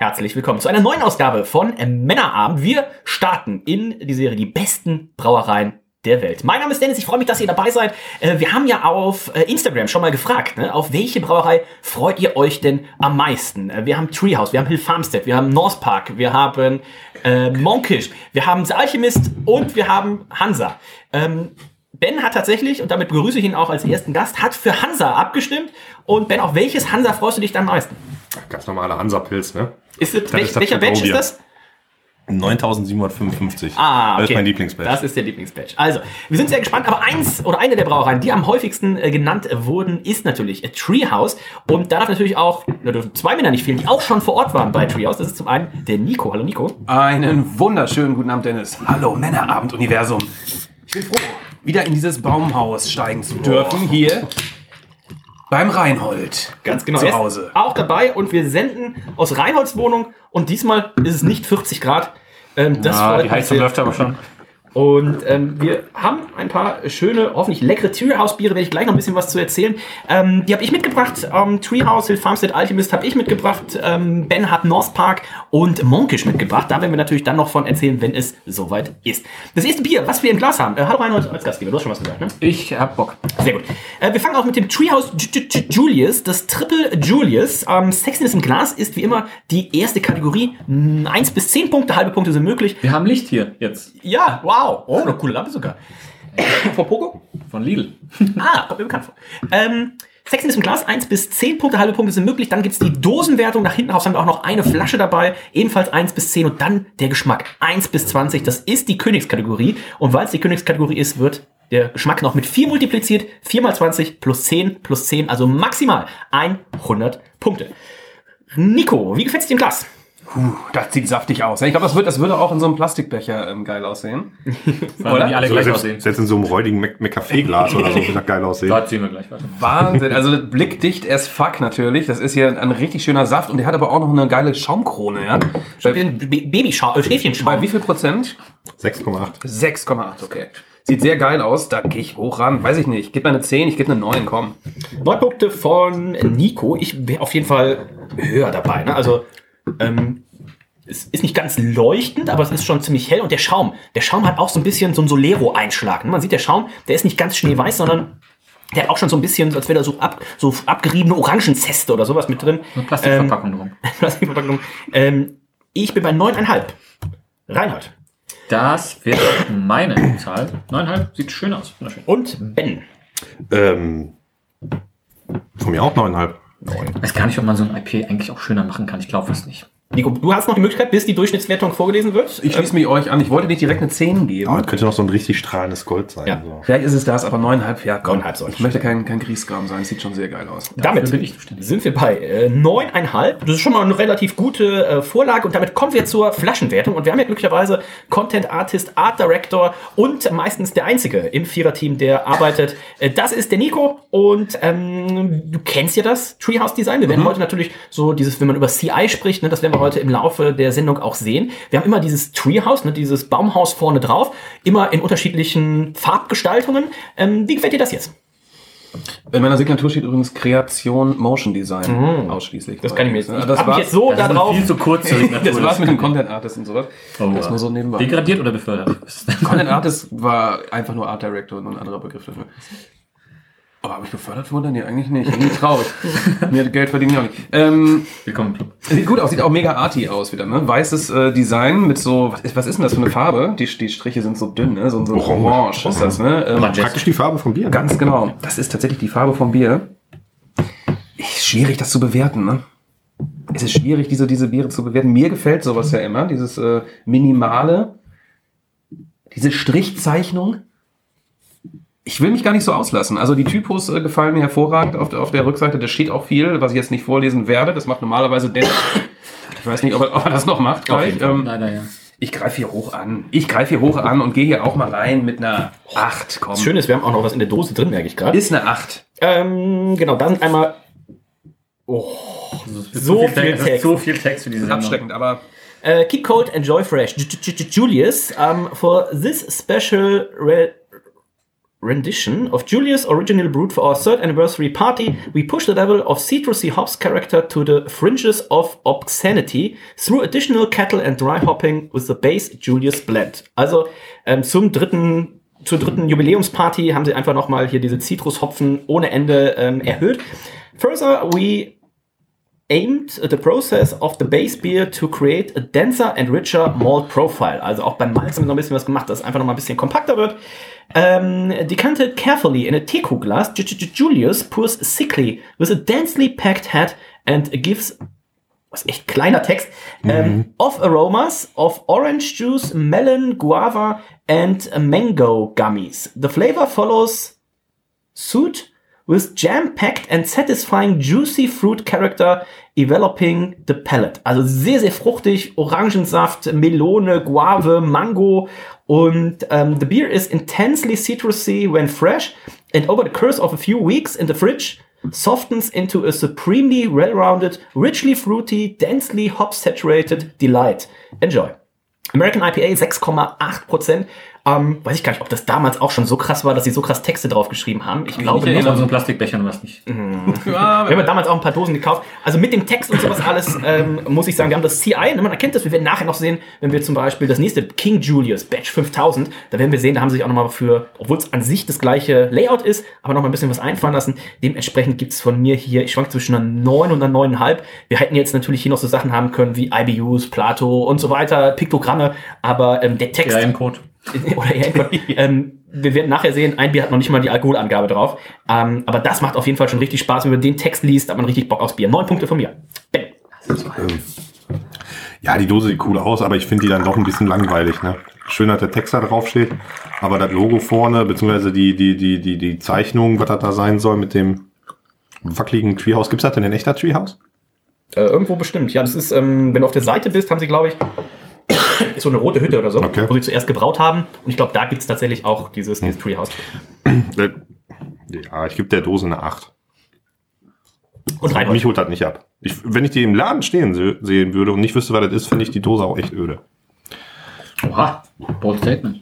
herzlich willkommen zu einer neuen Ausgabe von Männerabend. Wir starten in die Serie Die besten Brauereien der Welt. Mein Name ist Dennis, ich freue mich, dass ihr dabei seid. Äh, wir haben ja auf äh, Instagram schon mal gefragt, ne, auf welche Brauerei freut ihr euch denn am meisten? Äh, wir haben Treehouse, wir haben Hill Farmstead, wir haben North Park, wir haben äh, Monkish, wir haben The Alchemist und wir haben Hansa. Ähm, Ben hat tatsächlich, und damit begrüße ich ihn auch als ersten Gast, hat für Hansa abgestimmt. Und Ben, auf welches Hansa freust du dich dann am meisten? Ganz normale Hansa-Pilz, ne? Ist Das welch, welcher Badge ist das? 9755. Ah, okay. Das ist mein Lieblingsbadge. Das ist der Lieblingsbadge. Also, wir sind sehr gespannt, aber eins oder eine der Brauereien, die am häufigsten äh, genannt wurden, ist natürlich Treehouse. Und da darf natürlich auch, da dürfen zwei Männer nicht fehlen, die auch schon vor Ort waren bei Treehouse. Das ist zum einen der Nico. Hallo Nico. Einen wunderschönen guten Abend, Dennis. Hallo, Männerabend-Universum. Ich bin froh, wieder in dieses Baumhaus steigen zu dürfen. Hier beim Reinhold. Ganz genau. Zu Er ist Hause. Auch dabei und wir senden aus Reinholds Wohnung und diesmal ist es nicht 40 Grad. Ähm, das freut mich sehr. aber schon. Und ähm, wir haben ein paar schöne, hoffentlich leckere Treehouse-Biere, werde ich gleich noch ein bisschen was zu erzählen. Ähm, die habe ich mitgebracht. Ähm, Treehouse, Hill Farmstead, Alchemist habe ich mitgebracht. Ähm, ben hat North Park und Monkish mitgebracht. Da werden wir natürlich dann noch von erzählen, wenn es soweit ist. Das erste Bier, was wir im Glas haben. Äh, hallo Reinhold als Gastgeber, du hast schon was gesagt, ne? Ich hab Bock. Sehr gut. Äh, wir fangen auch mit dem Treehouse Ju- Ju- Ju- Julius, das Triple Julius. Ähm, Sexiness im Glas ist wie immer die erste Kategorie. 1 bis 10 Punkte, halbe Punkte sind möglich. Wir haben Licht hier jetzt Ja, wow. Oh, eine coole Lampe sogar. Von Pogo? von Lidl. Ah, kommt mir bekannt vor. Ähm, Sexiness im Glas, 1 bis 10 Punkte, halbe Punkte sind möglich. Dann gibt's die Dosenwertung. Nach hinten raus haben wir auch noch eine Flasche dabei. Ebenfalls 1 bis 10 und dann der Geschmack. 1 bis 20, das ist die Königskategorie. Und weil es die Königskategorie ist, wird der Geschmack noch mit 4 multipliziert. 4 mal 20 plus 10 plus 10, also maximal 100 Punkte. Nico, wie gefällt's dir im Glas? Puh, das sieht saftig aus. Ich glaube, das, wird, das würde auch in so einem Plastikbecher ähm, geil aussehen. Weil die alle So, gleich selbst, aussehen. selbst in so einem räudigen McCafé-Glas oder so, wird das geil aussehen. Da ziehen wir gleich weiter. Wahnsinn. Also blickdicht as fuck natürlich. Das ist hier ein richtig schöner Saft und der hat aber auch noch eine geile Schaumkrone. Ja? Bei, Babyschaum, äh, Schäfchenschaum. bei wie viel Prozent? 6,8. 6,8, okay. Sieht sehr geil aus. Da gehe ich hoch ran. Weiß ich nicht. Ich gebe mir eine 10, ich gebe eine 9, komm. Neun Punkte von Nico. Ich wäre auf jeden Fall höher dabei. Ne? Also, ähm, es ist nicht ganz leuchtend, aber es ist schon ziemlich hell. Und der Schaum, der Schaum hat auch so ein bisschen so einen Solero-Einschlag. Ne? Man sieht, der Schaum, der ist nicht ganz schneeweiß, sondern der hat auch schon so ein bisschen, als wäre da so, ab, so abgeriebene Orangenzeste oder sowas mit drin. Eine Plastikverpackung drum. Plastikverpackung. Ähm, ich bin bei neuneinhalb. Reinhard. Das wäre meine Zahl. 9,5 sieht schön aus. Wunderschön. Und Ben. Ähm, von mir auch 9,5. Ich weiß gar nicht, ob man so ein IP eigentlich auch schöner machen kann. Ich glaube es nicht. Nico, du hast noch die Möglichkeit, bis die Durchschnittswertung vorgelesen wird. Ich schließe mich euch an. Ich wollte nicht direkt eine 10 geben. Aber das könnte noch so ein richtig strahlendes Gold sein. Ja. So. Vielleicht ist es das, aber 9,5, ja, komm. 9,5 soll Ich möchte kein, kein Grießkram sein. Sieht schon sehr geil aus. Damit sind wir bei äh, 9,5. Das ist schon mal eine relativ gute äh, Vorlage und damit kommen wir zur Flaschenwertung. Und wir haben ja glücklicherweise Content Artist, Art Director und meistens der Einzige im Viererteam, der arbeitet. Äh, das ist der Nico und ähm, du kennst ja das Treehouse Design. Wir werden heute natürlich so dieses, wenn man über CI spricht, ne, das werden wir heute im Laufe der Sendung auch sehen. Wir haben immer dieses Treehouse, ne, dieses Baumhaus vorne drauf, immer in unterschiedlichen Farbgestaltungen. Ähm, wie gefällt dir das jetzt? In meiner Signatur steht übrigens Kreation Motion Design ausschließlich. Mhm. Das kann ich mir jetzt Ja, nicht. Das jetzt so da drauf. Viel zu kurz zur Signatur. das war's mit dem Content Artist und sowas. Oh, das nur so nebenbei. Degradiert oder befördert? Content Artist war einfach nur Art Director und ein anderer Begriff dafür. Aber habe ich befördert wurde? Nee, eigentlich nicht. Irgendwie traurig. Mir Geld verdiene ich auch nicht. Ähm, Willkommen im Club. sieht gut aus, sieht auch mega arty aus wieder, ne? Weißes äh, Design mit so, was ist, was ist denn das für eine Farbe? Die, die Striche sind so dünn, ne? So, so Orange. orange ist das, ne? Ähm, Praktisch die Farbe vom Bier. Ganz genau. Das ist tatsächlich die Farbe vom Bier. Ist schwierig, das zu bewerten, ne? Es ist schwierig, diese, diese Biere zu bewerten. Mir gefällt sowas ja immer, dieses äh, Minimale, diese Strichzeichnung. Ich will mich gar nicht so auslassen. Also die Typos äh, gefallen mir hervorragend auf, der- auf der Rückseite. Da steht auch viel, was ich jetzt nicht vorlesen werde. Das macht normalerweise Dennis. Ich weiß nicht, ob er, ob er das noch macht gleich. Ähm, Leider, ja. ich greife hier hoch an. Ich greife hier hoch an und gehe hier auch mal rein mit einer 8. Komm. Das Schöne ist, wir haben auch noch was in der Dose drin, merke ich gerade. Ist eine 8. Ähm, genau, da sind einmal. Oh, so viel Text. Text. So viel Text für diese Sendung. Abschreckend, aber Uh, keep cold, enjoy fresh. J J J Julius, um, for this special re rendition of Julius' original brewed for our third anniversary party, we push the level of citrusy hops character to the fringes of obscenity through additional kettle and dry hopping with the base Julius blend. Also ähm, zum dritten zur dritten Jubiläumsparty haben sie einfach nochmal hier diese Zitrushopfen ohne Ende ähm, erhöht. Further, we aimed the process of the base beer to create a denser and richer malt profile. Also auch beim Malz haben wir noch ein bisschen was gemacht, dass es einfach noch mal ein bisschen kompakter wird. Um, decanted carefully in a teacup glass, Julius pours sickly with a densely packed head and gives was echt kleiner Text, um, of aromas of orange juice, melon, guava and mango gummies. The flavor follows suit with jam-packed and satisfying juicy fruit character developing the palate. Also sehr, sehr fruchtig, Orangensaft, Melone, Guave, Mango und um, the beer is intensely citrusy when fresh and over the course of a few weeks in the fridge softens into a supremely well-rounded, richly fruity, densely hop-saturated delight. Enjoy. American IPA 6,8%. Ähm, weiß ich gar nicht, ob das damals auch schon so krass war, dass sie so krass Texte draufgeschrieben haben. Ich glaube Ich nicht. erinnere so einen Plastikbechern was nicht. Wir haben ja damals auch ein paar Dosen gekauft. Also mit dem Text und sowas alles, ähm, muss ich sagen, wir haben das CI, ne, man erkennt das, wir werden nachher noch sehen, wenn wir zum Beispiel das nächste King Julius Batch 5000, da werden wir sehen, da haben sie sich auch nochmal für, obwohl es an sich das gleiche Layout ist, aber nochmal ein bisschen was einfallen lassen. Dementsprechend gibt's von mir hier, ich schwank zwischen einer 9 und einer 9,5. Wir hätten jetzt natürlich hier noch so Sachen haben können wie IBUs, Plato und so weiter, Piktogramme, aber ähm, der Text... Ja, im Code. oder eher ähm, wir werden nachher sehen, ein Bier hat noch nicht mal die Alkoholangabe drauf. Ähm, aber das macht auf jeden Fall schon richtig Spaß. Wenn man den Text liest, hat man richtig Bock aufs Bier. Neun Punkte von mir. Bang. Ja, die Dose sieht cool aus, aber ich finde die dann doch ein bisschen langweilig. Ne? Schön, dass der Text da draufsteht, aber das Logo vorne, beziehungsweise die, die, die, die, die Zeichnung, was das da sein soll mit dem wackeligen Treehouse. Gibt's das denn ein echter Treehouse? Äh, irgendwo bestimmt. Ja, das ist, ähm, wenn du auf der Seite bist, haben sie, glaube ich, ist so eine rote Hütte oder so, Okay. wo sie zuerst gebraut haben. Und ich glaube, da gibt's tatsächlich auch dieses, dieses Treehouse. Äh, Ja, ich gebe der Dose eine 8. Und rein. Mich holt das nicht ab. Ich, wenn ich die im Laden stehen se sehen würde und nicht wüsste, was das ist, finde ich die Dose auch echt öde. Oha, bold statement.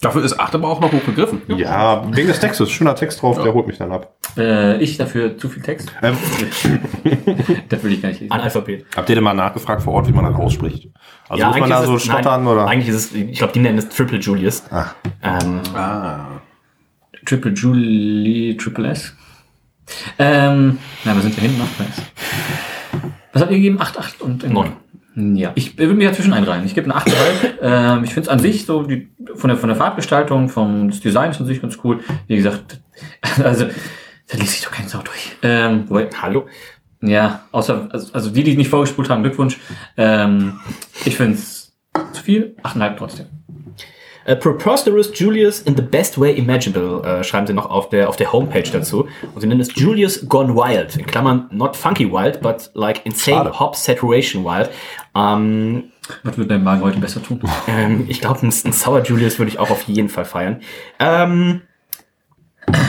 Dafür ist 8 aber auch noch hoch gegriffen. Ja, wegen des Textes. Schöner Text drauf, der holt mich dann ab. Äh, ich dafür zu viel Text. Ähm, Das will ich gar nicht lesen. Analphabet. habt ihr denn mal nachgefragt vor Ort, wie man das ausspricht? Also muss man da so es- stottern nein, oder? Eigentlich ist es, ich glaube, die nennen es Triple Julius. Ah. Ähm, Triple Julie, Triple S. Ähm, na, wir sind ja hinten noch. Was habt ihr gegeben? 8, 8 und Neun. Ja, ich würde mir dazwischen einreihen. Ich gebe eine 8 ähm, Ich finde es an sich so die, von, der, von der Farbgestaltung, vom des Designs an sich ganz cool. Wie gesagt, also da liest sich doch kein Sau durch. Ähm, wobei, hallo? ja, außer, also, also die, die nicht vorgespult haben, Glückwunsch. Ähm, ich finde es zu viel, 8,5 trotzdem. Uh, preposterous Julius in the best way imaginable, äh, schreiben sie noch auf der, auf der Homepage dazu. Und sie nennen es Julius Gone Wild. In Klammern, not funky wild, but like insane hop saturation wild. Ähm, Was wird dein Magen heute besser tun? ähm, ich glaube, ein, ein Sour Julius würde ich auch auf jeden Fall feiern. Ähm,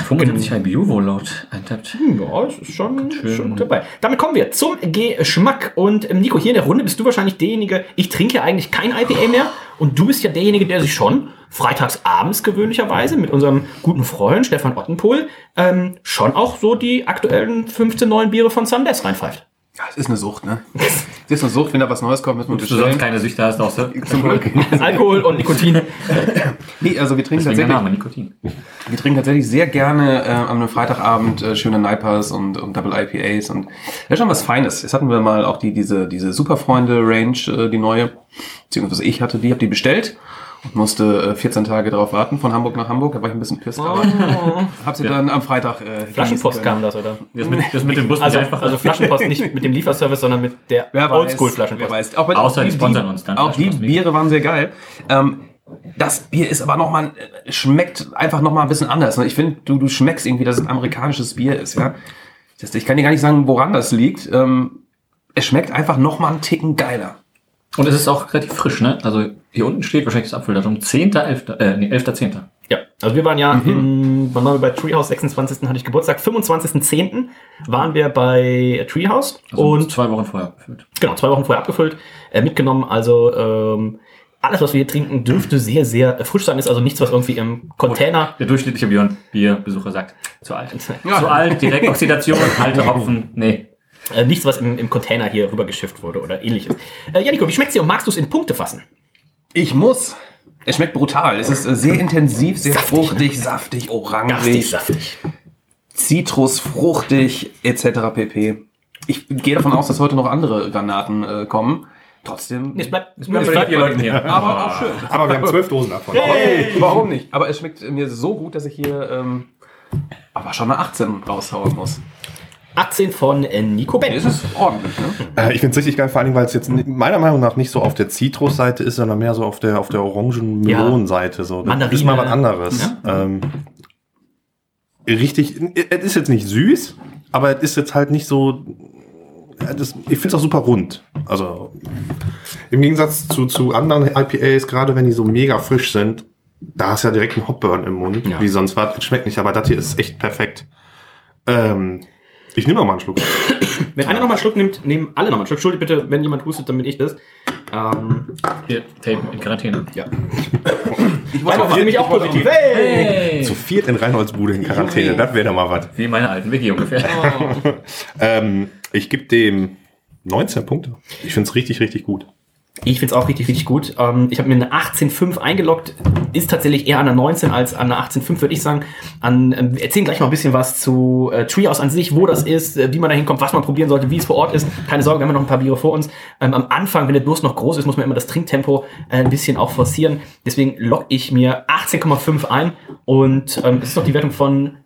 75 IBU wohl laut eintappt. ja, das ist schon, schon dabei. Damit kommen wir zum Geschmack. Und ähm, Nico, hier in der Runde bist du wahrscheinlich derjenige, ich trinke ja eigentlich kein IPA mehr. Und du bist ja derjenige, der sich schon freitags abends gewöhnlicherweise mit unserem guten Freund Stefan Ottenpohl ähm, schon auch so die aktuellen 15 neuen Biere von Sundays reinpfeift. Ja, es ist eine Sucht, ne? Es ist eine Sucht, wenn da was Neues kommt, müssen wir Du sonst bestellen. keine Süchte hast, außer Zum Glück. Alkohol und Nikotin. Nee, also wir trinken Deswegen tatsächlich, Name Nikotin. wir trinken tatsächlich sehr gerne äh, am einem Freitagabend äh, schöne Nipers und, und Double IPAs und das ist schon was Feines. Jetzt hatten wir mal auch die, diese, diese Superfreunde-Range, äh, die neue, beziehungsweise ich hatte die, hab die bestellt und musste äh, 14 Tage drauf warten von Hamburg nach Hamburg. Da war ich ein bisschen pisst, aber hab sie dann am Freitag äh, Flaschenpost kam das, oder? Das mit, das mit dem Bus Also, einfach. also Flaschenpost nicht mit dem Lieferservice, sondern mit der Oldschool-Flaschenpost. weiß. Auch, bei- Außer die sponsern uns dann Auch die. Biere waren sehr geil. Ähm, das Bier ist aber nochmal, schmeckt einfach nochmal ein bisschen anders. ne? Ich finde, du, du schmeckst irgendwie, dass es ein amerikanisches Bier ist, ja. Ich kann dir gar nicht sagen, woran das liegt. Ähm, es schmeckt einfach noch mal einen Ticken geiler. Und es ist auch relativ frisch, ne? Also hier unten steht wahrscheinlich das Abfülldatum 10.11., äh, nee, 11.10. Ja, also wir waren ja in, wann waren wir bei Treehouse? 26. hatte ich Geburtstag. 25.10. waren wir bei Treehouse Also und zwei Wochen vorher abgefüllt. genau, zwei Wochen vorher abgefüllt, äh, mitgenommen. Also ähm, alles, was wir hier trinken, dürfte sehr, sehr äh, frisch sein. Ist also nichts, was irgendwie im Container. Der durchschnittliche Björn Bierbesucher sagt, zu alt. Zu alt, Direktoxidation, alte Hopfen, nee. Äh, nichts, was im, im Container hier rübergeschifft wurde oder ähnliches. Äh, ja, Nico, wie schmeckt's dir und magst du es in Punkte fassen? Ich muss. Es schmeckt brutal. Es ist äh, sehr intensiv, sehr fruchtig, saftig, orangig, saftig. Zitrus, fruchtig, etc. pp. Ich gehe davon aus, dass heute noch andere Granaten äh, kommen. Trotzdem. Nee, es bleibt, es Es bleibt ihr Leuten hier. aber auch schön. Aber wir haben zwölf Dosen davon. Hey, warum nicht? Aber es schmeckt mir so gut, dass ich hier ähm, aber schon eine 18 raushauen muss. 18 von äh, Nico Ben. Es ist ordentlich, ne? Äh, ich finde es richtig geil, vor allem, weil es jetzt meiner Meinung nach nicht so auf der Zitrusseite ist, sondern mehr so auf der, auf der Orangen-Melonenseite. So. Das Mandarine. ist mal was anderes. Ähm, richtig, es ist jetzt nicht süß, aber es ist jetzt halt nicht so. ja, Das, ich finde es auch super rund. Also im Gegensatz zu, zu anderen IPAs, gerade wenn die so mega frisch sind, da hast du ja direkt einen Hopburn im Mund, Ja. wie sonst was. Es schmeckt nicht, aber das hier ist echt perfekt. Ähm, ich nehme noch mal einen Schluck. Wenn einer nochmal einen Schluck nimmt, nehmen alle nochmal einen Schluck. Entschuldigt bitte, wenn jemand hustet, damit ich das. Ähm, Hier, Tape in Quarantäne. ja. Ich Reinhold war nämlich auch positiv. Hey! Zu viert in Reinholdsbude in Quarantäne, das wäre doch mal was. Wie meine alten Wiki ungefähr. Ähm, ich gebe dem 19 Punkte. Ich finde es richtig, richtig gut. Ich finde es auch richtig, richtig gut. Ähm, ich habe mir eine 18.5 eingeloggt. Ist tatsächlich eher an der 19 als an der 18.5, würde ich sagen. An, wir erzählen gleich noch ein bisschen was zu äh, Treehouse an sich, wo das ist, äh, wie man da hinkommt, was man probieren sollte, wie es vor Ort ist. Keine Sorge, wir haben ja noch ein paar Biere vor uns. Ähm, am Anfang, wenn der Durst noch groß ist, muss man immer das Trinktempo äh, ein bisschen auch forcieren. Deswegen logge ich mir 18,5 ein. Und ähm, es ist noch die Wertung von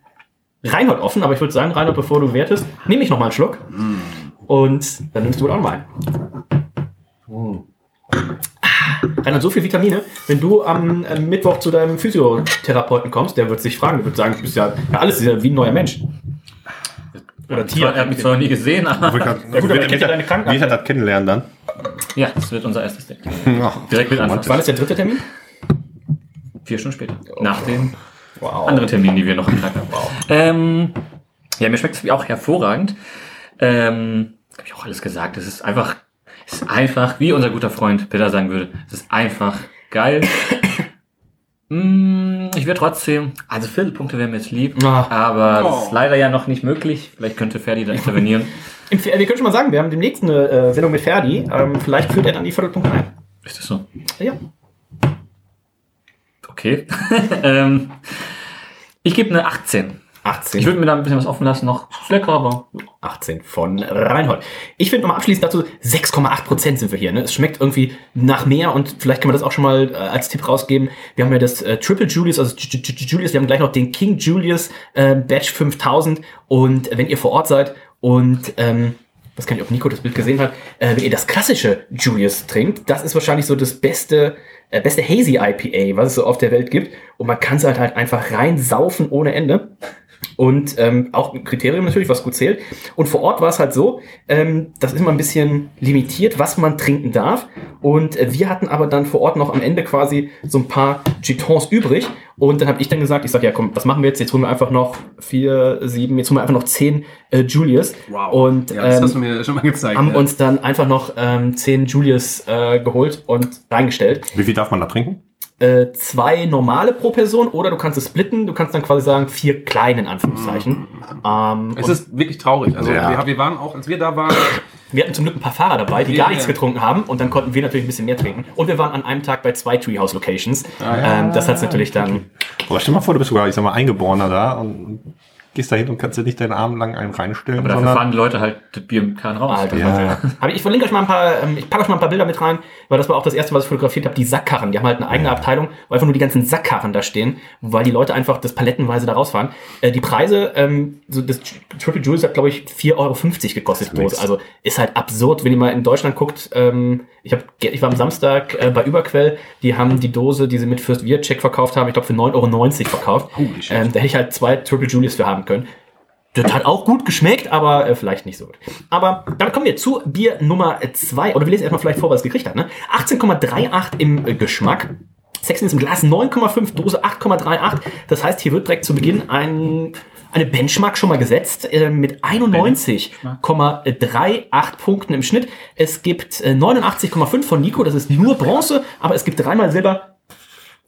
Reinhold offen, aber ich würde sagen, Reinhold, bevor du wertest, nehme ich noch mal einen Schluck. Und dann nimmst du wohl auch mal einen. Ah, Reinhard, so viel Vitamine. Wenn du am äh, Mittwoch zu deinem Physiotherapeuten kommst, der wird sich fragen, wird sagen, du bist ja, ja alles ist ja wie ein neuer Mensch. Oder Tier. Er hat mich zwar noch nie gesehen, aber Ja, gut, aber er kennt ja deine Krankheit. Wie hat das kennenlernen dann? ja, das wird unser erstes Date. Direkt mit Anfang. Wann ist der dritte Termin? Vier Stunden später. Nach den Wow. anderen Terminen, die wir noch Tag haben. Ähm, ja, mir schmeckt es auch hervorragend. Ähm, habe ich auch alles gesagt. Es ist einfach, es ist einfach, wie unser guter Freund Peter sagen würde, es ist einfach geil. Mm, ich wäre trotzdem, also Viertelpunkte wären mir jetzt lieb, Ah. aber das ist leider ja noch nicht möglich. Vielleicht könnte Ferdi da intervenieren. Wir können schon mal sagen, wir haben demnächst eine äh, Sendung mit Ferdi. Ähm, vielleicht führt er dann die Viertelpunkte ein. Ist das so? Ja. Okay. ähm, ich gebe eine 18. 18. Ich würde mir da ein bisschen was offen lassen noch. Lecker, aber 18 von Reinhold. Ich finde nochmal abschließend dazu, 6,8% sind wir hier. Ne? Es schmeckt irgendwie nach mehr und vielleicht kann man das auch schon mal äh, als Tipp rausgeben. Wir haben ja das äh, Triple Julius, also J- J- J- Julius, wir haben gleich noch den King Julius äh, Batch 5000 und wenn ihr vor Ort seid und ähm, was kann ich, ob Nico das Bild gesehen hat, äh, wenn ihr das klassische Julius trinkt, das ist wahrscheinlich so das beste, äh, beste Hazy IPA, was es so auf der Welt gibt. Und man kann es halt halt einfach reinsaufen ohne Ende. Und ähm, auch ein Kriterium natürlich, was gut zählt. Und vor Ort war es halt so, ähm, das ist immer ein bisschen limitiert, was man trinken darf. Und äh, wir hatten aber dann vor Ort noch am Ende quasi so ein paar Jetons übrig. Und dann habe ich dann gesagt, ich sage, ja komm, was machen wir jetzt? Jetzt holen wir einfach noch vier, sieben, jetzt holen wir einfach noch zehn äh, Julius. Wow. Und Ja, das ähm, hast du mir schon mal gezeigt. haben ja. uns dann einfach noch ähm, zehn Julius äh, geholt und reingestellt Wie viel darf man da trinken? Äh, zwei normale pro Person oder du kannst es splitten, du kannst dann quasi sagen vier kleine in Anführungszeichen. Ähm, es ist wirklich traurig. Also Ja. wir, wir waren auch, als wir da waren, wir hatten zum Glück ein paar Fahrer dabei, die Ja, gar nichts ja. getrunken haben und dann konnten wir natürlich ein bisschen mehr trinken. Und wir waren an einem Tag bei zwei Treehouse Locations. ja. ähm, das hat's natürlich dann. Aber stell mal vor, du bist sogar, ich sag mal, Eingeborener da und gehst da hin und kannst dir nicht deinen Arm lang einen reinstellen. aber dafür fahren die Leute halt das Bier im Kahn raus. Alter, Ja, ja. Aber ich verlinke euch mal ein paar, ähm, ich packe euch mal ein paar Bilder mit rein, weil das war auch das erste, was ich fotografiert habe, die Sackkarren. Die haben halt eine eigene Abteilung, wo einfach nur die ganzen Sackkarren da stehen, weil die Leute einfach das palettenweise da rausfahren. Äh, die Preise, ähm, so das Triple Juice hat, glaube ich, 4,50 Euro gekostet nichts. Also ist halt absurd, wenn ihr mal in Deutschland guckt. Ähm, ich, hab, ich war am Samstag äh, bei Überquell, die haben die Dose, die sie mit First Wear Check verkauft haben, ich glaube für 9,90 Euro verkauft. Holy shit. Ähm, da hätte ich halt zwei Triple Julius für haben können. Das hat auch gut geschmeckt, aber äh, vielleicht nicht so gut. Aber dann kommen wir zu Bier Nummer 2. Oder wir lesen erstmal vielleicht vor, was es gekriegt hat. Ne? 18,38 im äh, Geschmack. Sexiness im Glas 9,5, Dose 8,38. Das heißt, hier wird direkt zu Beginn ein, eine Benchmark schon mal gesetzt äh, mit 91,38 Punkten im Schnitt. Es gibt äh, 89,5 von Nico, das ist nur Bronze, aber es gibt dreimal Silber.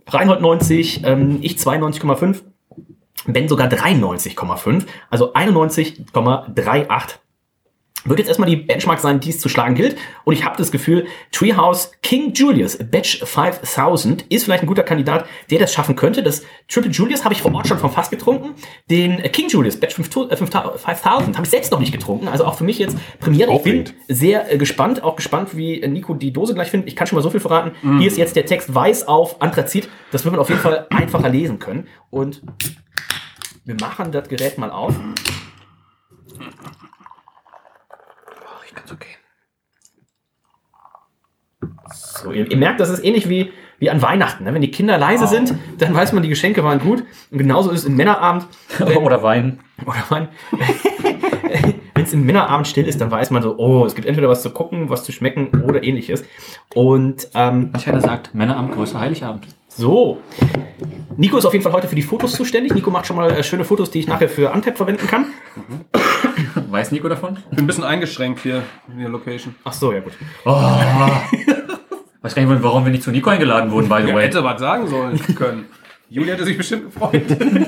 Reinhold 90, ähm, ich 92,5. Ben sogar 93,5, also 91,38. Wird jetzt erstmal die Benchmark sein, die es zu schlagen gilt. Und ich habe das Gefühl, Treehouse King Julius Batch 5000 ist vielleicht ein guter Kandidat, der das schaffen könnte. Das Triple Julius habe ich vor Ort schon vom Fass getrunken. Den King Julius Batch 5000 habe ich selbst noch nicht getrunken. Also auch für mich jetzt Premiere. Ich bin sehr äh, gespannt, auch gespannt, wie Nico die Dose gleich findet. Ich kann schon mal so viel verraten. Mm. Hier ist jetzt der Text weiß auf Anthrazit. Das wird man auf jeden Fall einfacher lesen können. Und wir machen das Gerät mal auf. Ich kann so gehen. So, ihr, ihr merkt, das ist ähnlich wie, wie an Weihnachten. Ne? Wenn die Kinder leise sind, dann weiß man, die Geschenke waren gut. Und genauso ist es im Männerabend. Wenn, Oder Wein. oder Wein. Wenn es im Männerabend still ist, dann weiß man so, oh, es gibt entweder was zu gucken, was zu schmecken oder ähnliches. Und ähm, Manch einer sagt, Männerabend, größer Heiligabend. So. Nico ist auf jeden Fall heute für die Fotos zuständig. Nico macht schon mal äh, schöne Fotos, die ich nachher für Antep verwenden kann. Weiß Nico davon? Ich bin ein bisschen eingeschränkt hier in der Location. Ach so, ja gut. Oh. Weiß gar nicht, warum wir nicht zu Nico eingeladen wurden, by the Ja, way. hätte was sagen sollen können. Juli hätte sich bestimmt gefreut.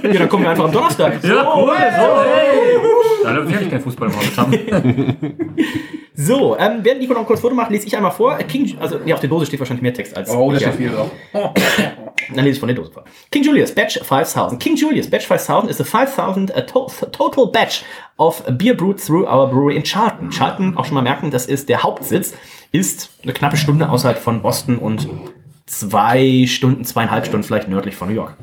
Ja, dann kommen wir einfach am Donnerstag. So, Ja, cool, so, hey. Da wir wirklich kein Fußball im Haus haben. So, ähm, während Nico noch ein kurz Foto macht, lese ich einmal vor. King, also, ja, auf der Dose steht wahrscheinlich mehr Text als. Oh, da hier. steht viel drauf. Dann lese ich von der Dose vor. King Julius, Batch 5000. King Julius, Batch 5000 is a 5000 a to total batch of beer brewed through our brewery in Charlton. Charlton, auch schon mal merken, das ist der Hauptsitz, ist eine knappe Stunde außerhalb von Boston und zwei Stunden, zweieinhalb Stunden vielleicht nördlich von New York.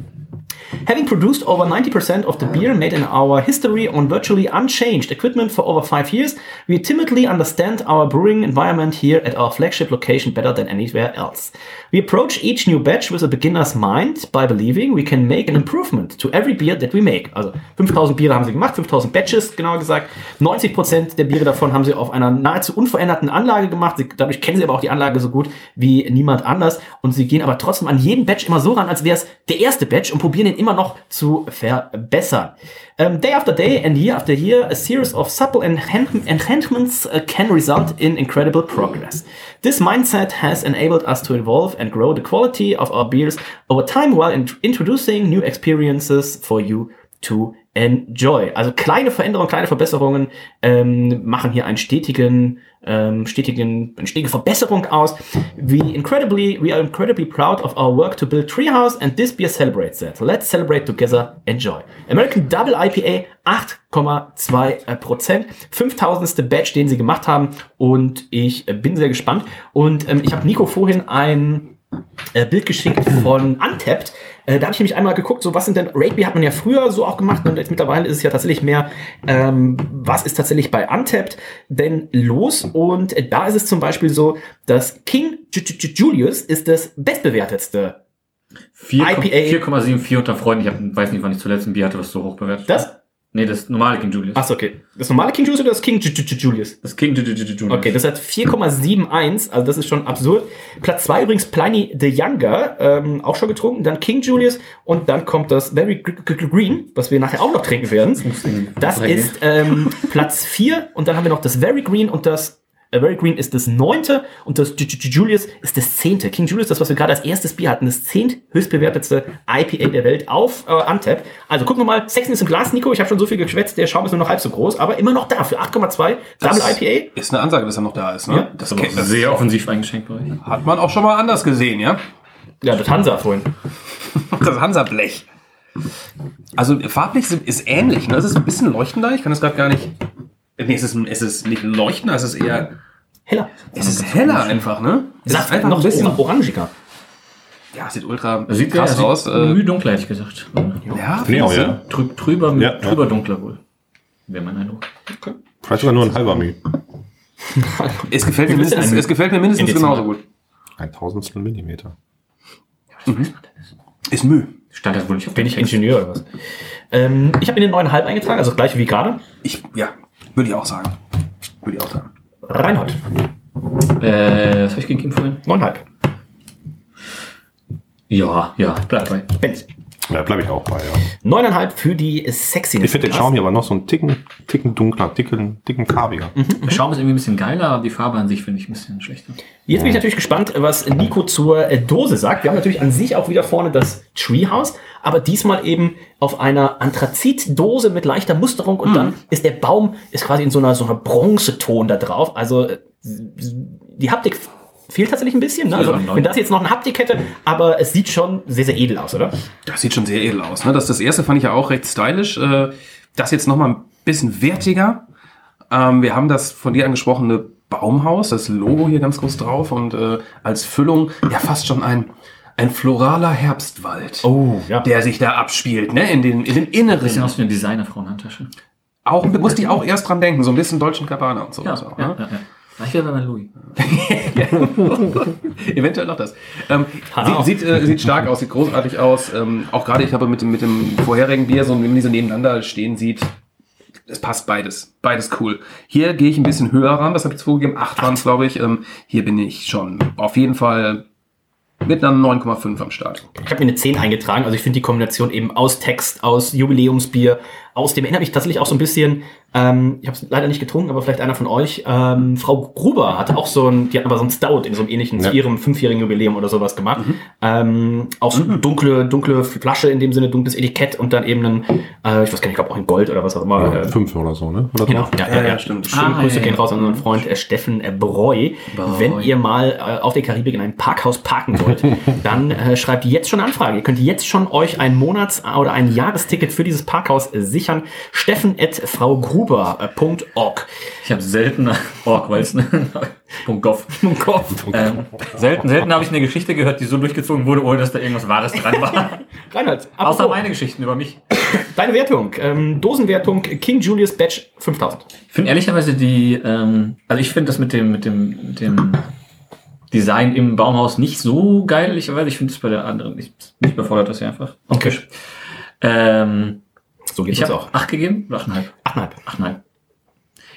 Having produced over 90% of the beer made in our history on virtually unchanged equipment for over five years, we timidly understand our brewing environment here at our flagship location better than anywhere else. We approach each new batch with a beginner's mind by believing we can make an improvement to every beer that we make. Also 5000 Biere haben sie gemacht, 5000 Batches genauer gesagt. 90% der Biere davon haben sie auf einer nahezu unveränderten Anlage gemacht. Sie, dadurch kennen sie aber auch die Anlage so gut wie niemand anders. Und sie gehen aber trotzdem an jeden Batch immer so ran, als wäre es der erste Batch und probieren immer noch zu verbessern. Um, day after day and year after year, a series of subtle enhan- enhancements uh, can result in incredible progress. This mindset has enabled us to evolve and grow the quality of our beers over time while in introducing new experiences for you to enjoy. Also kleine Veränderungen, kleine Verbesserungen ähm, machen hier einen stetigen, ähm, stetigen, eine stetige Verbesserung aus. We incredibly, we are incredibly proud of our work to build Treehouse and this beer celebrates that. Let's celebrate together. Enjoy. American Double IPA 8,2 Prozent. 5000. Batch, den sie gemacht haben und ich äh, bin sehr gespannt. Und ähm, ich habe Nico vorhin ein äh, Bild geschickt von Untapped. Äh, da habe ich nämlich einmal geguckt, so was sind denn, Rugby hat man ja früher so auch gemacht und jetzt mittlerweile ist es ja tatsächlich mehr, ähm, was ist tatsächlich bei Untapped denn los? Und äh, da ist es zum Beispiel so, dass King Ju- Ju- Ju- Julius ist das bestbewertetste. 4,- 4,74 unter Freunden. Ich hab, weiß nicht, wann ich zuletzt ein Bier hatte, was so hoch bewertet. Das? Nee, das normale King Julius. Achso, okay. Das normale King Julius oder das King Ju- Ju- Ju- Julius? Das King Ju- Ju- Ju- Julius. Okay, das hat 4,71, also das ist schon absurd. Platz 2 übrigens Pliny the Younger, ähm, auch schon getrunken. Dann King Julius und dann kommt das Very Gr- Gr- Green, was wir nachher auch noch trinken werden. Das ist ähm, Platz 4 und dann haben wir noch das Very Green und das Very Green ist das neunte und das Ju- Ju- Ju- Julius ist das zehnte. King Julius, das was wir gerade als erstes Bier hatten, das zehnt höchstbewertetste IPA der Welt auf äh, Untap. Also gucken wir mal, Sexen ist im Glas, Nico. Ich habe schon so viel geschwätzt, der Schaum ist nur noch halb so groß, aber immer noch da für 8,2 Double IPA. Ist eine Ansage, dass er noch da ist, ne? Ja, das, Das ist kennt- aber sehr offensiv eingeschenkt bei euch. hat man auch schon mal anders gesehen, ja? Ja, das Hansa vorhin. Das Hansa-Blech. Also farblich ist- ist ähnlich, ne? Es ist ein bisschen leuchtender. Ich kann das gerade gar nicht. Nee, es ist, es ist nicht leuchtender, es ist eher. Heller. Es ist heller einfach, ne? Es Saft ist einfach noch ein bisschen. orangiger. Ja, es sieht ultra sieht krass ja, aus. Sieht Äh, Mühe dunkler, hätte ich gesagt. ja, Nee, auch, ja. Trü trüber, Ja, trüber ja. dunkler wohl. Wäre mein Eindruck. Vielleicht sogar nur ein halber Mühe. Es gefällt mir mindestens, es gefällt mir mindestens genauso gut. Ein Tausendstel Millimeter. Ist Mühe. Stand das wohl nicht auf Bin ich Ingenieur oder was? Ähm, ich habe in den neuneinhalb eingetragen, also das gleiche wie gerade. Ich, ja, würde ich auch sagen. Würde ich auch sagen. Reinhold. Äh, was habe ich gegeben vorhin? Neuneinhalb. Ja, ja, bleib bei. Benz. Ja, bleibe ich auch bei, ja. Neuneinhalb für die Sexiness. Ich finde den Schaum hier aber noch so einen Ticken, Ticken dunkler, dicken, dicken farbiger. Der Schaum ist irgendwie ein bisschen geiler, aber die Farbe an sich finde ich ein bisschen schlechter. Jetzt bin ich natürlich gespannt, was Nico zur äh, Dose sagt. Wir haben natürlich an sich auch wieder vorne das Treehouse, aber diesmal eben auf einer Anthrazitdose mit leichter Musterung und dann ist der Baum ist quasi in so einer so einer Bronzeton da drauf. Also äh, die Haptik fehlt tatsächlich ein bisschen. Ne? Also, wenn das jetzt noch eine Haptik hätte, aber es sieht schon sehr, sehr edel aus, oder? Das sieht schon sehr edel aus. Ne? Das, das erste fand ich ja auch recht stylisch. Äh, Das jetzt noch mal ein bisschen wertiger. Ähm, wir haben das von dir angesprochene Baumhaus, das Logo hier ganz groß drauf und äh, als Füllung ja fast schon ein ein floraler Herbstwald, Oh, ja. der sich da abspielt, ne? In den in dem Inneren. Bisschen aus wie eine Designer-Frauenhandtasche. Auch musste ich auch erst dran denken, so ein bisschen Deutschen Gabbana und sowas auch. ja, Ne? ja, ja. Ich wäre bei Louis. Eventuell noch das. Ähm, sieht, sieht, äh, sieht stark aus, sieht großartig aus. Ähm, auch gerade, ich habe mit dem, mit dem vorherigen Bier, so wenn man die so nebeneinander stehen sieht, es passt beides. Beides cool. Hier gehe ich ein bisschen höher ran, das habe ich jetzt vorgegeben. Acht waren es, glaube ich. Ähm, hier bin ich schon auf jeden Fall mit einer 9,5 am Start. Ich habe mir eine 10 eingetragen. Also ich finde die Kombination eben aus Text, aus Jubiläumsbier, aus dem erinnert mich tatsächlich auch so ein bisschen, ähm, ich habe es leider nicht getrunken, aber vielleicht einer von euch, ähm, Frau Gruber hatte auch so ein, die hat aber so ein Stout in so einem ähnlichen, zu ihrem fünfjährigen Jubiläum oder sowas gemacht. Ähm, auch so eine dunkle, dunkle Flasche, in dem Sinne dunkles Etikett und dann eben ein, äh, ich weiß gar nicht, ich glaube auch in Gold oder was auch immer. Ja, äh, fünf oder so, ne? Oder Genau, ja, ja, ja, stimmt. Schöne Ah, Grüße ja, gehen ja. raus an unseren Freund äh, Steffen äh, Breu. Wenn ihr mal äh, auf der Karibik in einem Parkhaus parken wollt, dann äh, schreibt jetzt schon eine Anfrage. Ihr könnt jetzt schon euch ein Monats- oder ein Jahresticket für dieses Parkhaus äh, sichern. Steffen at fraugruber.org. Ich habe selten Org, weil es Punkt Gov. ähm, selten, selten habe ich eine Geschichte gehört, die so durchgezogen wurde, ohne dass da irgendwas Wahres dran war. Reinhard, Außer meine Geschichten über mich. deine Wertung. Ähm, Dosenwertung King Julius Badge 5000. Ich finde ehrlicherweise die, ähm, also ich finde das mit dem, mit dem, mit dem Design im Baumhaus nicht so geil, ehrlicherweise. Ich finde es bei der anderen nicht, nicht befordert das ja einfach. Okay. Ähm, So geht ich es habe auch. 8 gegeben oder 8,5? 8,5. 8,5.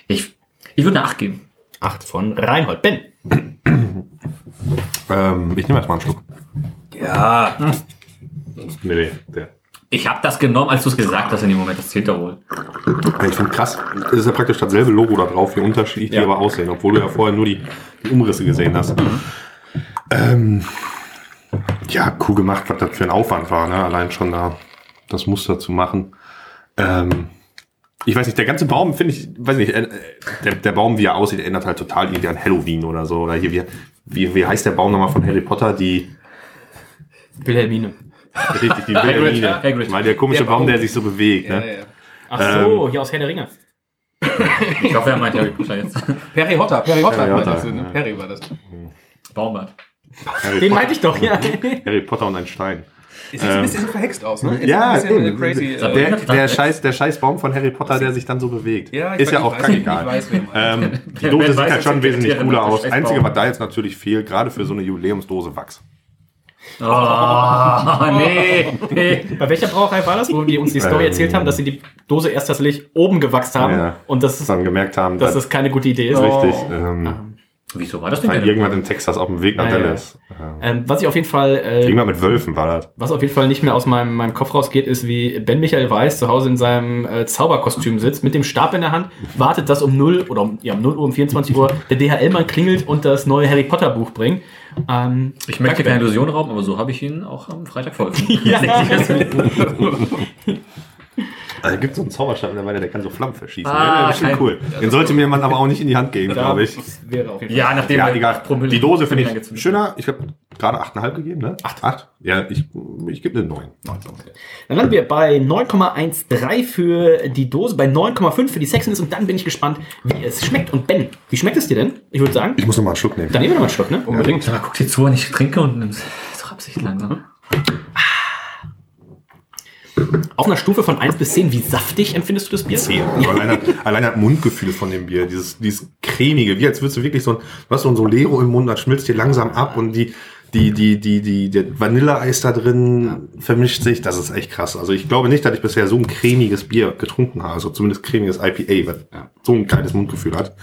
Ich, ich würde eine 8 geben. 8 von Reinhold. Ben. Ähm, ich nehme erstmal einen Schluck. Ja, Nee, nee, der. Ich habe das genommen, als du es gesagt hast in dem Moment. Das zählt ja wohl. Ja, Ich finde krass, es ist ja praktisch dasselbe Logo da drauf, wie unterschiedlich die aber aussehen, obwohl du ja vorher nur die, die Umrisse gesehen hast. Ähm, ja, cool gemacht, was das für ein Aufwand war, ne? allein schon da das Muster zu machen. Ähm, ich weiß nicht, der ganze Baum finde ich, weiß nicht, äh, der, der Baum, wie er aussieht, erinnert halt total irgendwie an Halloween oder so. Oder hier, wie, wie, wie heißt der Baum nochmal von Harry Potter? Die, Wilhelmine. richtig, die Wilhelmine. Hagrid. Mal der komische Der Baum, Baum. der sich so bewegt. ja, Ne? ja. Ach so, hier aus Herr der Ringe. Ich hoffe, er meint Harry Potter jetzt. Perry Hotter, Perry Hotter, Perry war Hotter, das, ne? ja. Perry war das. Baumbart. Harry Den Potter- meinte ich doch, ja. Harry Potter und ein Stein. Es sieht ein bisschen verhext aus, ne? Es Ja, ist ein bisschen eben. crazy. Der- Äh, Der, scheiß, der scheiß Baum von Harry Potter, der sich dann so bewegt. Ja, ich ist ja weiß- auch ich weiß- kackegal. Ähm, die Dose sieht weiß, halt schon wesentlich cooler aus. Einzige, Scheißbaum- was da jetzt natürlich fehlt, gerade für so eine Jubiläumsdose Wachs. Oh, nee. nee. Bei welcher Brauerei war das, wo die uns die Story Ähm. erzählt haben, dass sie die Dose erst tatsächlich oben gewachst haben Ja. und dass, es- Dann gemerkt haben, dass das keine gute Idee ist. richtig ähm, Wieso war das denn? war denn? irgendwann in Texas auf dem Weg nach Ja, ja. Dallas. Ähm, Ähm, was ich auf jeden Fall, äh, Irgendwann mit Wölfen war das. was auf jeden Fall nicht mehr aus meinem, meinem Kopf rausgeht, ist, wie Ben Michael Weiß zu Hause in seinem äh, Zauberkostüm sitzt, mit dem Stab in der Hand, wartet, dass um 0 oder um, ja, um 0 Uhr, um 24 Uhr der DHL-Mann klingelt und das neue Harry Potter Buch bringt. Ähm, Ich möchte keine. Illusion rauben, aber so habe ich ihn auch am Freitag folgen. Ja. Da gibt es so einen Zauberstab mittlerweile, der kann so Flammen verschießen. Ah, ja, das ist schon kein- cool. Den sollte mir man aber auch nicht in die Hand geben, Ja, glaube ich. das wäre Fall. ja, nachdem Ja, egal. Die Dose finde ich schöner. Ich habe gerade 8,5 gegeben, ne? 8. 8? Ja, ich, ich gebe eine 9. Dann landen wir bei 9,13 für die Dose, bei 9,5 für die Sexiness und dann bin ich gespannt, wie es schmeckt. Und Ben, wie schmeckt es dir denn? Ich würde sagen, Ich muss noch mal einen Schluck nehmen. dann nehmen wir noch mal einen Schluck, ne? Unbedingt. Aber guck dir zu, wenn ich trinke und nimm's zur Absicht langsam. Auf einer Stufe von 1 bis 10, wie saftig empfindest du das Bier? Zehn. Allein, allein das Mundgefühl von dem Bier, dieses, dieses cremige, wie als würdest du wirklich so ein, hast so ein Solero im Mund, das schmilzt dir langsam ab und die, die, die, die, die, der Vanilleeis da drin vermischt sich, das ist echt krass. Also ich glaube nicht, dass ich bisher so ein cremiges Bier getrunken habe, also zumindest cremiges IPA, was so ein geiles Mundgefühl hat.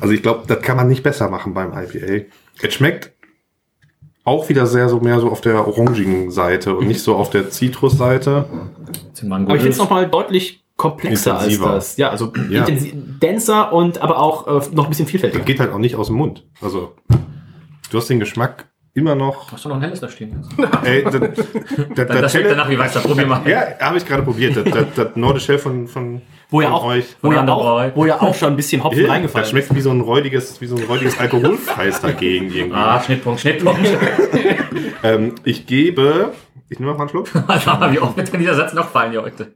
Also ich glaube, das kann man nicht besser machen beim IPA. Es schmeckt auch wieder sehr so mehr so auf der orangigen Seite und nicht so auf der Zitrusseite. Aber ich finde es nochmal deutlich komplexer Intensiver. als das. Ja, also Ja. denser und aber auch äh, noch ein bisschen vielfältiger. Das geht halt auch nicht aus dem Mund. Also du hast den Geschmack immer noch. Hast du noch ein helles da stehen? Ey, das, das, Das, das schmeckt danach wie Weißer. Probier mal. Ja, habe ich gerade probiert. Das, das, das Nordisch Hell von, von, Wo ja auch, euch. wo ja auch, wo ja auch schon ein bisschen Hopfen Das reingefallen schmeckt wie so ein räudiges, wie so ein räudiges Alkoholfreis dagegen irgendwie. Ah, Schnittpunkt, Schnittpunkt. Ähm, ich gebe, ich nehme mal einen Schluck. Schau mal, wie oft wird denn dieser Satz noch fallen hier heute?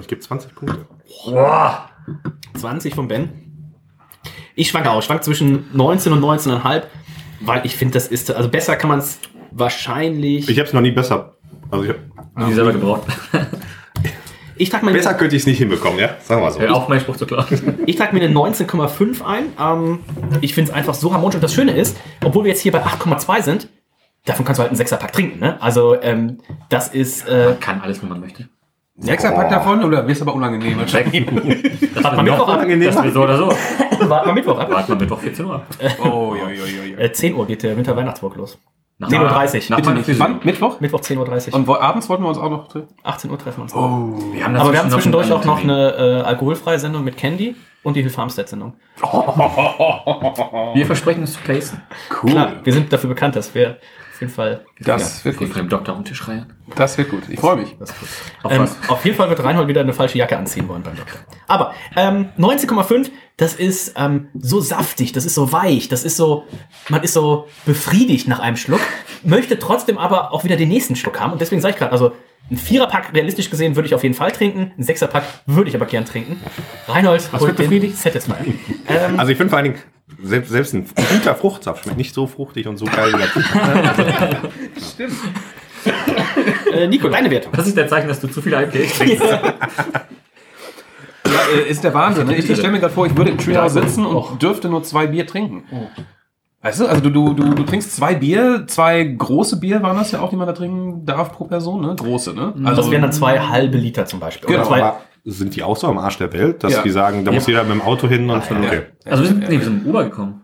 Ich gebe 20 Punkte. Boah. 20 von Ben. Ich schwanke auch. Ich schwank zwischen 19 und 19,5, weil ich finde, das ist, also besser kann man es wahrscheinlich. Ich habe es noch nie besser. Also ich hab, Die selber gebraucht. Ich trage mir, besser könnte ich es nicht hinbekommen, ja? Sagen wir mal so. Hör auf, meinen Spruch zu klauen. ich trag mir eine 19,5 ein. Ähm, ich finde es einfach so harmonisch. Und das Schöne ist, obwohl wir jetzt hier bei 8,2 sind, davon kannst du halt einen Sechserpack trinken. Ne? Also ähm, das ist. Äh, Kann alles, wenn man möchte. Sechserpack davon oder wirst aber unangenehm? wahrscheinlich? Das Warten wir Mittwoch ab. Das wird so oder so. Warten wir Mittwoch ab. Warten wir Mittwoch 14 Uhr. Oh, ja, ja, ja. Äh, 10 Uhr geht der Winter-Weihnachtsburg los. Nach 10.30 Uhr. Bitte nicht. Wann? Mittwoch? Mittwoch 10.30 Uhr. Und wo, abends wollten wir uns auch noch treffen? 18 Uhr treffen wir uns. Wir haben Aber wir haben zwischendurch auch noch eine äh, alkoholfreie Sendung mit Candy und die Hill Farmstead-Sendung. Termin. Wir versprechen es zu placen. Cool. Klar, wir sind dafür bekannt, dass wir jeden Fall. Das wird Wir gut. von dem Doktor um den Tisch reihen. Das wird gut. Ich freue mich. Auf Ähm, was? auf jeden Fall wird Reinhold wieder eine falsche Jacke anziehen wollen beim Doktor. Aber ähm, 19,5, das ist ähm, so saftig, das ist so weich, das ist so, man ist so befriedigt nach einem Schluck, möchte trotzdem aber auch wieder den nächsten Schluck haben. Und deswegen sage ich gerade, also ein Viererpack realistisch gesehen würde ich auf jeden Fall trinken, ein Sechserpack würde ich aber gern trinken. Reinhold holt den Satisfier. Ähm, Also ich finde vor allen Dingen, selbst, selbst ein guter Fruchtsaft schmeckt nicht so fruchtig und so geil wie das. äh, Nico, deine Wertung. Das ist der Zeichen, dass du zu viele IPAs trinkst. Ja, äh, ist der Wahnsinn. Ne? Ich stelle mir gerade vor, ich würde im Treehouse sitzen und dürfte nur zwei Bier trinken. Weißt du, also du, du, du, du trinkst zwei Bier, zwei große Bier waren das ja auch, die man da trinken darf pro Person, ne? Große, ne? Also das wären dann zwei halbe Liter zum Beispiel. Genau, Oder zwei, Aber sind die auch so am Arsch der Welt, dass Ja. die sagen, da muss jeder mit dem Auto hin und schon, okay. Also wir sind, nee, wir sind im Uber gekommen.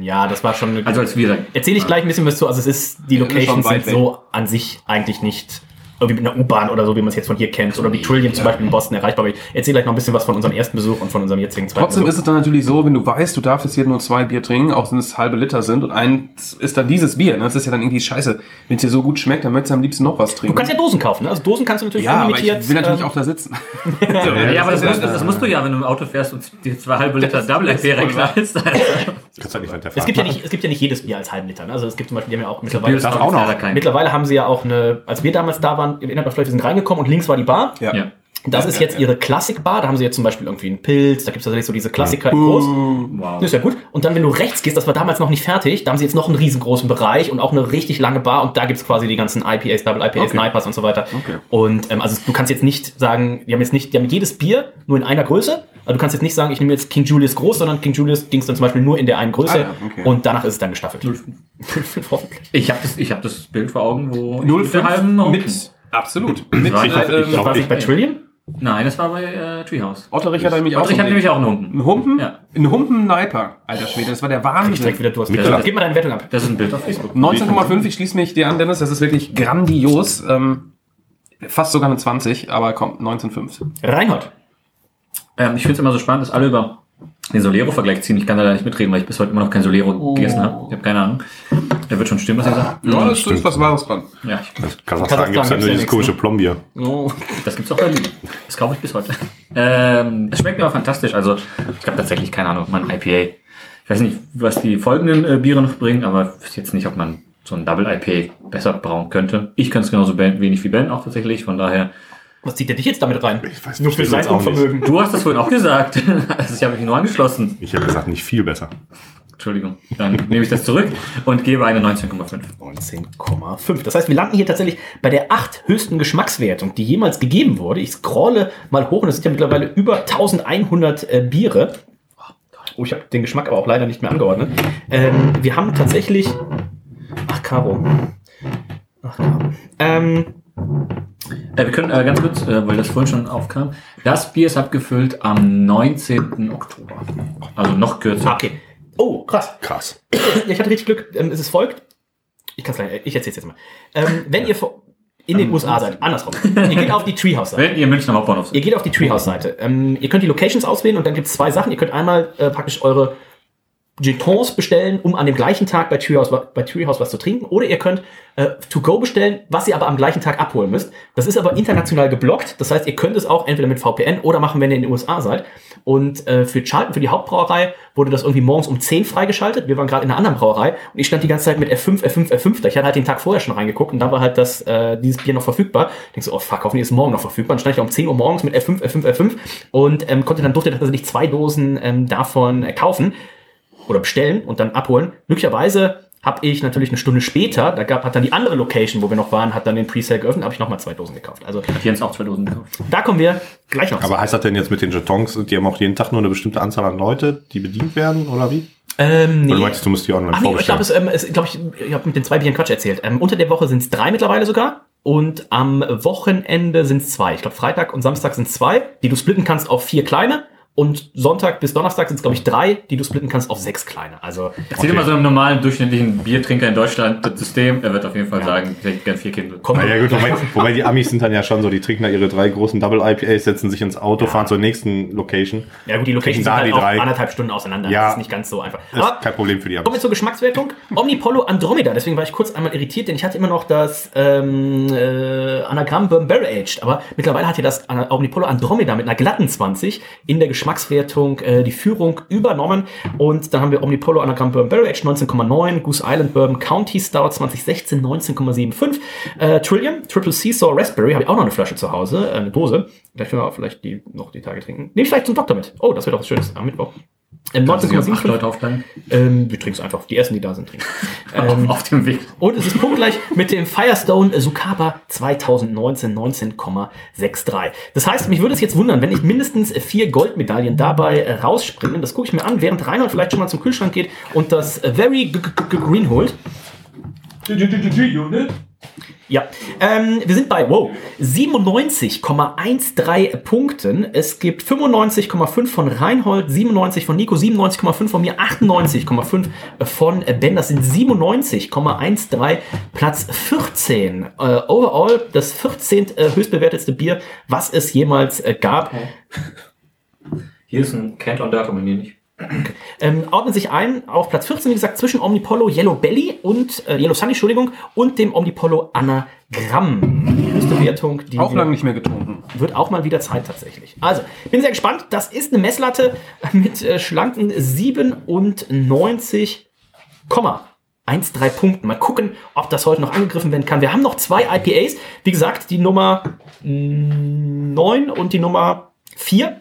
ja, das war schon eine Also als wir Erzähle ich gleich ein bisschen was zu. Also es ist, die Ja, Locations sind so an sich eigentlich nicht irgendwie mit einer U-Bahn oder so, wie man es jetzt von hier kennt, oder wie Trillium zum Beispiel in Boston erreichbar. Aber ich erzähle gleich noch ein bisschen was von unserem ersten Besuch und von unserem jetzigen zweiten Trotzdem Besuch. ist es dann natürlich so, wenn du weißt, du darfst jetzt hier nur zwei Bier trinken, auch wenn es halbe Liter sind und eins ist dann dieses Bier. Ne? Das ist ja dann irgendwie scheiße. Wenn es dir so gut schmeckt, dann möchtest du am liebsten noch was Du trinken. kannst ja Dosen kaufen, ne? Also Dosen kannst du natürlich ja, aber unlimitiert. ich will natürlich ähm, auch da sitzen. Ja, aber das, musst, du- das musst du ja, wenn du im Auto fährst und die zwei halbe Liter Double. Also, du halt nicht mit der es gibt ja nicht, es gibt ja nicht jedes Bier als halben Liter. Ne? Also es gibt zum Beispiel, die haben ja auch mittlerweile, Bier auch mittlerweile haben sie ja auch eine, als wir damals da waren, erinnert euch vielleicht, wir sind reingekommen und links war die Bar. Ja. Ja. Das ist jetzt ihre Klassikbar. Da haben sie jetzt zum Beispiel irgendwie einen Pilz. Da gibt es tatsächlich so diese Klassiker in groß. Wow. Das ist ja gut. Und dann, wenn du rechts gehst, das war damals noch nicht fertig, da haben sie jetzt noch einen riesengroßen Bereich und auch eine richtig lange Bar und da gibt's quasi die ganzen IPAs, Double IPAs, Okay. Snipers und so weiter. Okay. Und ähm, also du kannst jetzt nicht sagen, die haben jetzt nicht, die haben jedes Bier nur in einer Größe. Also du kannst jetzt nicht sagen, ich nehme jetzt King Julius groß, sondern King Julius ging es dann zum Beispiel nur in der einen Größe Ah ja, okay. und danach ist es dann gestaffelt. Hoffentlich. Ich habe das, ich hab das Bild vor Augen, wo ich 05 der halben noch- mit, absolut. Mit, war- äh, ich- ähm, Das war nicht bei Trillium? Nein, das war bei äh, Treehouse. Otterich hat nämlich auch Otterich hat nämlich auch einen Humpen. Ein Humpen? Ja. Ein Humpen-Niper. Alter Schwede, das war der Ich direkt Wahnsinn. wieder Durst. Mittel- Gib mal deine Wertung ab. Das ist ein Bild auf Facebook. 19,5, ich schließe mich dir an, Dennis, das ist wirklich grandios. Ähm, fast sogar eine 20, aber komm, 19,5. Reinhold. Ähm, ich finde es immer so spannend, dass alle über den Solero-Vergleich ziehen. Ich kann da leider nicht mitreden, weil ich bis heute immer noch kein Solero gegessen habe. Ich habe keine Ahnung. Der wird schon stimmen, was ihr sagt. Ja, das ist was Wahres dran. Ja, ich, Kasachstan gibt es gibt's ja nur dieses komische? Plombier. Oh. das gibt's auch bei Lidl. Das kaufe ich bis heute. Ähm, es schmeckt mir aber fantastisch. Also, ich habe tatsächlich keine Ahnung, ob man IPA. Ich weiß nicht, was die folgenden äh, Biere noch bringen, aber ich weiß jetzt nicht, ob man so ein Double IPA besser brauen könnte. Ich kann es genauso ben, wenig wie Ben auch tatsächlich. Von daher, Was zieht der dich jetzt damit rein? Ich weiß Nur für sein. Unvermögen. du hast das vorhin auch gesagt. also, ich habe mich nur angeschlossen. Ich habe gesagt, nicht viel besser. Entschuldigung. Dann nehme ich das zurück und gebe eine 19,5. 19,5. Das heißt, wir landen hier tatsächlich bei der acht höchsten Geschmackswertung, die jemals gegeben wurde. Ich scrolle mal hoch und es sind ja mittlerweile über 1100 äh, Biere. Oh, ich habe den Geschmack aber auch leider nicht mehr angeordnet. Ähm, wir haben tatsächlich. Ach, Caro. Ach, Caro. Ähm, Äh, wir können äh, ganz kurz, äh, weil das vorhin schon aufkam. Das Bier ist abgefüllt am 19. Oktober. Also noch kürzer. okay. Oh, krass. Krass. Ja, ich hatte richtig Glück. Ähm, es ist folgt. Ich kann's gleich, ich erzähl's jetzt mal. Ähm, wenn ihr vor- in den USA seid, andersrum. Ihr geht auf die Treehouse-Seite. Wenn ihr Münchner Hauptbahnhof Ihr geht auf die Treehouse-Seite. Ähm, ihr könnt die Locations auswählen und dann gibt es zwei Sachen. Ihr könnt einmal äh, praktisch eure Jetons bestellen, um an dem gleichen Tag bei Treehouse, bei Treehouse was zu trinken. Oder ihr könnt äh, To-Go bestellen, was ihr aber am gleichen Tag abholen müsst. Das ist aber international geblockt. Das heißt, ihr könnt es auch entweder mit VPN oder machen, wenn ihr in den USA seid. Und äh, für Charlton, für die Hauptbrauerei, wurde das irgendwie morgens um 10 freigeschaltet. Wir waren gerade in einer anderen Brauerei und ich stand die ganze Zeit mit F5, F5, F5 da. Ich hatte halt den Tag vorher schon reingeguckt und da war halt das, äh, dieses Bier noch verfügbar. Ich denk so, oh fuck, hoffentlich ist es morgen noch verfügbar. Dann stand ich um 10 Uhr morgens mit F5, F5, F5 und ähm, konnte dann durfte tatsächlich zwei Dosen ähm, davon äh, kaufen oder bestellen und dann abholen. Glücklicherweise habe ich natürlich eine Stunde später, da gab, hat dann die andere Location, wo wir noch waren, hat dann den Presale geöffnet, habe ich nochmal zwei Dosen gekauft. Also Hat Jens auch zwei Dosen gekauft. da kommen wir gleich noch. zu. Aber heißt das denn jetzt mit den Jetons, die haben auch jeden Tag nur eine bestimmte Anzahl an Leute, die bedient werden, oder wie? ähm, nee. Oder du meinst, du musst die online Ach nee, ich glaube, vorbestellen? es, ähm, glaub ich, ich habe mit den zwei Bieren Quatsch erzählt. Ähm, unter der Woche sind es drei mittlerweile sogar. Und am Wochenende sind es zwei. Ich glaube, Freitag und Samstag sind zwei, die du splitten kannst auf vier kleine. Und Sonntag bis Donnerstag sind es, glaube ich, drei, die du splitten kannst auf sechs kleine. Also Erzähl mal so einem normalen, durchschnittlichen Biertrinker in Deutschland das System. Er wird auf jeden Fall sagen, ich hätte gern vier Kinder. kommt Ah, ja, gut, wobei, wobei die Amis sind dann ja schon so, die trinken da ihre drei großen Double IPAs, setzen sich ins Auto, fahren zur nächsten Location. Ja gut, die Locations Trinken sind halt die auch drei. anderthalb Stunden auseinander. Ja. Das ist nicht ganz so einfach. Ist kein Problem für die Kommen wir Amis. zur Geschmackswertung. Omnipollo Andromeda. Deswegen war ich kurz einmal irritiert, denn ich hatte immer noch das ähm, äh, Anagramm Bourbon Barrel Aged. Aber mittlerweile hat ja das Omnipollo Andromeda mit einer glatten 20 in der Geschmackswertung äh, die Führung übernommen. Und dann haben wir Omnipollo Anagramm Bourbon Barrel Aged 19,9, Goose Island Bourbon County Stout 2016 19,75, äh, Trillium, Triple Seesaw Raspberry, habe ich auch noch eine Flasche zu Hause, äh, eine Dose. Vielleicht können wir auch vielleicht die noch die Tage trinken. Nehme ich vielleicht zum Doktor mit. Oh, das wäre doch was Schönes am Mittwoch. Ähm, Kannst du sie auf acht 19,75. Leute aufteilen? Ähm, wir trinken es einfach. Die ersten, die da sind, trinken. ähm, auf dem Weg. und es ist punktgleich mit dem Firestone Sukaba 2019 19,63. Das heißt, mich würde es jetzt wundern, wenn nicht mindestens vier Goldmedaillen dabei äh, rausspringen. Das gucke ich mir an, während Reinhold vielleicht schon mal zum Kühlschrank geht und das äh, Very Green holt. Ja, ähm, wir sind bei, wow, 97,13 Punkten. Es gibt 95,5 von Reinhold, 97 von Nico, 97,5 von mir, 98,5 von Ben. Das sind 97,13, Platz 14. Äh, overall das 14. äh, höchstbewertetste Bier, was es jemals äh, gab. Hier ist ein Canton Dark, mir nicht. Ähm, ordnen sich ein auf Platz 14, wie gesagt, zwischen Omnipollo Yellow Belly und äh, Yellow Sunny, Entschuldigung, und dem Omnipollo Anagramm. Die höchste Wertung, die Auch lange nicht mehr getrunken. wird auch mal wieder Zeit tatsächlich. Also, bin sehr gespannt. Das ist eine Messlatte mit äh, schlanken 97,13 Punkten. Mal gucken, ob das heute noch angegriffen werden kann. Wir haben noch zwei IPAs. Wie gesagt, die Nummer mm, 9 und die Nummer 4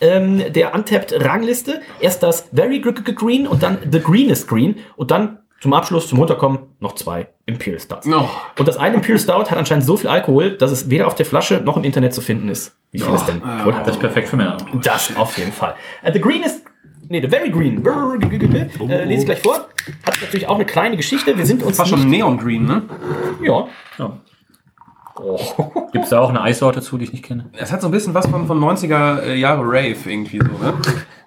ähm, der Untapped-Rangliste. Erst das Very Gr- Gr- Green und dann The Greenest Green und dann zum Abschluss, zum Runterkommen, noch zwei Imperial Stouts. Oh. Und das eine Imperial Stout hat anscheinend so viel Alkohol, dass es weder auf der Flasche noch im Internet zu finden ist. Wie viel es denn wohl hat. Das ist perfekt für Männer. Das auf jeden Fall. Äh, the Green ist. Nee, The Very Green. G- g- g- Äh, lese ich gleich vor. Hat natürlich auch eine kleine Geschichte. Wir sind uns. Das war schon Neon Green, ne? Ja. Ja. Gibt es da auch eine Eissorte zu, die ich nicht kenne? Es hat so ein bisschen was von, von 90er äh, Jahre Rave irgendwie so, ne?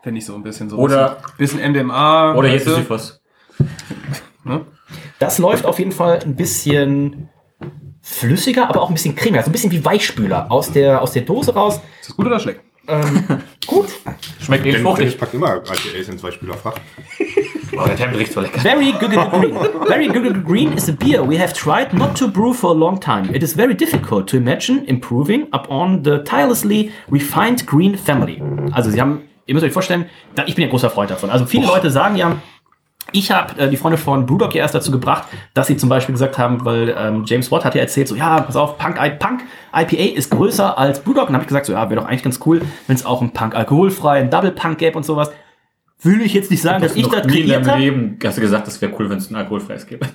Finde ich so ein bisschen so. Oder- bisschen MDMA. Oder jetzt ist Sisyphos. Das läuft auf jeden Fall ein bisschen flüssiger, aber auch ein bisschen cremiger. So ein bisschen wie Weichspüler aus der, aus der Dose raus. Ist das gut oder schlecht? Ähm, gut. Schmeckt eh fruchtig. packt immer IPAs in Zweispielerfach. Oh, der Temp riecht so lecker. Very good green. Very good green is a beer we have tried not to brew for a long time. It is very difficult to imagine improving upon the tirelessly refined green family. Also sie haben, ihr müsst euch vorstellen, ich bin ja großer Freund davon. Also viele Leute sagen ja, ich habe äh, die Freunde von Brewdog ja erst dazu gebracht, dass sie zum Beispiel gesagt haben, weil ähm, James Watt hat ja erzählt, so ja, pass auf, Punk, I Punk IPA ist größer als Brewdog. Und dann habe ich gesagt, so ja, wäre doch eigentlich ganz cool, wenn es auch ein Punk alkoholfrei, ein Double Punk gäbe und sowas. Will ich jetzt nicht sagen, dass ich das kreiert deinem habe. Leben hast du gesagt, das wäre cool, wenn es ein alkoholfreies gäbe.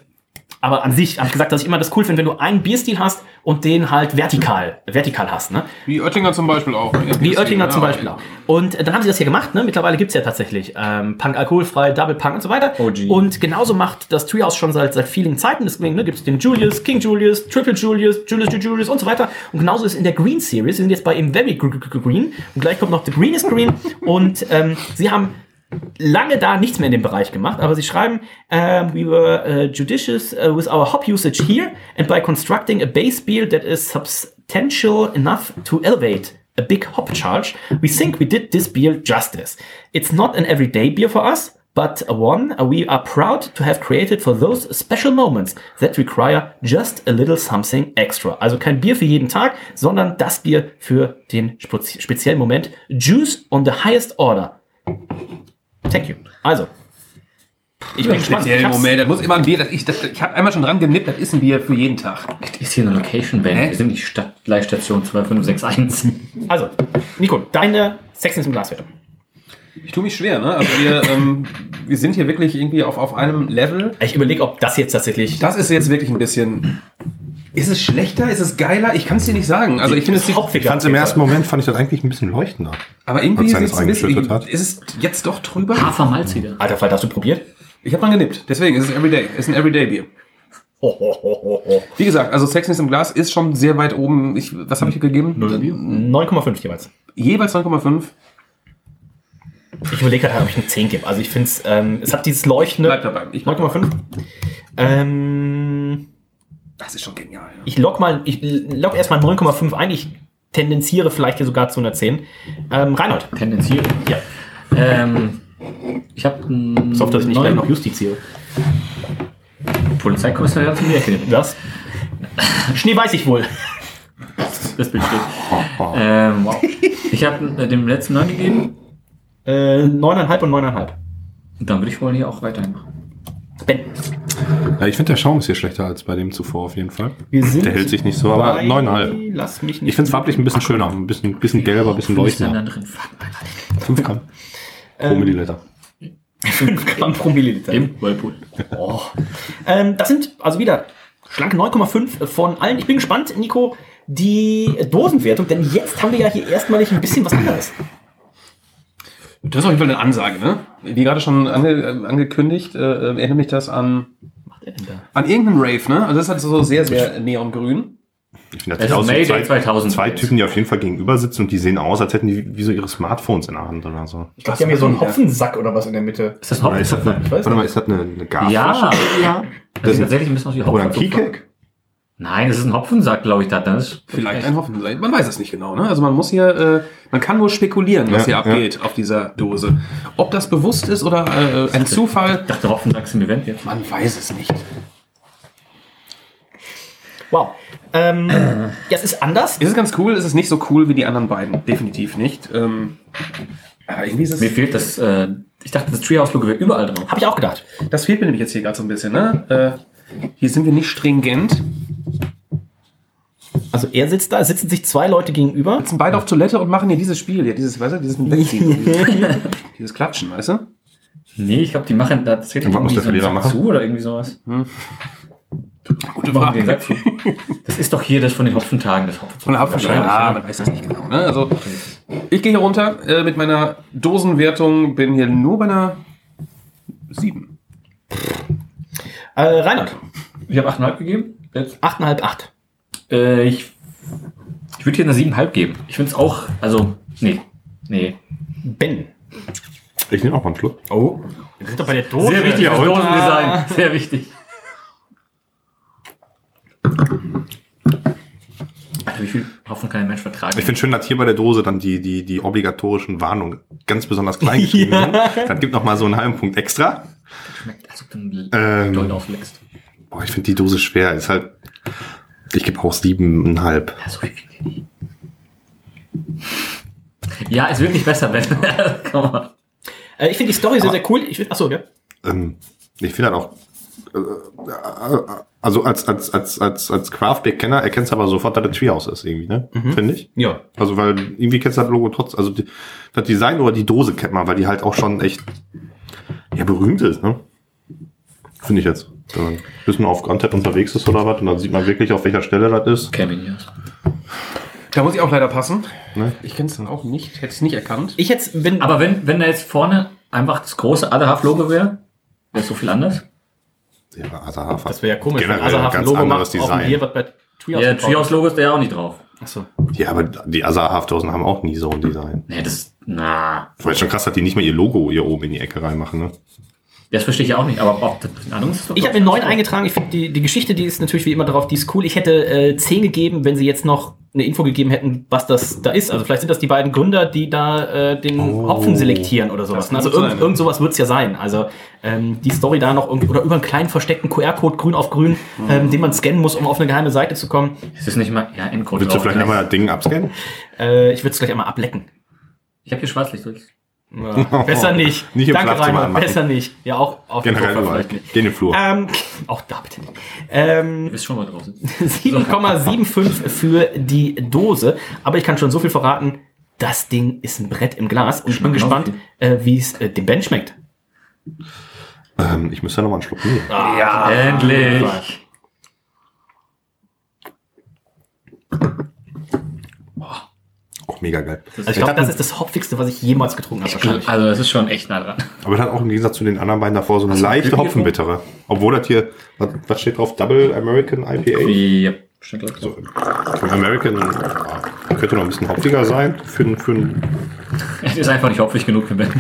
Aber an sich habe ich gesagt, dass ich immer das cool finde, wenn du einen Bierstil hast und den halt vertikal, vertikal hast. Ne? Wie Oettinger zum Beispiel auch. Wie Oettinger zum Beispiel auch. Und äh, dann haben sie das hier gemacht. Ne? Mittlerweile gibt's ja tatsächlich ähm, Punk alkoholfrei, Double Punk und so weiter. OG. Und genauso macht das Treehouse schon seit, seit vielen Zeiten. Deswegen ne, gibt's den Julius, King Julius, Triple Julius, Julius Julius und so weiter. Und genauso ist in der Green Series. Wir sind jetzt bei im Very Gr- Gr- Gr- Green. Und gleich kommt noch The Green is Green. Und ähm, sie haben lange da nichts mehr in dem Bereich gemacht, aber sie schreiben, um, we were uh, judicious uh, with our hop usage here and by constructing a base beer that is substantial enough to elevate a big hop charge, we think we did this beer justice. It's not an everyday beer for us, but one we are proud to have created for those special moments that require just a little something extra. Also kein Bier für jeden Tag, sondern das Bier für den spezi- speziellen Moment. Juice on the highest order. Thank you. Also. Ich bin gespannt. Speziell hab's- Moment, das muss immer ein Bier, das ich, das, ich habe einmal schon dran genippt, das ist ein Bier für jeden Tag. Ist hier eine Location Band? Hä? Wir sind nicht Stadt Leihstation 2561. Also, Nico, deine Sexiness im Glaswertung. Ich tue mich schwer, ne? Also wir, ähm, wir sind hier wirklich irgendwie auf, auf einem Level. Ich überlege, ob das jetzt tatsächlich. Das ist jetzt wirklich ein bisschen. Ist es schlechter? Ist es geiler? Ich kann es dir nicht sagen. Also ich finde es sieht- Ich fand im ersten Moment fand ich das eigentlich ein bisschen leuchtender. Aber irgendwie ist es, ein bisschen, hat. ist es jetzt doch drüber. Hafermalziger. Alter Fall, hast du probiert? Ich habe dran genippt. Deswegen ist es Everyday. Ist ein Everyday-Bier. Wie gesagt, also Sexiness im Glas ist schon sehr weit oben. Ich, was habe ich gegeben? 9,5 jeweils. Jeweils 9,5. Ich überlege gerade, ob ich eine 10 gebe. Also ich finde es, ähm, es hat dieses Leuchtende. Bleib dabei. Ich bleib 9,5. Ähm, Das ist schon genial. Ja. ich log mal, ich log erstmal 9,5 ein. Ich tendenziere vielleicht hier sogar zu einer 10. Ähm, Reinhold. Tendenziere. Ja. Ähm, ich habe Ich hoffe, dass ich nicht gleich noch justiziere. Polizeikommissariat in die Ecke. Das? Schnee weiß ich wohl. Das Bild steht. ähm, wow. Ich habe dem letzten 9 gegeben. Äh, 9,5 und 9,5. Und dann würde ich wohl hier auch weiterhin machen. Ben. Ja, ich finde der Schaum ist hier schlechter als bei dem zuvor auf jeden Fall. Wir sind Der hält sich nicht so, aber bei- 9,5. Lass mich nicht. Ich finde es farblich ein bisschen schöner, ein bisschen, bisschen gelber, ein bisschen leuchtender. anderen Farben. 5 Gramm pro Milliliter. 5 Gramm pro Milliliter. Im Whirlpool. Oh. Ähm, das sind also wieder schlanke 9,5 von allen. Ich bin gespannt, Nico, die Dosenwertung, denn jetzt haben wir ja hier erstmalig ein bisschen was anderes. Das ist auf jeden Fall eine Ansage, ne? Wie gerade schon ange, äh, angekündigt, äh, erinnert mich das an, Was macht er denn da? an irgendeinen Rave, ne? Also das ist halt so sehr, sehr neongrün. Ich finde, Es das ist aus wie Mayday zwei, 2000. zwei Typen, die auf jeden Fall gegenüber sitzen und die sehen aus, als hätten die wie so ihre Smartphones in der Hand oder so. Ich glaube, die haben hier so einen Hopfensack oder was in der Mitte. Ist das Oder ist das Hopfen? eine, weiß warte mal, ist das eine, eine Gasflasche? Ja. ja. Das sieht tatsächlich ein bisschen aus wie Oder ein Hopfen. Nein, das ist ein Hopfensack, glaube ich. Da. Das ist Vielleicht ein Hoffen. Man weiß es nicht genau, ne? Also man muss hier, äh, man kann nur spekulieren, was Ja, hier abgeht auf dieser Dose. Ob das bewusst ist oder äh, ein Zufall, Ich dachte, Hopfensack ist ein Event jetzt. man weiß es nicht. Wow. Ähm, ja, es ist anders. Ist es ganz cool, ist es nicht so cool wie die anderen beiden. Definitiv nicht. Ähm, aber irgendwie ist es. Mir fehlt das, äh, ich dachte, das Treehouse-Logo wäre überall drauf. Habe ich auch gedacht. Das fehlt mir nämlich jetzt hier gerade so ein bisschen, ne? Äh, hier sind wir nicht stringent. Also er sitzt da, es sitzen sich zwei Leute gegenüber. Sitzen beide auf Toilette und machen hier dieses Spiel, hier, dieses, weißt du, dieses Wegziehen. dieses, dieses Klatschen, weißt du? Nee, ich glaube, die machen, das wird Und was muss der so Verlierer machen? zu oder irgendwie sowas. Gute den Sack zu. Das ist doch hier das von den Hopfentagen, das Hopfen. Von der Hauptstadt. Ja, man weiß das nicht genau. Ne? Also, ich gehe hier runter äh, mit meiner Dosenwertung, bin hier nur bei einer 7. Äh, Reinhard. Ich habe 8,5 gegeben. Jetzt. 8,5, 8. Äh, ich ich würde hier eine 7,5 geben. Ich finde es auch, also, nee. Nee. Ben. Ich nehme auch mal einen Schluck. Oh. Wir sind doch bei der Dose. Sehr wichtig und? Dosendesign. Sehr wichtig. Alter, wie viel Hopfen kann ein Mensch vertragen? Ich finde schön, dass hier bei der Dose dann die, die, die obligatorischen Warnungen ganz besonders klein geschrieben Ja. sind. Das gibt noch mal so einen halben Punkt extra. schmeckt, als ob du einen Ähm. Doll aufleckst. Boah, ich finde die Dose schwer. Ist halt, ich gebe auch siebeneinhalb. Ja, es wird nicht besser, Ben. Komm mal. Äh, ich finde die Story sehr, sehr cool. Ich find, achso, ja. Ähm, ich finde halt auch, äh, also als, als, als, als, als Craftback-Kenner erkennst du aber sofort, dass das Treehouse ist irgendwie, ne? Finde ich. Ja. Also, weil irgendwie kennst du das Logo trotz, also die, das Design oder die Dose kennt man, weil die halt auch schon echt, ja, berühmt ist, ne? Finde ich jetzt. Wenn man ein bisschen auf Content unterwegs ist oder was, und dann sieht man wirklich, auf welcher Stelle das ist. Caminius. Da muss ich auch leider passen. Ne? Ich kenne es dann auch nicht, hätte es nicht erkannt. Ich jetzt bin. Aber wenn, wenn da jetzt vorne einfach das große Otherhalf-Logo wäre, wäre so viel anders. Ja, Asahaf hat das wäre ja komisch, wenn generell ein Logo anderes macht Design. Bier, was bei Treehouse Ja, ist. Treehouse-Logo ist da ja auch nicht drauf. Achso. Ja, aber die Asahaf-Dosen haben auch nie so ein Design. Nee, das, na, Ich weiß schon krass, dass die nicht mal ihr Logo hier oben in die Ecke reinmachen, ne? Das verstehe ich ja auch nicht, aber das in Ordnung ist. Ich habe mir neun eingetragen. Ich finde die, die Geschichte, die ist natürlich wie immer drauf, die ist cool. Ich hätte äh, zehn gegeben, wenn sie jetzt noch eine Info gegeben hätten, was das da ist. Also vielleicht sind das die beiden Gründer, die da äh, den Oh. Hopfen selektieren oder sowas. Also irgend, sein. irgend sowas wird es ja sein. Also ähm, die Story da noch irgendwie, oder über einen kleinen versteckten QR-Code grün auf grün, ähm, den man scannen muss, um auf eine geheime Seite zu kommen. Es ist nicht mal, ja, Endcode. Willst du vielleicht einmal das Ding abscannen? Äh, ich würde es gleich einmal ablecken. Ich habe hier Schwarzlicht. ich's? Ja, besser nicht. Nicht im Danke, Schlafzimmer anmachen. Besser nicht. Ja, auch auf dem Generell Sofa vielleicht nicht. Geh in den Flur. Ähm, auch da bitte nicht. Ähm, wisst schon mal draußen. 7,75 für die Dose. Aber ich kann schon so viel verraten, das Ding ist ein Brett im Glas und ich bin Schmeckt gespannt, äh, wie es äh, dem Ben schmeckt. Ähm, ich müsste noch mal einen Schluck nehmen. Ja, Endlich. Auch mega geil. Also ich glaube, das ist das Hopfigste, was ich jemals getrunken habe. Wahrscheinlich. Also, es ist schon echt nah dran. Aber das hat auch im Gegensatz zu den anderen beiden davor so eine Hast leichte Hopfenbittere. Obwohl das hier, was, was steht drauf? Double American IPA? Ja, stimmt, glaub ich. So, American ja, könnte noch ein bisschen hopfiger sein. Für, für, ein- Es ist einfach nicht hopfig genug für Ben.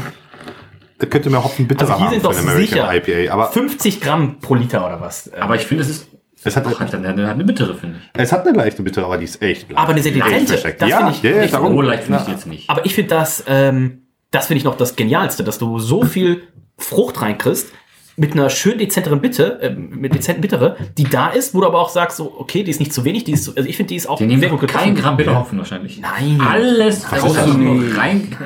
das könnte mehr Hopfenbittere Also hier haben sind für doch sicher IPA. Aber 50 Gramm pro Liter oder was. Aber ich finde, es ist. Es hat, hat eine, eine, eine bittere, finde ich. es hat eine leichte Bittere, aber die ist echt leicht. Aber eine sehr dezente. Das ja, finde ich ja, ja, nicht darum. So leicht finde ich die jetzt nicht. Aber ich finde das, ähm, das finde ich noch das Genialste, dass du so viel Frucht reinkriegst mit einer schön dezenteren Bitte, äh, mit dezenten Bittere, die da ist, wo du aber auch sagst, so, okay, die ist nicht zu wenig, die ist, zu, also ich finde, die ist auch Die sehr gut kein getroffen. Gramm Bitterhopfen wahrscheinlich. Nein. Alles brauchst raus, du nur rein.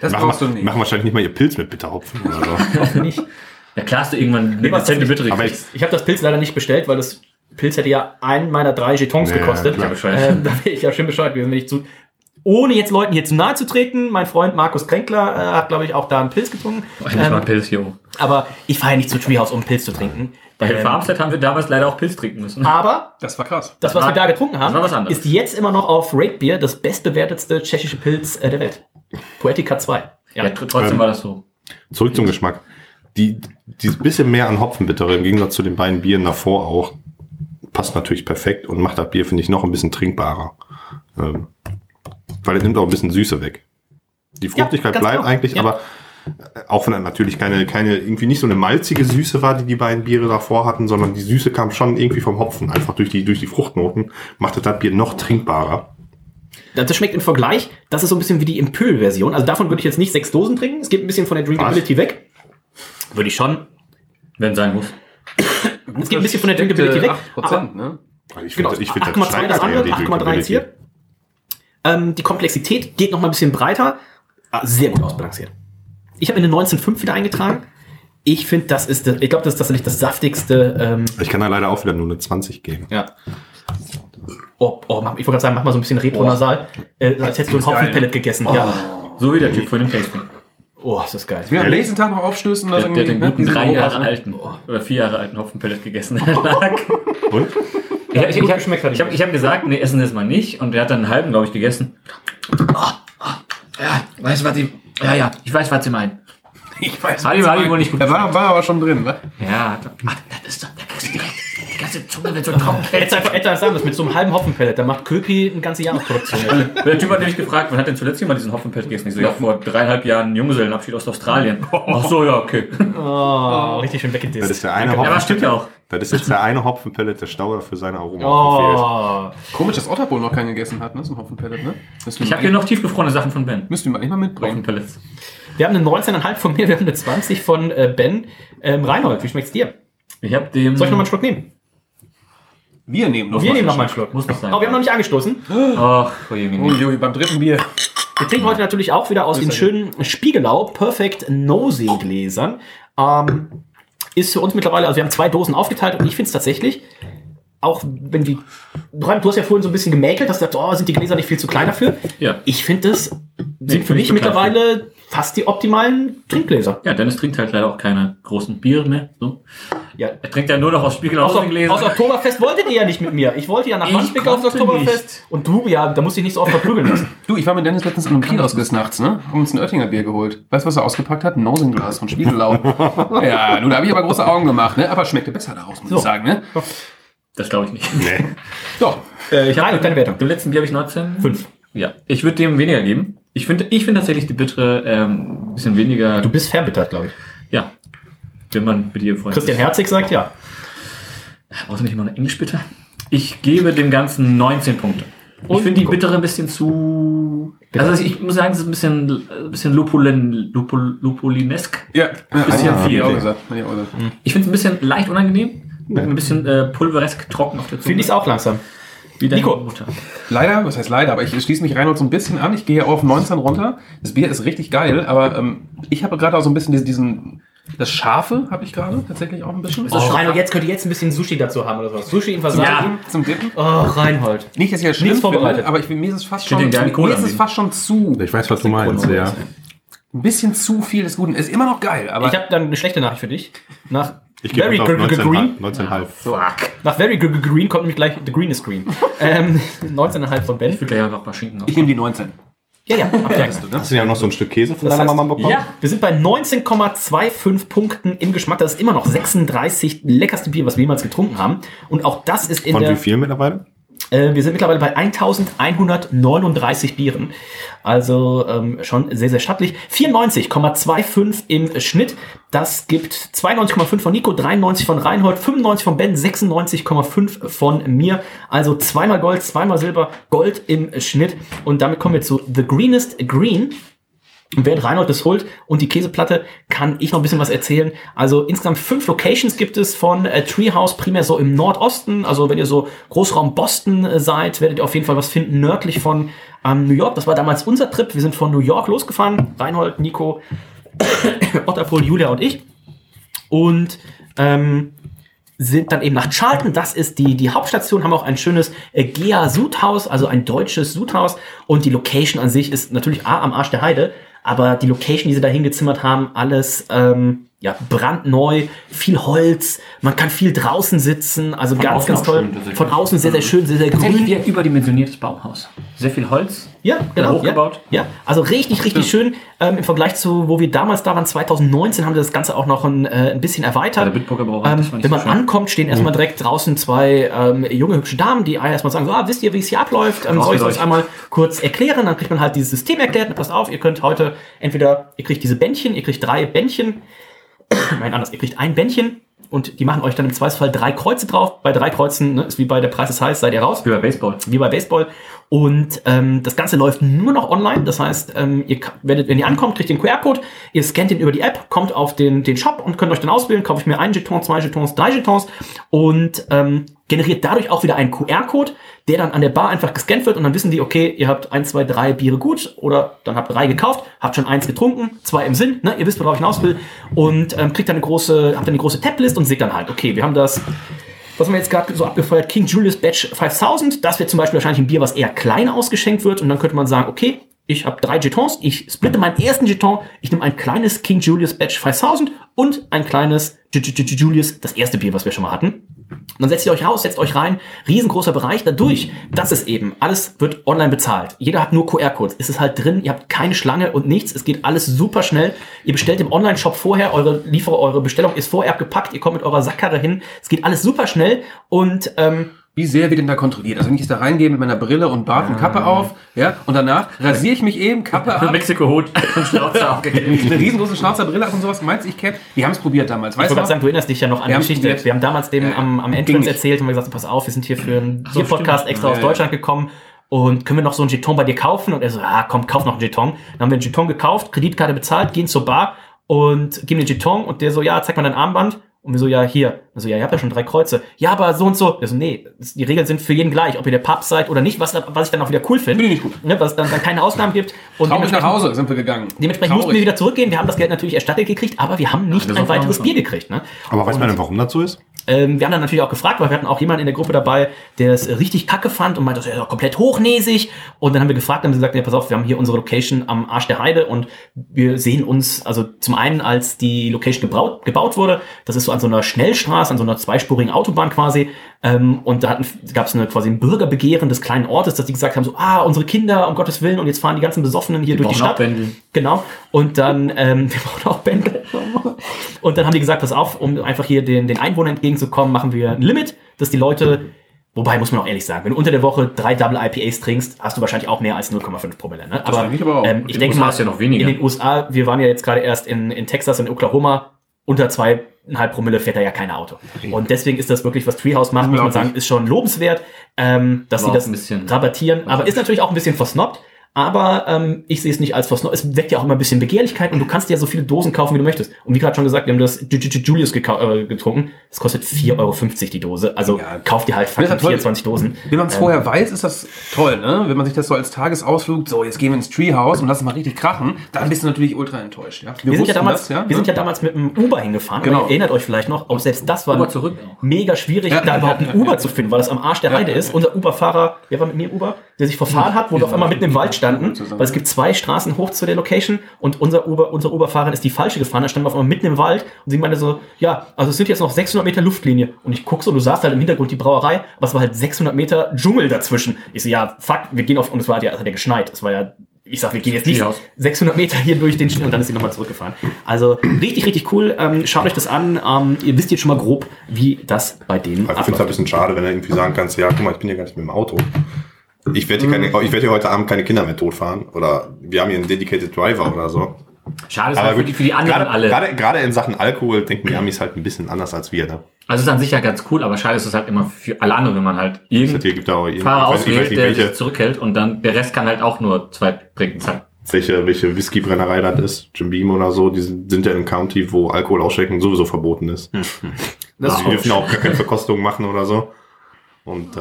Das Machen, brauchst du wir- nicht. machen wahrscheinlich nicht mal ihr Pilz mit Bitterhopfen oder so. nicht. Ja, klar hast du irgendwann eine was dezente Bittere Aber gekriegt. Ich habe das Pilz leider nicht bestellt, weil das Pilz hätte ja einen meiner drei Jetons Ja, gekostet. klar. Ähm, da wäre ich ja schön Bescheid gewesen, wenn ich zu. Ohne jetzt Leuten hier zu nahe zu treten, mein Freund Markus Kränkler äh, hat, glaube ich, auch da einen Pilz getrunken. Ich ähm, mal Pilz hier. aber ich fahre ja nicht zu Treehouse, um einen Pilz zu trinken. Bei Ähm, Farmstead haben wir damals leider auch Pilz trinken müssen. aber Das war krass. das, was war- wir da getrunken haben, das war was anderes. ist jetzt immer noch auf Rate Beer das bestbewertetste tschechische Pilz äh, der Welt. Poetica 2. Ja, tr- trotzdem Ähm, war das so. Zurück zum Geschmack. Die, dieses bisschen mehr an Hopfenbittere im Gegensatz zu den beiden Bieren davor auch passt natürlich perfekt und macht das Bier, finde ich, noch ein bisschen trinkbarer. Ähm, weil es nimmt auch ein bisschen Süße weg. Die Fruchtigkeit ganz bleibt genau. eigentlich, Ja. aber äh, auch wenn das natürlich keine, keine, irgendwie nicht so eine malzige Süße war, die die beiden Biere davor hatten, sondern die Süße kam schon irgendwie vom Hopfen, einfach durch die, durch die Fruchtnoten, macht das, Bier noch trinkbarer. Das schmeckt im Vergleich, das ist so ein bisschen wie die Impül-Version. Also davon würde ich jetzt nicht sechs Dosen trinken. Es geht ein bisschen von der Drinkability weg. Würde ich schon. Wenn sein muss. Es geht ein bisschen von der Drinkability weg. 8%, ne? Also Ich Genau, finde, ich finde 8,2 das andere, eher die 8,3 jetzt hier. Ähm, die Komplexität geht noch mal ein bisschen breiter. Ah, sehr gut ausbalanciert. Ich habe eine 19,5 wieder eingetragen. Ich finde, das ist, das- ich glaube, das ist tatsächlich das saftigste. Ähm, Ich kann da leider auch wieder nur eine 20 geben. ja. Oh, oh, ich wollte gerade sagen, mach mal so ein bisschen retronasal. Äh, als hättest du ein ist geil, Hopfenpellet gegessen. Ja. So wie der Typ von dem Tasting. Oh, ist das geil. Wir am nächsten Tag noch aufstößen. Der, der hat den guten Diese drei Jahre was, ne? alten oder vier Jahre alten Hopfenpellet gegessen. Lag. Und? Ja, ich, ich, gut ich, geschmeckt hat ich habe ich hab gesagt, nee, essen das mal nicht. Und der hat dann einen halben, glaube ich, gegessen. Ja, weißt du, was ich. Ja, ja, ich weiß, was sie meinen. Ich weiß. Hat ihm wohl nicht gut Der war, war aber schon drin, ne? Ja, ach, das ist doch, da kriegst du direkt, ganze Zunge wird so trocken. Hätte sagen müssen, mit so einem halben Hopfenpellet, da macht Köpi eine ganze Jahresproduktion. Der Typ hat nämlich gefragt, wann hat denn zuletzt jemand diesen Hopfenpellet gegessen? Ich so, ja, vor dreieinhalb Jahren Junggesellenabschied aus Australien. Ach so, ja, okay. Oh, richtig schön weggedisst. Das ist der eine Ja, aber stimmt ja auch. Das ist jetzt der eine Hopfenpellet, der Stauder für seine Aroma Oh. Komisch, dass Otterbo noch keinen gegessen hat, ne? So ein Hopfenpellet, ne? Ich habe hier noch tiefgefrorene Sachen von Ben. Müssten wir mal nicht mal mitbringen. Hopfenpellets. Wir haben eine 19,5 von mir, wir haben eine 20 von äh, Ben. Ähm, Reinhold, wie schmeckt's dir? Ich habe dem. Soll ich noch mal einen Schluck nehmen? Wir nehmen noch Wir mal nehmen noch mal einen Schluck. Muss nicht sein. Oh, wir haben noch nicht angestoßen. Ach, oh, je, Schluck. Uiui, beim dritten Bier. Wir trinken heute natürlich auch wieder aus den schönen Spiegelau Perfect Nosy Gläsern. Ähm, ist für uns mittlerweile, also wir haben zwei Dosen aufgeteilt und ich finde es tatsächlich, auch wenn die, Brian, du hast ja vorhin so ein bisschen gemäkelt, hast gesagt, oh, sind die Gläser nicht viel zu klein dafür? Ja. Ich finde das, sind für finde ich mich mittlerweile fast die optimalen Trinkgläser. Ja, Dennis trinkt halt leider auch keine großen Biere mehr. So. Ja. Er trinkt ja nur noch aus Aus, Spiegelgläsern. aus Oktoberfest wolltet ihr ja nicht mit mir. Ich wollte ja nach Ich Wandsbek aufs Oktoberfest. nicht. Und du, ja, da musst du dich nicht so oft verprügeln lassen. Du, ich war mit Dennis letztens in einem Kiosk des Nachts, ne? Haben uns ein Oettinger Bier geholt. Weißt du, was er ausgepackt hat? Ein Nosenglas von Spiegelau. ja, nun, da habe ich aber große Augen gemacht, ne? Aber schmeckte besser daraus, muss So. ich sagen, ne? Das glaube ich nicht. Nee. Doch. Äh, ich habe deine Wertung. Dem letzten Bier habe ich 19. Fünf. Ja. Ich würde dem weniger geben. Ich finde ich finde tatsächlich die bittere ähm, ein bisschen weniger. Du bist verbittert, glaube ich. ja. Wenn man mit dir freundet. Christian Herzig sagt ja. Brauchst du nicht noch eine Englisch bitte? Ich gebe dem Ganzen 19 Punkte. Ich Und finde die bittere ein bisschen zu. Also ich muss sagen, es ist ein bisschen, ein bisschen Lupulin, Lupul, Lupulinesk. Ja, Bisschen ja, viel. Auch gesagt. Ich. Ich finde es ein bisschen leicht unangenehm. Ein bisschen äh, pulveresk trocken auf der Zunge. Finde ich es auch langsam. Wie deine Nico. Mutter. Leider, was heißt leider, aber ich schließe mich Reinhold so ein bisschen an. Ich gehe auf 19 runter. Das Bier ist richtig geil, aber ähm, ich habe gerade auch so ein bisschen diesen, diesen das Scharfe habe ich gerade tatsächlich auch ein bisschen. Oh, Reinhold, jetzt könnte ich jetzt ein bisschen Sushi dazu haben oder sowas. Sushi in Versagen. Zum Dippen. Oh, Reinhold. Nicht, dass ich das schlimm Nichts finde, vorbereitet. aber ich, mir ist es fast schon, mir Cola ist es fast schon zu, Ich weiß, was du meinst, ja. ein bisschen zu viel des Guten. Ist immer noch geil, aber Ich habe dann eine schlechte Nachricht für dich. Nach Ich gebe Very auf Gr- Gr- 19,5. Green. 19,5. Nach Very Gr- Green kommt nämlich gleich The Green is Green. ähm, 19,5 von Ben. Ich würde einfach ein paar Schinken ich nehme die 19. Ja, ja, abgleich. Hast du ja noch so ein Stück Käse von Das deiner heißt- Mama bekommen? Ja, wir sind bei 19,25 Punkten im Geschmack. Das ist immer noch 36 leckerste Bier, was wir jemals getrunken haben. Und auch das ist in Von der. wie viel mittlerweile? Äh, wir sind mittlerweile bei 1139 Bieren. Also ähm, schon sehr, sehr stattlich. 94,25 im Schnitt. Das gibt 92,5 von Nico, 93 von Reinhold, 95 von Ben, 96,5 von mir. Also zweimal Gold, zweimal Silber, Gold im Schnitt. Und damit kommen wir zu The Greenest Green. Und während Reinhold das holt und die Käseplatte, kann ich noch ein bisschen was erzählen. Also insgesamt fünf Locations gibt es von äh, Treehouse, primär so im Nordosten. Also wenn ihr so Großraum Boston äh, seid, werdet ihr auf jeden Fall was finden nördlich von ähm, New York. Das war damals unser Trip. Wir sind von New York losgefahren. Reinhold, Nico, Otterpohl, Julia und ich. Und ähm, sind dann eben nach Charlton, das ist die, die Hauptstation, haben auch ein schönes äh, Gea Sudhaus, also ein deutsches Sudhaus. Und die Location an sich ist natürlich A am Arsch der Heide, aber die Location, die sie da hingezimmert haben, alles ähm, ja, brandneu, viel Holz, man kann viel draußen sitzen, also ganz, außen ganz auch toll. schön. Von außen sehr, sehr schön, sehr, sehr grün. wie ein überdimensioniertes Baumhaus. Sehr viel Holz. Ja, genau. hochgebaut. Ja, ja, also richtig, richtig schön. Ähm, Im Vergleich zu, wo wir damals da waren, 2019, haben wir das Ganze auch noch ein, äh, ein bisschen erweitert. Bei der Bitburger ähm, wenn man so ankommt, stehen erstmal direkt draußen zwei ähm, junge, hübsche Damen, die erstmal sagen, so, ah, wisst ihr, wie es hier abläuft? Ähm, soll ich es euch einmal kurz erklären? Dann kriegt man halt dieses System erklärt. Passt auf, ihr könnt heute entweder, ihr kriegt diese Bändchen, ihr kriegt drei Bändchen, nein, anders, ihr kriegt ein Bändchen und die machen euch dann im Zweifelsfall drei Kreuze drauf. Bei drei Kreuzen, ne, ist wie bei der Preis ist heiß, seid ihr raus Wie bei Baseball. wie bei Baseball. Und ähm, das Ganze läuft nur noch online. Das heißt, ähm, ihr werdet, wenn ihr ankommt, kriegt ihr den QR-Code, ihr scannt den über die App, kommt auf den, den Shop und könnt euch dann auswählen, kaufe ich mir einen Jeton, zwei Jetons, drei Jetons und ähm, generiert dadurch auch wieder einen QR-Code, der dann an der Bar einfach gescannt wird und dann wissen die, okay, ihr habt ein, zwei, drei Biere gut oder dann habt drei gekauft, habt schon eins getrunken, zwei im Sinn, ne? ihr wisst, worauf ich hinaus will und ähm, kriegt dann eine große, habt dann eine große Tablist und seht dann halt, okay, wir haben das was haben wir jetzt gerade so abgefeuert? King Julius Batch 5000. Das wäre zum Beispiel wahrscheinlich ein Bier, was eher klein ausgeschenkt wird. Und dann könnte man sagen, okay, ich habe drei Jetons, ich splitte meinen ersten Jeton, ich nehme ein kleines King Julius Batch 5000 und ein kleines Julius, das erste Bier, was wir schon mal hatten. Und dann setzt ihr euch raus, setzt euch rein, riesengroßer Bereich. Dadurch, das ist eben, alles wird online bezahlt. Jeder hat nur QR-Codes. Es ist halt drin, ihr habt keine Schlange und nichts. Es geht alles super schnell. Ihr bestellt im Online-Shop vorher, eure Lieferer, eure Bestellung ist vorher abgepackt, ihr kommt mit eurer Sackkarre hin. Es geht alles super schnell und ähm, Wie sehr wird denn da kontrolliert? Also wenn ich jetzt da reingehe mit meiner Brille und Bart und Kappe auf, ja, und danach rasiere ich mich eben, Kappe ab, Mexiko-Hut und Schnauze aufgegeben. eine riesengroße Schnauzer-Brille ab und sowas. Meinst du, ich kenn? Wir haben es probiert damals. Ich Weißt wollte du gerade sagen, du erinnerst dich ja noch an die Geschichte. probiert. Wir haben damals dem Ja, am, am Entrance erzählt und wir gesagt, pass auf, wir sind hier für einen Bier-Podcast stimmt. extra Ja, aus. Deutschland gekommen und können wir noch so einen Jeton bei dir kaufen? Und er so, ah, komm, kauf noch einen Jeton. Dann haben wir einen Jeton gekauft, Kreditkarte bezahlt, gehen zur Bar und geben den Jeton und der so, ja, zeig mal dein Armband. Und wir so, ja, hier. Also, ja, ihr habt ja schon drei Kreuze. Ja, aber so und so. Der so, nee, das- die Regeln sind für jeden gleich, ob ihr der Papst seid oder nicht, was, was ich dann auch wieder cool finde. Finde ich nicht gut. Ne, was dann, dann keine Ausnahmen gibt. Und Traurig nach Hause sind wir gegangen. Dementsprechend mussten wir wieder zurückgehen. Wir haben das Geld natürlich erstattet gekriegt, aber wir haben nicht das ein weiteres. Bier gekriegt. Ne? Aber weiß man denn, warum das so ist? Ähm, wir haben dann natürlich auch gefragt, weil wir hatten auch jemanden in der Gruppe dabei, der es richtig kacke fand und meinte, das ist ja komplett hochnäsig. Und dann haben wir gefragt, haben sie gesagt, ja, pass auf, wir haben hier unsere Location am Arsch der Heide und wir sehen uns, also zum einen, als die Location gebaut, gebaut wurde, das ist so an so einer Schnellstraße, an so einer zweispurigen Autobahn quasi. Ähm, und da gab es eine quasi ein Bürgerbegehren des kleinen Ortes, dass die gesagt haben, so, ah, unsere Kinder, um Gottes Willen, und jetzt fahren die ganzen Besoffenen hier Die durch die Stadt. Bändel. Genau. Und dann, ähm, wir brauchen auch Bändel. Und dann haben die gesagt, pass auf, um einfach hier den, den Einwohnern entgegenzukommen, machen wir ein Limit, dass die Leute, wobei muss man auch ehrlich sagen, wenn du unter der Woche drei Double IPAs trinkst, hast du wahrscheinlich auch mehr als 0,5 Promille. Ne? Aber, denke ich aber auch. ähm, In ich den denke USA mal, ist ja noch weniger. in den USA, wir waren ja jetzt gerade erst in, in Texas und in Oklahoma, unter zweieinhalb Promille fährt da ja kein Auto. Und deswegen ist das wirklich, was Treehouse macht, muss man sagen, ist schon lobenswert, ähm, dass sie das rabattieren. Aber ist natürlich auch ein bisschen versnobbt. Aber ähm, ich sehe es nicht als versnobbt. Es weckt ja auch immer ein bisschen Begehrlichkeit und du kannst dir ja so viele Dosen kaufen, wie du möchtest. Und wie gerade schon gesagt, wir haben das Ju- Ju- Ju- Julius äh, getrunken. Das kostet 4,50 Euro die Dose. Also Ja. kauf dir halt fucking toll. 24 Dosen. Wenn man es Ähm, vorher weiß, ist das toll, ne? Wenn man sich das so als Tagesausflug, so jetzt gehen wir ins Treehouse und lassen mal richtig krachen, dann bist du natürlich ultra enttäuscht. Ja? Wir, sind ja damals, das, ja? wir sind ja damals mit dem Uber hingefahren. Genau. Ihr erinnert euch vielleicht noch, auch selbst das war mega schwierig, Ja, da ja, überhaupt einen ja, Uber ja. zu finden, weil das am Arsch der Heide ist. Unser Uber-Fahrer, wer war mit mir Uber, der sich verfahren hat, wo wir auf einmal mitten im Wald standen, weil es gibt zwei Straßen hoch zu der Location und unser Uber, unser Uber-Fahrer ist die falsche gefahren, da standen wir auf einmal mitten im Wald und sie meinte so, ja, also es sind jetzt noch 600 Meter Luftlinie und ich guck so, du sahst halt im Hintergrund die Brauerei, aber es war halt 600 Meter Dschungel dazwischen. Ich so, ja, fuck, wir gehen auf, und es war halt ja, es hat ja geschneit, es war ja ich sag, wir gehen jetzt nicht Treehouse. 600 Meter hier durch den Schnee und dann ist sie nochmal zurückgefahren. Also richtig, richtig cool. Ähm, schaut euch das an. Ähm, ihr wisst jetzt schon mal grob, wie das bei denen Also ich finde es ein bisschen schade, wenn du irgendwie sagen kannst, ja, guck mal, ich bin ja gar nicht mit dem Auto. Ich werde hier, keine, ich werd hier heute Abend keine Kinder mehr totfahren. Oder wir haben hier einen Dedicated Driver oder so. Schade ist halt für die, für die anderen gerade, alle. Gerade, gerade in Sachen Alkohol denken die Amis halt ein bisschen anders als wir. Ne? Also ist an sich ja ganz cool, aber schade ist es halt immer für alle anderen, wenn man halt irgendeinen Fahrer auswählt, der welche, sich zurückhält und dann der Rest kann halt auch nur zwei trinken. Zack. welche, welche Whiskybrennerei das ist. Jim Beam oder so. Die sind sind ja einem County, wo Alkohol ausschenken sowieso verboten ist. Hm. Das Also die dürfen auch gar keine Verkostung machen oder so. Und äh,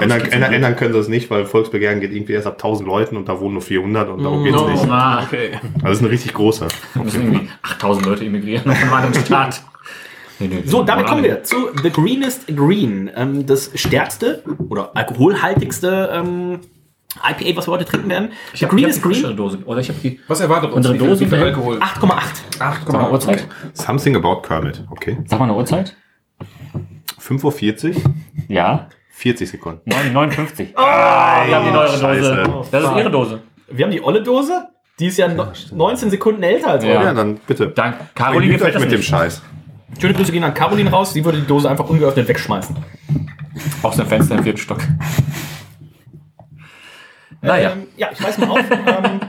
ändern, ändern, ändern können sie es nicht, weil Volksbegehren geht irgendwie erst ab 1000 Leuten und da wohnen nur 400 und darum geht's Oh, nicht. ah, Okay. Also das ist eine richtig große. da müssen irgendwie 8000 Leute immigrieren auf einem anderen Staat. Nee, nee, So, damit kommen wir zu The Greenest Green. Ähm, das stärkste oder alkoholhaltigste ähm, IPA, was wir heute trinken werden. Ich The habe die Greenest frischere Green, Dose. Oder ich die. Was erwartet uns? Unsere wie viel für- Alkohol? 8,8. 8, Sag mal Uhrzeit. Something about Kermit, okay. Sag mal eine Uhrzeit. 5.40 Uhr, Ja. 40 Sekunden. 9, 59. Wir haben die neuere Scheiße. Dose. Das ist ihre Dose. Wir haben die olle Dose. Die ist ja no 19 Sekunden älter als Ja. eure. Ja, dann bitte. Dank. Caroline Caroline gefällt das mit dem nicht. Scheiß. Schöne Grüße gehen an Caroline raus. Sie würde die Dose einfach ungeöffnet wegschmeißen. Aus dem Fenster im vierten Stock. Naja. Ähm, ja, ich weiß mal auf. ähm,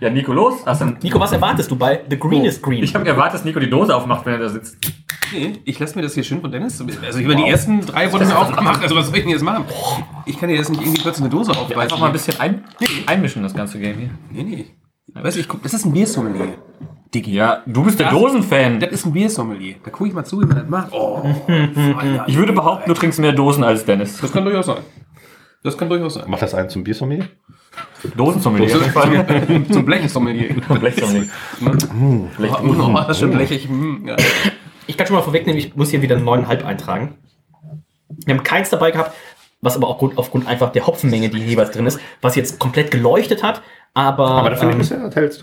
Ja, Nico, los. Hast du Nico, was erwartest du bei The Greenest Green? Ich habe gewartet, dass Nico die Dose aufmacht, wenn er da sitzt. Nee, ich lasse mir das hier schön von Dennis. Also ich habe die ersten drei wurden mir aufgemacht. Also was soll ich denn jetzt machen? Ich kann dir jetzt nicht irgendwie plötzlich eine Dose aufreißen. Einfach mal ein bisschen ein, einmischen, das ganze Game hier. Nee, nee. Weißt du, ich guck, das ist ein Biersommelier. Diggi. Ja, du bist der Das- Dosenfan. Das ist ein Biersommelier. Da gucke ich mal zu, wie man das macht. Oh, Ich würde behaupten, du trinkst mehr Dosen als Dennis. Das kann durchaus sein. Das kann durchaus sein. Macht das einen zum Biersommelier? Dosensommelier. auf jeden Fall. Zum Blechsommelier. Blechsommelier. Oh, das ist schon blechig. Ja. Ich kann schon mal vorwegnehmen, ich muss hier wieder 9,5 eintragen. Wir haben keins dabei gehabt, was aber auch aufgrund einfach der Hopfenmenge, die jeweils drin ist, was jetzt komplett geleuchtet hat, aber. Aber dafür ähm, ist ja das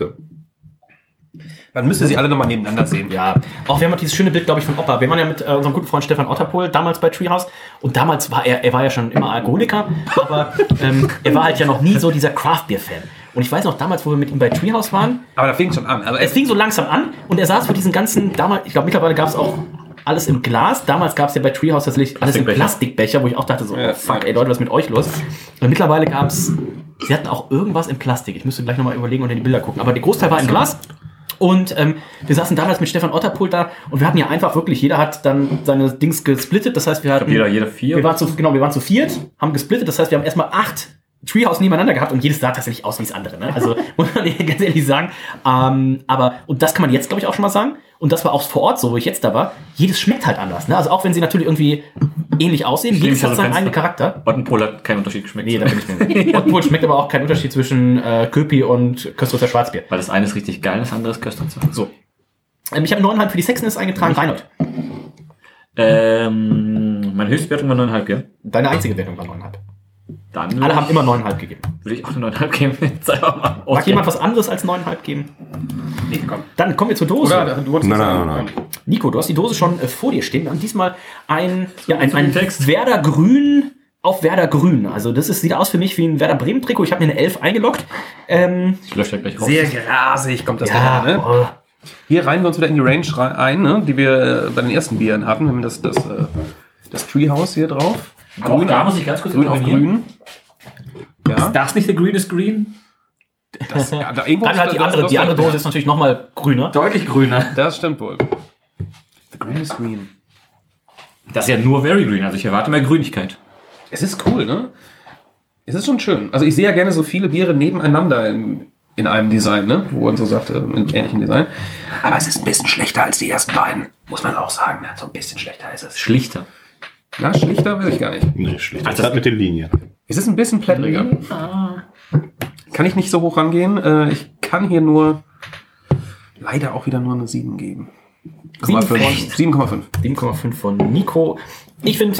hellste. Man müsste sie alle nochmal nebeneinander sehen. Ja, auch wir haben dieses schöne Bild, glaube ich, von Opa. Wir waren ja mit äh, unserem guten Freund Stefan Otterpohl damals bei Treehouse und damals war er, er war ja schon immer Alkoholiker, aber ähm, er war halt ja noch nie so dieser Craft-Beer-Fan. Und ich weiß noch damals, wo wir mit ihm bei Treehouse waren, Aber da fing schon an. Aber es fing so langsam an und er saß vor diesen ganzen, damals, ich glaube mittlerweile gab es auch alles im Glas. Damals gab es ja bei Treehouse tatsächlich alles im Plastikbecher. Plastikbecher, wo ich auch dachte so, Ja. oh, fuck, ey Leute, was ist mit euch los? Und mittlerweile gab es, sie hatten auch irgendwas im Plastik. Ich müsste gleich nochmal überlegen und in die Bilder gucken. Aber der Großteil war im Glas. Und ähm, wir saßen damals mit Stefan Otterpult da und wir hatten ja einfach wirklich, jeder hat dann seine Dings gesplittet. Das heißt, wir hatten. Jeder, jeder vier. Wir waren zu, genau, wir waren zu viert, haben gesplittet. Das heißt, wir haben erstmal acht Treehouse nebeneinander gehabt und jedes sah tatsächlich aus wie das andere. Ne? Also muss man ganz ehrlich sagen. Ähm, aber, und das kann man jetzt, glaube ich, auch schon mal sagen. Und das war auch vor Ort so, wo ich jetzt da war. Jedes schmeckt halt anders. Ne? Also auch wenn sie natürlich irgendwie ähnlich aussehen, Ich jedes hat seinen eigenen. Charakter. Wattenpol hat keinen Unterschied geschmeckt. Nee, da bin ich mir. Otterpult schmeckt aber auch kein Unterschied zwischen äh, Köpi und Köstritzer Schwarzbier. Weil das eine ist richtig geil, das andere ist Köstritzer. So. Ähm, ich habe 9,5 für die Sexiness eingetragen. Reinhold. Ähm, meine Höchstwertung war 9,5, gell? Deine einzige Wertung war 9,5. Dann Alle haben immer 9,5 gegeben. würde ich auch eine 9,5 geben. Jetzt einfach mal Mag ausgehen. jemand was anderes als 9,5 geben? Nee, komm. Dann kommen wir zur Dose. Oder du wolltest Nein, nein, sagen. nein, Nico, du hast die Dose schon äh, vor dir stehen. Wir haben diesmal ein, ja, ein, ein. Werder Grün auf Werder Grün. Also das ist, sieht aus für mich wie ein Werder Bremen Trikot. Ich habe mir eine 11 eingeloggt. Ähm, Ich lösche da gleich raus. Sehr grasig kommt das ja, daher, ne? Hier reihen wir uns wieder in die Range rein, ein, ne? die wir äh, bei den ersten Bieren hatten. Wir haben das, das, äh, das Treehouse hier drauf. Auch da muss ich ganz kurz grün auf grün. Ja, Das nicht der Green is Green? das, ja da, irgendwo dann ist halt die andere, das- die andere Dose ist natürlich nochmal grüner. Deutlich grüner. Das stimmt wohl. The green is green. Das ist ja nur Very Green, also ich erwarte mehr Grünigkeit. Es ist cool, ne? Es ist schon schön. Also ich sehe ja gerne so viele Biere nebeneinander in, in einem Design, ne? Wo man so sagt, äh, in ähnlichem Design. Aber es ist ein bisschen schlechter als die ersten beiden. Muss man auch sagen. Ne? So ein bisschen schlechter ist es. Schlichter. Na, schlichter will ich gar nicht. Nee, schlecht. Das hat mit den Linien. Es ist ein bisschen plättriger. Kann ich nicht so hoch rangehen. Äh, ich kann hier nur leider auch wieder nur eine 7 geben. 7,5. 7,5. 7,5 von Nico. Ich finde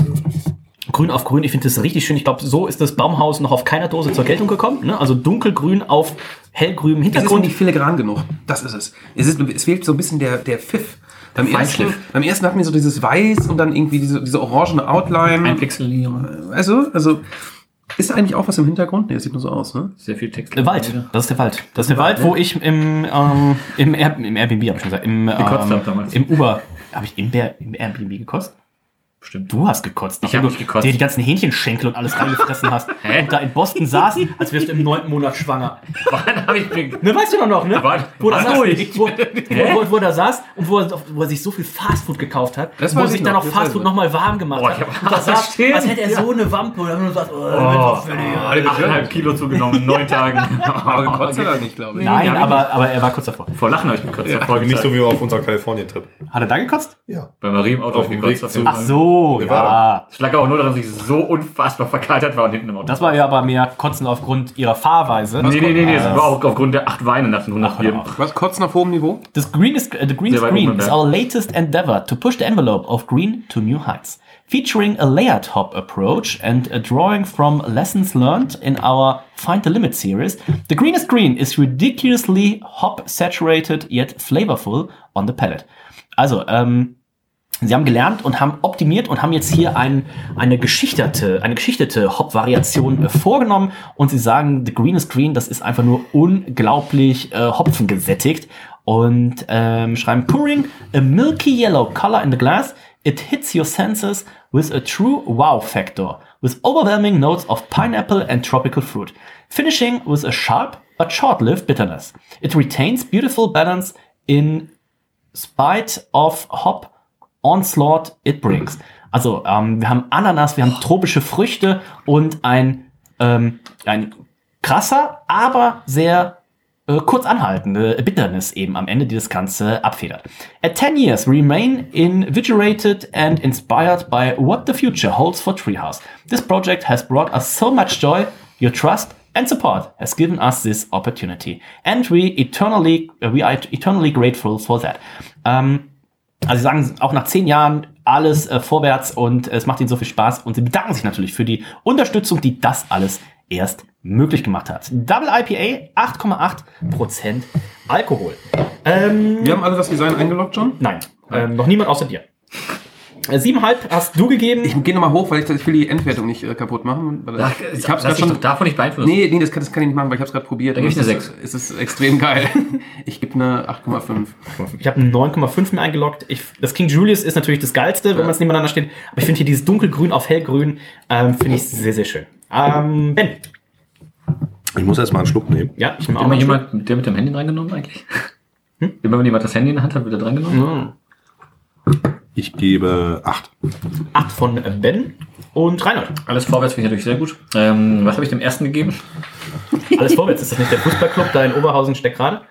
grün auf grün, ich finde das richtig schön. Ich glaube, so ist das Baumhaus noch auf keiner Dose zur Geltung gekommen. Ne? Also dunkelgrün auf hellgrünem Es ist Hintergrund. nicht filigran genug. Das ist es. Es, ist, es fehlt so ein bisschen der, der Pfiff. Beim ersten, beim ersten hatten wir so dieses Weiß und dann irgendwie diese, diese orangene Outline. Einpixelierung. Du? Also, ist da eigentlich auch was im Hintergrund? Nee, das sieht nur so aus, ne? Sehr viel Text. Der Wald, das ist der Wald. Das ist der Wald, wo ich im, ähm, im, Air, im Airbnb, habe ich schon gesagt, im, Gekotzt ähm, im Uber. Habe ich im, Air- im Airbnb gekotzt? Bestimmt. Du hast gekotzt. Ich hab du nicht gekotzt. dir die ganzen Hähnchenschenkel und alles reingefressen hast. Hä? Und da in Boston saß, als wärst du im neunten Monat schwanger. Wann habe ich mir... Ne, weißt du doch noch, ne? Warte, wo, er warte saß, wo, wo, wo, wo er saß und wo er, wo er sich so viel Fastfood gekauft hat, Das wo er sich ich dann noch, auch Fastfood noch. nochmal warm gemacht Boah, hat. ich hab- Und da saß, Stimmt, als hätte er ja. so eine Wampe. Und dann sagt, oh, Achteinhalb Kilo zugenommen in neun Tagen. Aber gekotzt hat er nicht, glaube ich. Nein, Ja, aber, aber er war kurz davor. Vor Lachen habe ich gekotzt. Ja, Nicht so wie auf unserem Kalifornien-Trip. Hat er da gekotzt? Bei Marie im Auto Auf habe dem Weg zu- Ach Fall. So, ja. Es lag auch nur daran, dass ich so unfassbar verkatert war und hinten im Auto. Das war ja aber mehr Kotzen aufgrund ihrer Fahrweise. nee, nee, nee, nee, das war auch aufgrund der acht Weine nach den 100 Bieren. Was? Kotzen auf hohem Niveau? This green is, uh, the green Sehr screen is our latest endeavor to push the envelope of green to new heights. Featuring a layered hop approach and a drawing from lessons learned in our Find the Limit series, the greenest green is ridiculously hop saturated yet flavorful on the palate. Also, ähm, Sie haben gelernt und haben optimiert und haben jetzt hier ein, eine geschichtete, eine geschichtete Hop-Variation äh, vorgenommen und sie sagen, the green is green, das ist einfach nur unglaublich äh, hopfengesättigt und ähm, schreiben pouring a milky yellow color in the glass. It hits your senses with a true wow factor, with overwhelming notes of pineapple and tropical fruit, finishing with a sharp but short-lived bitterness. It retains beautiful balance in spite of hop onslaught it brings. Also ähm, wir haben Ananas, wir haben tropische Früchte und ein, ähm, ein krasser, aber sehr äh, kurz anhaltende Bitterness eben am Ende, die das Ganze abfedert. At 10 years, remain invigorated and inspired by what the future holds for Treehouse. This project has brought us so much joy, your trust and support has given us this opportunity. And we eternally, we are eternally grateful for that. Ähm, also sie sagen auch nach zehn Jahren alles äh, vorwärts und es macht ihnen so viel Spaß und sie bedanken sich natürlich für die Unterstützung, die das alles erst möglich gemacht hat. Double IPA, 8,8% Alkohol. Ähm, Wir haben alle das Design eingeloggt schon? nein, ähm, noch niemand außer dir. Siebenhalb hast du gegeben. Ich gehe nochmal hoch, weil ich, ich will die Endwertung nicht äh, kaputt machen. Weil Ach, ich hab's lass schon. doch davon nicht beeinflussen. Nee, nee, das kann, das kann ich nicht machen, weil ich habe es gerade probiert. Dann geb ich eine es ist- 6. Es ist extrem geil. Ich gebe eine 8,5. Ich habe eine 9,5 mir eingeloggt. Ich, das King Julius ist natürlich das geilste, wenn man es nebeneinander steht. Aber ich finde hier dieses dunkelgrün auf hellgrün, ähm, finde ich sehr, sehr schön. Ähm, Ben. Ich muss erst mal einen Schluck nehmen. Ja, ich auch Immer jemand mit der mit dem Handy drangenommen eigentlich? Immer wenn jemand das Handy in der Hand hat, wird er drangenommen? Schluck. Ich gebe 8. 8 von äh, Ben und Reinhold. Alles vorwärts finde ich natürlich sehr gut. Ähm, was habe ich dem ersten gegeben? Alles vorwärts. Ist das nicht der Fußballclub da in Oberhausen steckt gerade?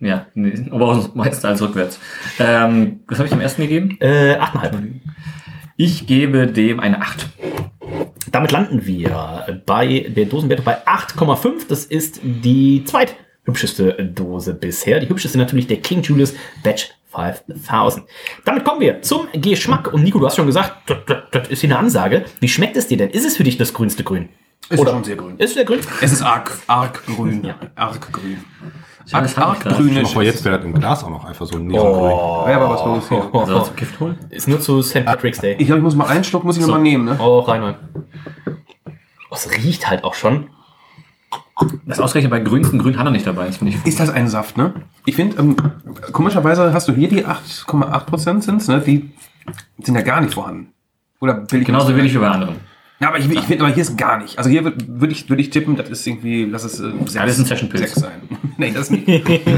Ja, nee, Oberhausen meistens als rückwärts. Ähm, was habe ich dem ersten gegeben? Äh, 8,5. Ich gebe dem eine 8. Damit landen wir bei der Dosenwertung bei 8,5. Das ist die zweithübscheste Dose bisher. Die hübscheste natürlich der King Julius Batch 5000. Damit kommen wir zum Geschmack. Und Nico, du hast schon gesagt, das, das, das ist hier eine Ansage. Wie schmeckt es dir denn? Ist es für dich das grünste Grün? Ist Oder- schon sehr grün. Ist es der grün? Es ist arg, arg grün. Arg grün. Arg, arg grünisch. Aber jetzt wäre das im Glas auch noch einfach so ein Neongrün. Oh. Ja, aber was los hier? Soll er zum Gift holen? Ist nur zu St. Patrick's Day. Ich glaube, ich muss mal einen Schluck, muss ich noch mal nehmen, ne? Oh, rein, rein. Oh, es riecht halt auch schon. Das ausgerechnet bei grünsten Grün hat er nicht dabei. Das finde ich Ist das ein Saft, ne? Ich finde, ähm, komischerweise hast du hier die 8,8% sind, ne? Die sind ja gar nicht vorhanden. Oder will ich genauso wenig wie bei anderen. Ja, aber ich, ich finde, aber hier ist gar nicht. Also hier würde würd ich, würd ich tippen, das ist irgendwie, lass es äh, sechs, Ja, das ist ein sechs sein. nee, das nicht.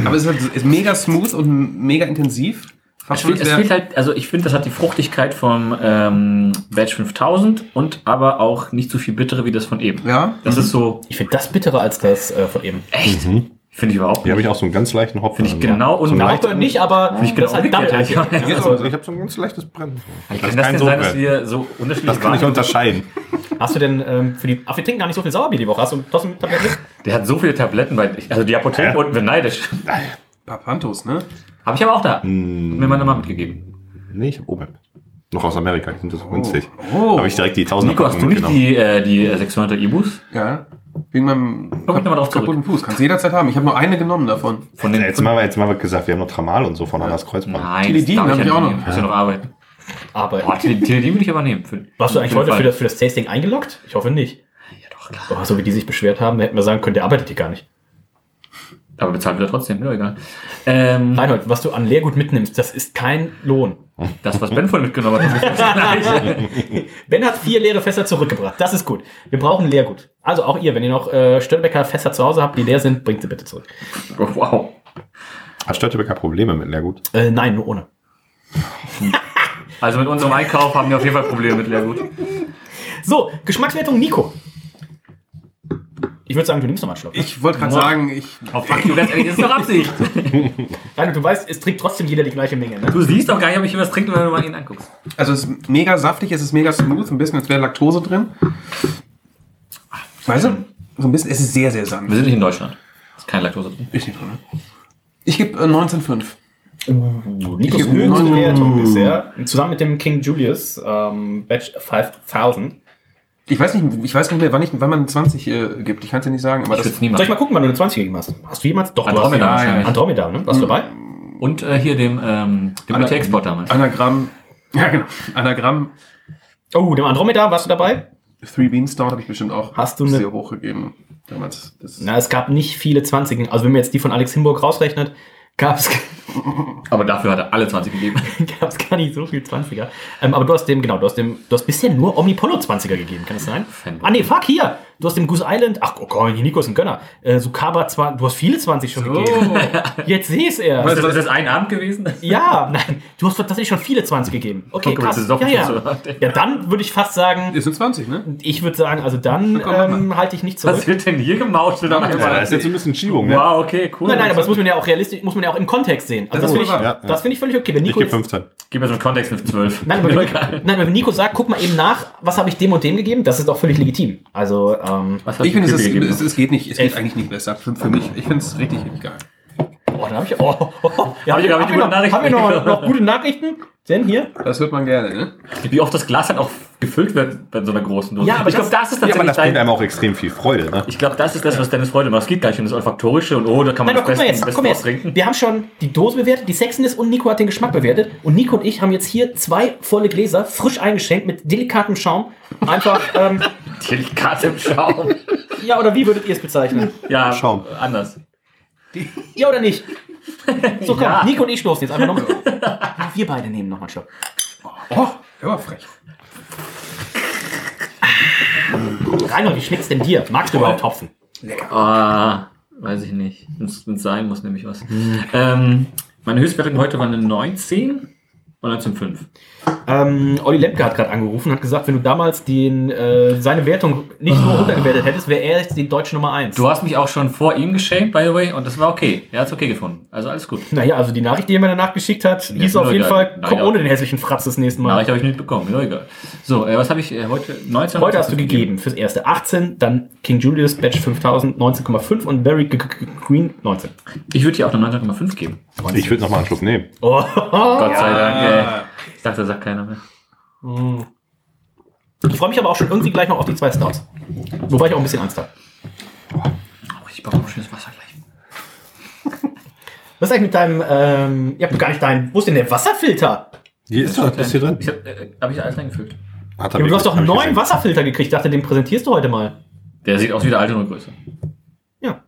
aber es ist, halt, ist mega smooth und mega intensiv. Es fehlt, es fehlt halt, also ich finde, das hat die Fruchtigkeit vom ähm, Badge 5000 und aber auch nicht so viel bittere wie das von eben. Ja. Das ist so, Ich finde das bitterer als das äh, von eben. echt? Finde ich überhaupt Hier habe nicht. ich auch so einen ganz leichten Hopfen. Finde ich genau so und leicht, Auch nicht, aber ich das ist halt genau doppelt. umgekehrt. ja, also ich habe so ein ganz leichtes Brennen. Das kann das denn sein, dass wir so unterschiedlich Das kann ich unterscheiden. Hast du denn ähm, für die. Ach, wir trinken gar nicht so viel Sauerbier die Woche. Hast du trotzdem Tabletten? Der hat so viele Tabletten bei, also die Apotheke Hä? unten wird neidisch. Papantos, ne? Habe ich aber auch da. Hm. Hat mir meine Mama mitgegeben. Nee, ich habe OBEP. Noch aus Amerika, ich finde das so günstig. Oh. Habe ich direkt die 1000 Nico, hast du nicht die, äh, die äh, 600er Ibus? Ja. Wegen meinem Komm drauf zurück. kaputten Fuß. Kannst du jederzeit haben. Ich habe nur eine genommen davon. Von den, Jetzt mal, jetzt mal gesagt, wir haben noch Tramal und so von Anders Kreuzband. Nein, Teledin das darf hab ich auch noch. Muss ja noch arbeiten. Aber. Oh, Tele- Teledin will ich aber nehmen. Für, Warst du eigentlich heute für das, für das Tasting eingeloggt? Ich hoffe nicht. Ja, doch, klar. Oh, so wie die sich beschwert haben, hätten wir sagen können, der arbeitet hier gar nicht. Aber bezahlt wird er trotzdem, ja, egal. Ähm, Reinhold, was du an Leergut mitnimmst, das ist kein Lohn. das, was Ben von mitgenommen hat, das ist das Gleiche. Ben hat vier leere Fässer zurückgebracht. Das ist gut. Wir brauchen Leergut. Also auch ihr, wenn ihr noch äh, Störbecker Fässer zu Hause habt, die leer sind, bringt sie bitte zurück. Wow. Hat Störtebecker Probleme mit Leergut? Äh, nein, nur ohne. Also mit unserem Einkauf haben wir auf jeden Fall Probleme mit Leergut. So, Geschmackswertung Nico. Ich würde sagen, du nimmst noch mal einen Schluck. Ich wollte gerade sagen, ich. Oh fuck, du letztendlich ist doch Absicht. Reinhold, du weißt, es trinkt trotzdem jeder die gleiche Menge. Ne? Du siehst doch gar nicht, ob ich was trinke, wenn du mal ihn anguckst. Also es ist mega saftig, es ist mega smooth, ein bisschen, als wäre Laktose drin. Weißt du? So ein bisschen, es ist sehr, sehr sanft. Wir sind nicht in Deutschland. Ist keine Laktose drin. Ich nicht drin. Ich gebe äh, 19,5. Nikos Ich geb höchste Wertung bisher, zusammen mit dem King Julius, ähm, Batch 5000. Ich weiß nicht, ich weiß nicht mehr, wann, ich, wann man 20 äh, gibt. Ich kann es dir nicht sagen, aber Ich das. würde es nie Soll ich mal gucken, wann du eine 20 gegeben hast? Hast du jemals? Doch, Andromeda du hast wahrscheinlich. Andromeda, ne? Warst du dabei? Und äh, hier dem, ähm, dem Ana- UTX-Bot damals. Anagramm. Ja, genau. Anagramm. Oh, dem Andromeda, warst du dabei? Three Bean Stout habe ich bestimmt auch Hast du eine- sehr hoch gegeben. Damals. Das Na, es gab nicht viele 20 Also wenn man jetzt die von Alex Himburg rausrechnet, gab es Aber dafür hat er alle 20 gegeben. gab es gar nicht so viel 20er. Ähm, aber du hast dem, genau, du hast dem, du hast bisher nur Omnipollo 20er gegeben, kann das sein? Fanboy. Ah nee, fuck, hier! Du hast dem Goose Island, ach oh Gott, Nico ist ein Gönner. Äh, Sukaba 20, du hast viele 20 schon gegeben. Jetzt sehe ich es erst. Ist das, ist das ein Abend gewesen? Ja, nein, du hast tatsächlich schon viele 20 gegeben. Okay, mal, krass. das ist doch Ja, ja. so. ja, dann würde ich fast sagen, ist sind 20, ne? ich würde sagen, also dann komm, ähm, halte ich nicht Was zurück. wird denn hier gemauschelt? Ja, das ist jetzt ein bisschen Schiebung, ne? Wow, okay, cool. Nein, nein, aber das muss man ja auch realistisch, muss man ja auch im Kontext sehen. Also das, Das finde ich. Ja, finde ich völlig okay. Wenn Ich Nico gebe jetzt, 15. Gib mir so einen Kontext mit 12. nein, aber wenn, nein, wenn Nico sagt, guck mal eben nach, was habe ich dem und dem gegeben, das ist auch völlig legitim. Also, ähm, Was Ich finde, es, es, es geht nicht, es Elf. geht eigentlich nicht besser. Für, für mich. Ich finde es richtig, richtig geil. Oh, da habe ich, oh, oh, oh. Ja, Hab ich- hab ich wir noch, Nachrichten haben wir noch, noch gute Nachrichten? Denn hier? Das hört man gerne, ne? Wie oft das Glas dann auch gefüllt wird bei so einer großen Dose. Ja, aber ich glaube, das ist Ja, aber tatsächlich das bringt einem auch extrem viel Freude, ne? Ich glaube, das ist das, was Dennis Freude macht. Es geht gar nicht um das Olfaktorische und oh, da kann man Nein, das guck mal Beste, jetzt, jetzt. trinken. Wir haben schon die Dose bewertet, die Sexiness und Nico hat den Geschmack bewertet. Und Nico und ich haben jetzt hier zwei volle Gläser, frisch eingeschenkt mit delikatem Schaum. Einfach, ähm, Delikat im Schaum. ja, oder wie würdet ihr es bezeichnen? Ja, Schaum. anders. Ja oder nicht? So, komm, Ja. Nico und ich stoßen jetzt einfach nochmal. Wir beide nehmen nochmal einen Schluck. Oh, ja, frech. Reinhold, wie schmeckt's denn dir? Magst du überhaupt Hopfen? Ah, weiß ich nicht. Wenn es sein muss, nämlich was. Ähm, meine Höchstwertung heute war eine 19. 19,5. Ähm, Olli Lemke hat gerade angerufen und hat gesagt, wenn du damals den, äh, seine Wertung nicht so runtergewertet hättest, wäre er jetzt die deutsche Nummer 1. Du hast mich auch schon vor ihm geschenkt, by the way, und das war okay. Er hat es okay gefunden. Also alles gut. Naja, also die Nachricht, die er mir danach geschickt hat, hieß mir auf jeden egal. Fall, komm ja. ohne den hässlichen Fratz das nächste Mal. Nachricht habe ich nicht bekommen, mir doch egal. So, äh, was habe ich äh, heute? 19? Heute hast du gegeben fürs erste 18, dann King Julius Batch 5000 19,5 und Very G- G- Green 19. Ich würde dir auch eine 19,5 geben. Ich würde noch mal einen Schluck nehmen. Oh, Gott sei Dank. Ey. Ich dachte, das sagt keiner mehr. Ich freue mich aber auch schon irgendwie gleich noch auf die zwei Stouts. Wobei ich auch ein bisschen Angst habe. Oh, ich brauche noch schönes Wasser gleich. Was ist eigentlich mit deinem, ähm, ihr habt gar nicht deinen, wo ist denn der Wasserfilter? Hier ist das, ist hier drin. Ich habe äh, hab ich alles reingefüllt. Hat Ja, du hast doch einen neuen gesehen. Wasserfilter gekriegt. Ich dachte, den präsentierst du heute mal. Der sieht aus wie der alte, nur größer. Ja.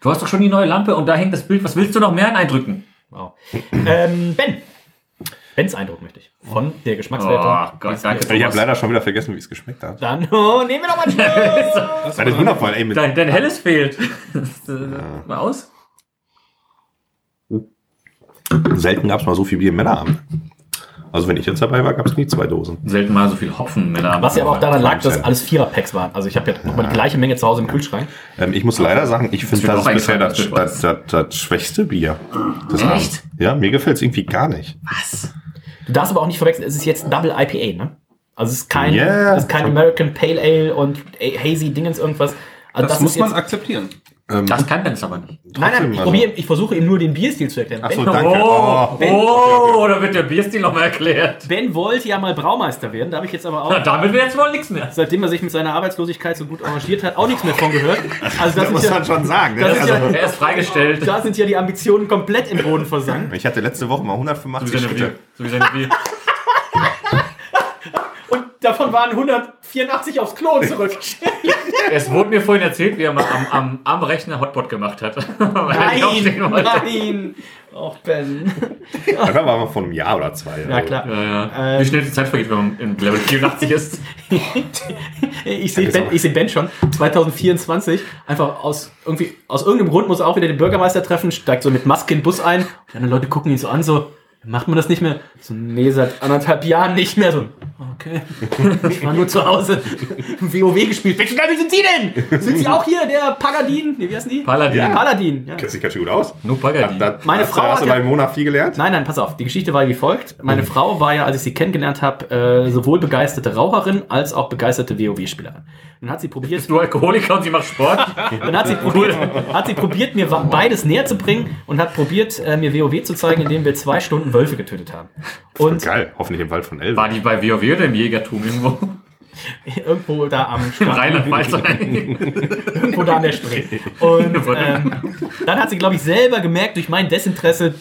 Du hast doch schon die neue Lampe und da hängt das Bild. Was willst du noch mehr eindrücken? Wow. ähm, Ben. Bens Eindruck möchte ich. Von der Geschmackswertung. Oh Gott, danke. Ich habe leider schon wieder vergessen, wie es geschmeckt hat. Dann oh, nehmen wir doch mal einen Schluck. Das ist wundervoll, ey. Mit Dein, dein helles fehlt. Mal aus. Selten gab es mal so viel Bier im Männerabend. Also wenn ich jetzt dabei war, gab es nie zwei Dosen. Selten mal so viel Hopfen, Männer. Was ja aber auch daran lag, dass alles Vierer-Packs waren. Also ich habe ja nochmal die gleiche Menge zu Hause im Kühlschrank. Ähm, ich muss leider sagen, ich finde, das ist bisher das, das, das, das schwächste Bier des Echt? Ja, mir gefällt es irgendwie gar nicht. Was? Du darfst aber auch nicht verwechseln, es ist jetzt Double IPA, ne? Also es ist kein, Yeah. es ist kein American Pale Ale und Hazy Dingens irgendwas. Also Das, muss ist man akzeptieren. Ähm, Das kann Dennis aber nicht. Nein, nein, ich, also- probier, ich versuche ihm nur den Bierstil zu erklären. Ach so, ben, danke. Oh, Ben, Oh, da wird der Bierstil nochmal erklärt. ben wollte ja mal Braumeister werden, da habe ich jetzt aber Na, auch, damit wird jetzt wohl nichts mehr. seitdem er sich mit seiner Arbeitslosigkeit so gut arrangiert hat, auch nichts mehr von gehört. Also das, ist ja, schon sagen. das ist ja, Er ist freigestellt. da sind ja die Ambitionen komplett im Boden versank. Ich hatte letzte Woche mal So wie 185 seine Bier. Schritte. So wie seine Bier. Davon waren 184 aufs Klo zurück. Es wurde mir vorhin erzählt, wie er mal am, am, am Rechner Hotpot gemacht hat. Nein, nein. Och, Ben. Das war aber vor einem Jahr oder zwei. Ja, also. klar. Ja, ja. Ähm. Wie schnell die Zeit vergeht, wenn man in Level 84 ist. Ich sehe ben, ich seh ben schon 2024 einfach aus irgendwie aus irgendeinem Grund muss er auch wieder den Bürgermeister treffen, steigt so mit Maske in den Bus ein und die anderen Leute gucken ihn so an, so macht man das nicht mehr? So nee, seit anderthalb Jahren nicht mehr. So okay, ich war nur zu Hause WoW gespielt. Welche Geil, wie sind Sie denn? Sind Sie auch hier der Paladin? Nee, wie heißen die? Paladin. Ja. Paladin. Ja. Kennt sich ganz schön gut aus. Nur Pagadi. Da, Meine hast, Frau du- Hast du ja- bei Mona viel gelernt? Nein, nein, pass auf. Die Geschichte war wie folgt. Meine Frau war ja, als ich sie kennengelernt habe, äh, sowohl begeisterte Raucherin als auch begeisterte WoW-Spielerin. Dann hat sie probiert, Bist du Alkoholiker und sie macht Sport? Dann hat sie probiert, hat sie probiert mir beides näher zu bringen und hat probiert, äh, mir WoW zu zeigen, indem wir zwei Stunden Wölfe getötet haben. Und Geil, hoffentlich im Wald von Elben. War die bei WoW oder im Jägertum irgendwo? irgendwo da am In Strand, Rheinland-Pfalz. irgendwo da an der Spree. Und ähm, dann hat sie, glaube ich, selber gemerkt, durch mein Desinteresse,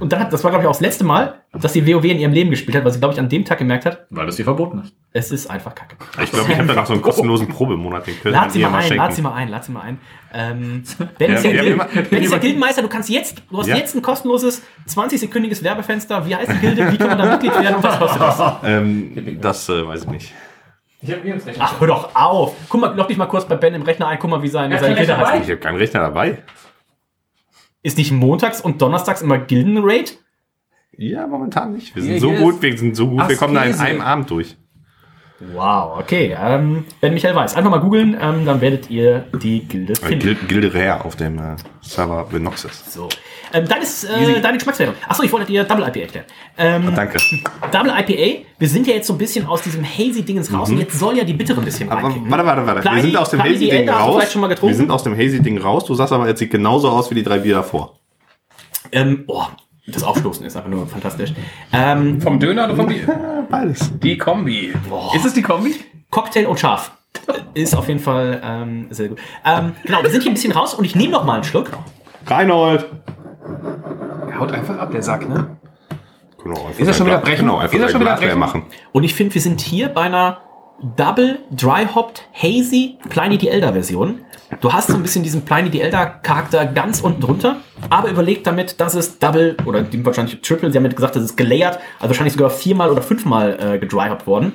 und dann hat, das war, glaube ich, auch das letzte Mal, dass sie WoW in ihrem Leben gespielt hat, weil sie, glaube ich, an dem Tag gemerkt hat, Weil es dir verboten hast. es ist einfach kacke. Ich glaube, ich habe da noch so einen kostenlosen Probemonat. Den können Lad sie mal ein, schenken. lad sie mal ein, lad sie mal ein. Ähm, ben Ja, ist ja, ist ja Gildenmeister, du kannst jetzt, du hast Ja. jetzt ein kostenloses 20-sekündiges Werbefenster. Wie heißt die Gilde? Wie kann man da Mitglied werden und was kostet das? Ähm, das äh, weiß ich nicht. Ich habe Lebensrecht. Ach, hör doch auf. Guck mal, log dich mal kurz bei Ben im Rechner ein, guck mal, wie seine, Ja, Gilde dabei. heißt. Ich habe keinen Rechner dabei. Ist nicht montags und donnerstags immer Gilden-Raid? Ja, momentan nicht. Wir sind so gut, wir sind so gut, wir kommen da in einem Abend durch. Wow, okay. Ähm, ben Michael Weiß. Einfach mal googeln, ähm, dann werdet ihr die Gilde finden. Gil Gilde Rare auf dem äh, Server Benoxis. So. Ähm, dann ist äh, deine Geschmackswertung. Achso, ich wollte dir Double IPA erklären. Ähm, Danke. Double IPA, wir sind ja jetzt so ein bisschen aus diesem Hazy-Dingens raus und jetzt soll ja die bittere ein bisschen Mhm. Aber reinkicken. warte, warte, warte. Pliny- wir sind aus dem Hazy-Ding raus. Wir sind aus dem Hazy-Ding raus. Du sagst aber, jetzt sieht genauso aus wie die drei Bier davor. Ähm, oh, das Aufstoßen ist einfach nur fantastisch. Ähm, Vom Döner oder vom Bier? Beides. Die Kombi. Ist es die Kombi? Cocktail und scharf. Ist auf jeden Fall ähm, sehr gut. Ähm, genau, wir sind hier ein bisschen raus und ich nehme noch mal einen Schluck. Reinhold. Er haut einfach ab, der Sack, ne? Genau, Ist er schon wieder brechen? Genau, einfach Ist er schon wieder brechen? machen. Und ich finde, wir sind hier bei einer Double Dry Hopped Hazy Pliny the Elder Version. Du hast so ein bisschen diesen Pliny the Elder Charakter ganz unten drunter, aber überlegt damit, dass es Double oder wahrscheinlich Triple, sie haben ja gesagt, das ist gelayert, also wahrscheinlich sogar viermal oder fünfmal äh, gedry hopped worden.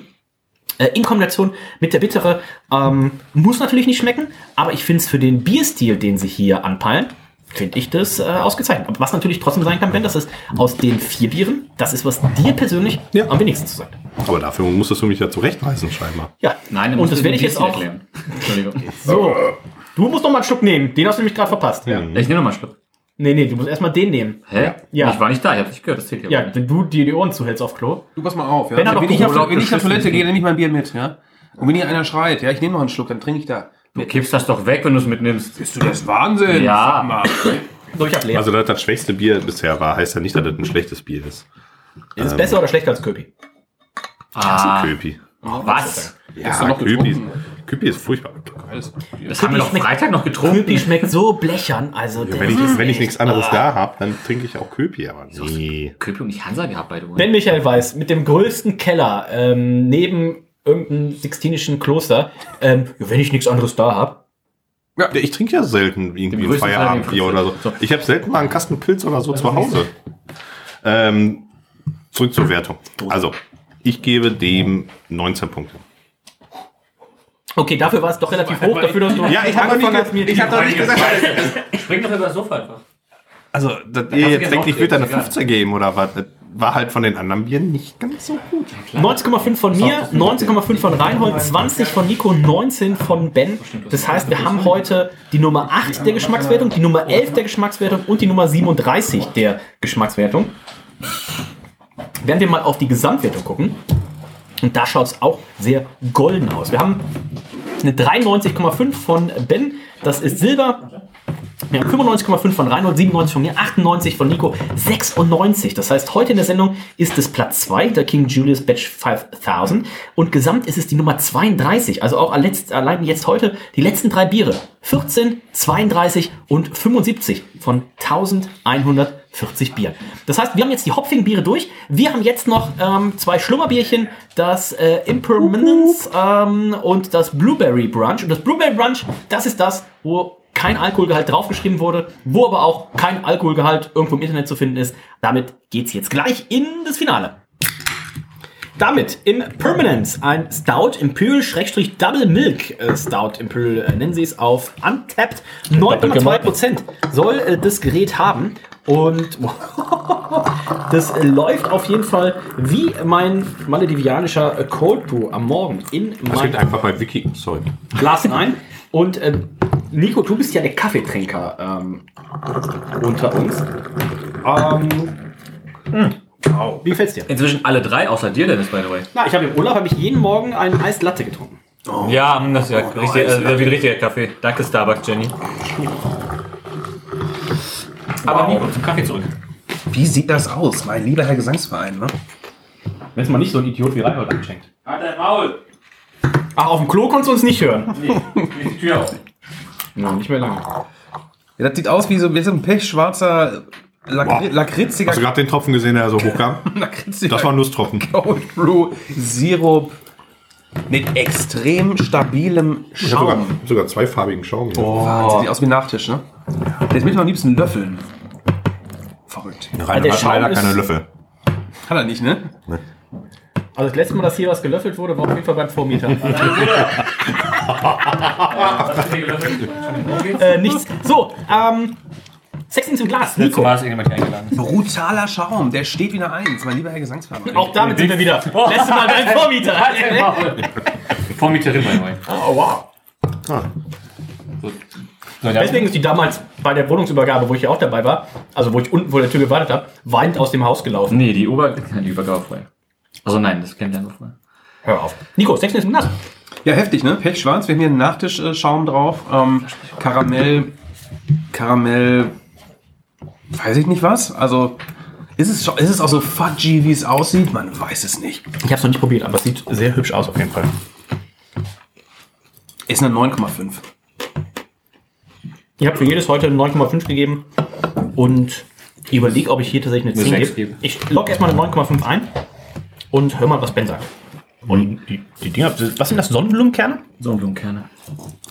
Äh, in Kombination mit der Bittere ähm, muss natürlich nicht schmecken, aber ich finde es für den Bierstil, den sie hier anpeilen, finde ich das äh, ausgezeichnet. Aber was natürlich trotzdem sein kann, Ben, das ist aus den vier Bieren, das ist, was dir persönlich am wenigsten zu sagen. Aber dafür musstest du mich ja zurechtweisen, scheinbar. Ja, Nein, und das werde ich jetzt auch. erklären. Entschuldigung. So, du musst noch mal einen Schluck nehmen. Den hast du nämlich gerade verpasst. Ja. Ich nehme noch mal einen Schluck. Nee, nee, du musst erstmal den nehmen. Hä? Ja. Ich war nicht da, ich habe nicht gehört, das zählt Ja, wenn du dir die Ohren zuhältst auf Klo. Du pass mal auf, ja. Auch wenn, ich auf, wenn ich auf. Toilette gehe, nehme ich mein Bier mit, ja. Und wenn hier einer schreit, ja, ich nehme noch einen Schluck, dann trinke ich da. Du kippst das doch weg, wenn du es mitnimmst. Bist du das Wahnsinn? Ja. Sag mal. So, ich hab leer. Also, dass das schwächste Bier bisher war, heißt ja nicht, dass das ein schlechtes Bier ist. ist es besser oder schlechter als Köpi? Ah. Köpi. Was? Hast du noch Köpi, getrunken? Köpi ist furchtbar. Das haben wir doch Freitag noch getrunken. Köpi schmeckt so blechern. Also, Ja, das wenn, ich, ist wenn ich echt- nichts anderes da habe, dann trinke ich auch Köpi, aber nee. Köpi und nicht Hansa gehabt, by the way. Ben Michael Weiß mit dem größten Keller ähm, neben irgendeinem sixtinischen Kloster. Ähm, wenn ich nichts anderes da habe. Ja, ich trinke ja selten irgendwie ein Feierabendbier oder so. so. Ich habe selten mal einen Kasten Pilz oder so zu Hause. Ähm, zurück zur Wertung. Also, ich gebe dem 19 Punkte. Okay, dafür war es doch relativ hoch, dafür, dass du Ja, ich habe nicht, ge- ich hab doch nicht gesagt, Spring doch über das Sofa einfach. also, dass ihr jetzt denkt, ich würde da eine aufregen, 15 geben oder was. War halt von den anderen Bieren nicht ganz so gut. 19,5 von mir, 19,5 von Reinhold, 20 von Nico, 19 von Ben. Das heißt, wir haben heute die Nummer 8 der Geschmackswertung, die Nummer 11 der Geschmackswertung und die Nummer 37 der Geschmackswertung. Werden wir mal auf die Gesamtwertung gucken. Und da schaut es auch sehr golden aus. Wir haben eine 93,5 von Ben, das ist Silber. Wir haben 95,5 von Reinhold, 97 von mir, 98 von Nico, 96. Das heißt, heute in der Sendung ist es Platz 2, der King Julius Batch 5000. Und gesamt ist es die Nummer 32. Also auch allein jetzt heute die letzten drei Biere. 14, 32 und 75 von 1140 Bieren. Das heißt, wir haben jetzt die hopfigen Biere durch. Wir haben jetzt noch ähm, zwei Schlummerbierchen, das äh, Impermanence ähm, und das Blueberry Brunch. Und das Blueberry Brunch, das ist das, wo kein Alkoholgehalt draufgeschrieben wurde, wo aber auch kein Alkoholgehalt irgendwo im Internet zu finden ist. Damit geht's jetzt gleich in das Finale. Damit in Permanence ein Stout Imperial Schrägstrich Double Milk äh, Stout Imperial äh, nennen sie es auf Untapped 9,2% soll äh, das Gerät haben und das äh, läuft auf jeden Fall wie mein maledivianischer Cold Brew am Morgen in Das mein gibt einfach bei Wiki. Sorry. Glas rein und ähm, Nico, du bist ja der Kaffeetrinker ähm, unter uns. Ähm, mh. Wie gefällt's dir? Inzwischen alle drei, außer dir, Dennis, by the way. Na, ich habe im Urlaub habe ich jeden Morgen einen Eis Latte getrunken. Ja, hm, das ist ja richtig, äh, wie ein richtiger Kaffee. Danke, Starbucks, Jenny. Aber Nico, zum Kaffee zurück. Wie sieht das aus, mein lieber Herr Gesangsverein, ne? Wenn es mal nicht so ein Idiot wie Reinhold anschenkt. Halt dein Maul! Ach, auf dem Klo konntest du uns nicht hören. Nee, die Tür auf. Ja, nicht mehr lange. Ja, das sieht aus wie so, wie so ein pechschwarzer, lakri lakritziger, Hast du gerade den Tropfen gesehen, der so hochkam? lakritziger Das war ein Lusttropfen. Cold Brew Sirup mit extrem stabilem Ich habe sogar, Schaum. sogar zweifarbigen Schaum hier. Wahnsinn, sieht aus wie ein Nachtisch, ne? Das will ich am liebsten löffeln. Verrückt. Rainer der hat Schaum leider keine Löffel. Hat er nicht, ne? Also das letzte Mal, dass hier was gelöffelt wurde, war auf jeden Fall beim Vormieter. äh, nichts. So, ähm, Sexting zum Glas. Nico. Mal ist irgendjemand hier eingeladen. Brutaler Schaum, der steht wie eine Eins, mein lieber Herr Gesangsverein. Auch damit sind wir wieder. Letztes Mal beim Vormieter. Vormieterin, the way. oh, wow. So, ja. Deswegen ist die damals bei der Wohnungsübergabe, wo ich ja auch dabei war, also wo ich unten vor der Tür gewartet habe, weinend aus dem Haus gelaufen. Nee, die, Ober die Übergabe vorher. Also nein, das kennt ihr nur vorher. Hör auf. Nico, Sexting zum Glas. Ja, heftig, ne? Pechschwarz. Wir haben hier einen Nachtischschaum drauf. Ähm, Karamell, Karamell, weiß ich nicht was. Also, ist es, ist es auch so fudgy, wie es aussieht? Man weiß es nicht. Ich habe es noch nicht probiert, aber es sieht sehr hübsch aus auf jeden Fall. Ist eine 9,5. Ich habe für jedes heute 9,5 gegeben und überlege, ob ich hier tatsächlich eine Eine 10 sechs gebe. gebe. Ich logge erstmal eine 9,5 ein und hör mal, was Ben sagt. Und die, die Dinger, was sind das, Sonnenblumenkerne? Sonnenblumenkerne.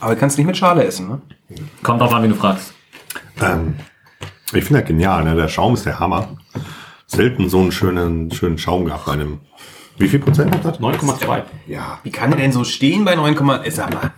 Aber du kannst nicht mit Schale essen, ne? Kommt drauf an, wie du fragst. Ähm, ich finde das genial, ne? Der Schaum ist der Hammer. Selten so einen schönen, schönen Schaum gehabt bei einem. Wie viel Prozent hat das? 9,2. Ja. Wie kann der denn so stehen bei 9, äh, sag mal.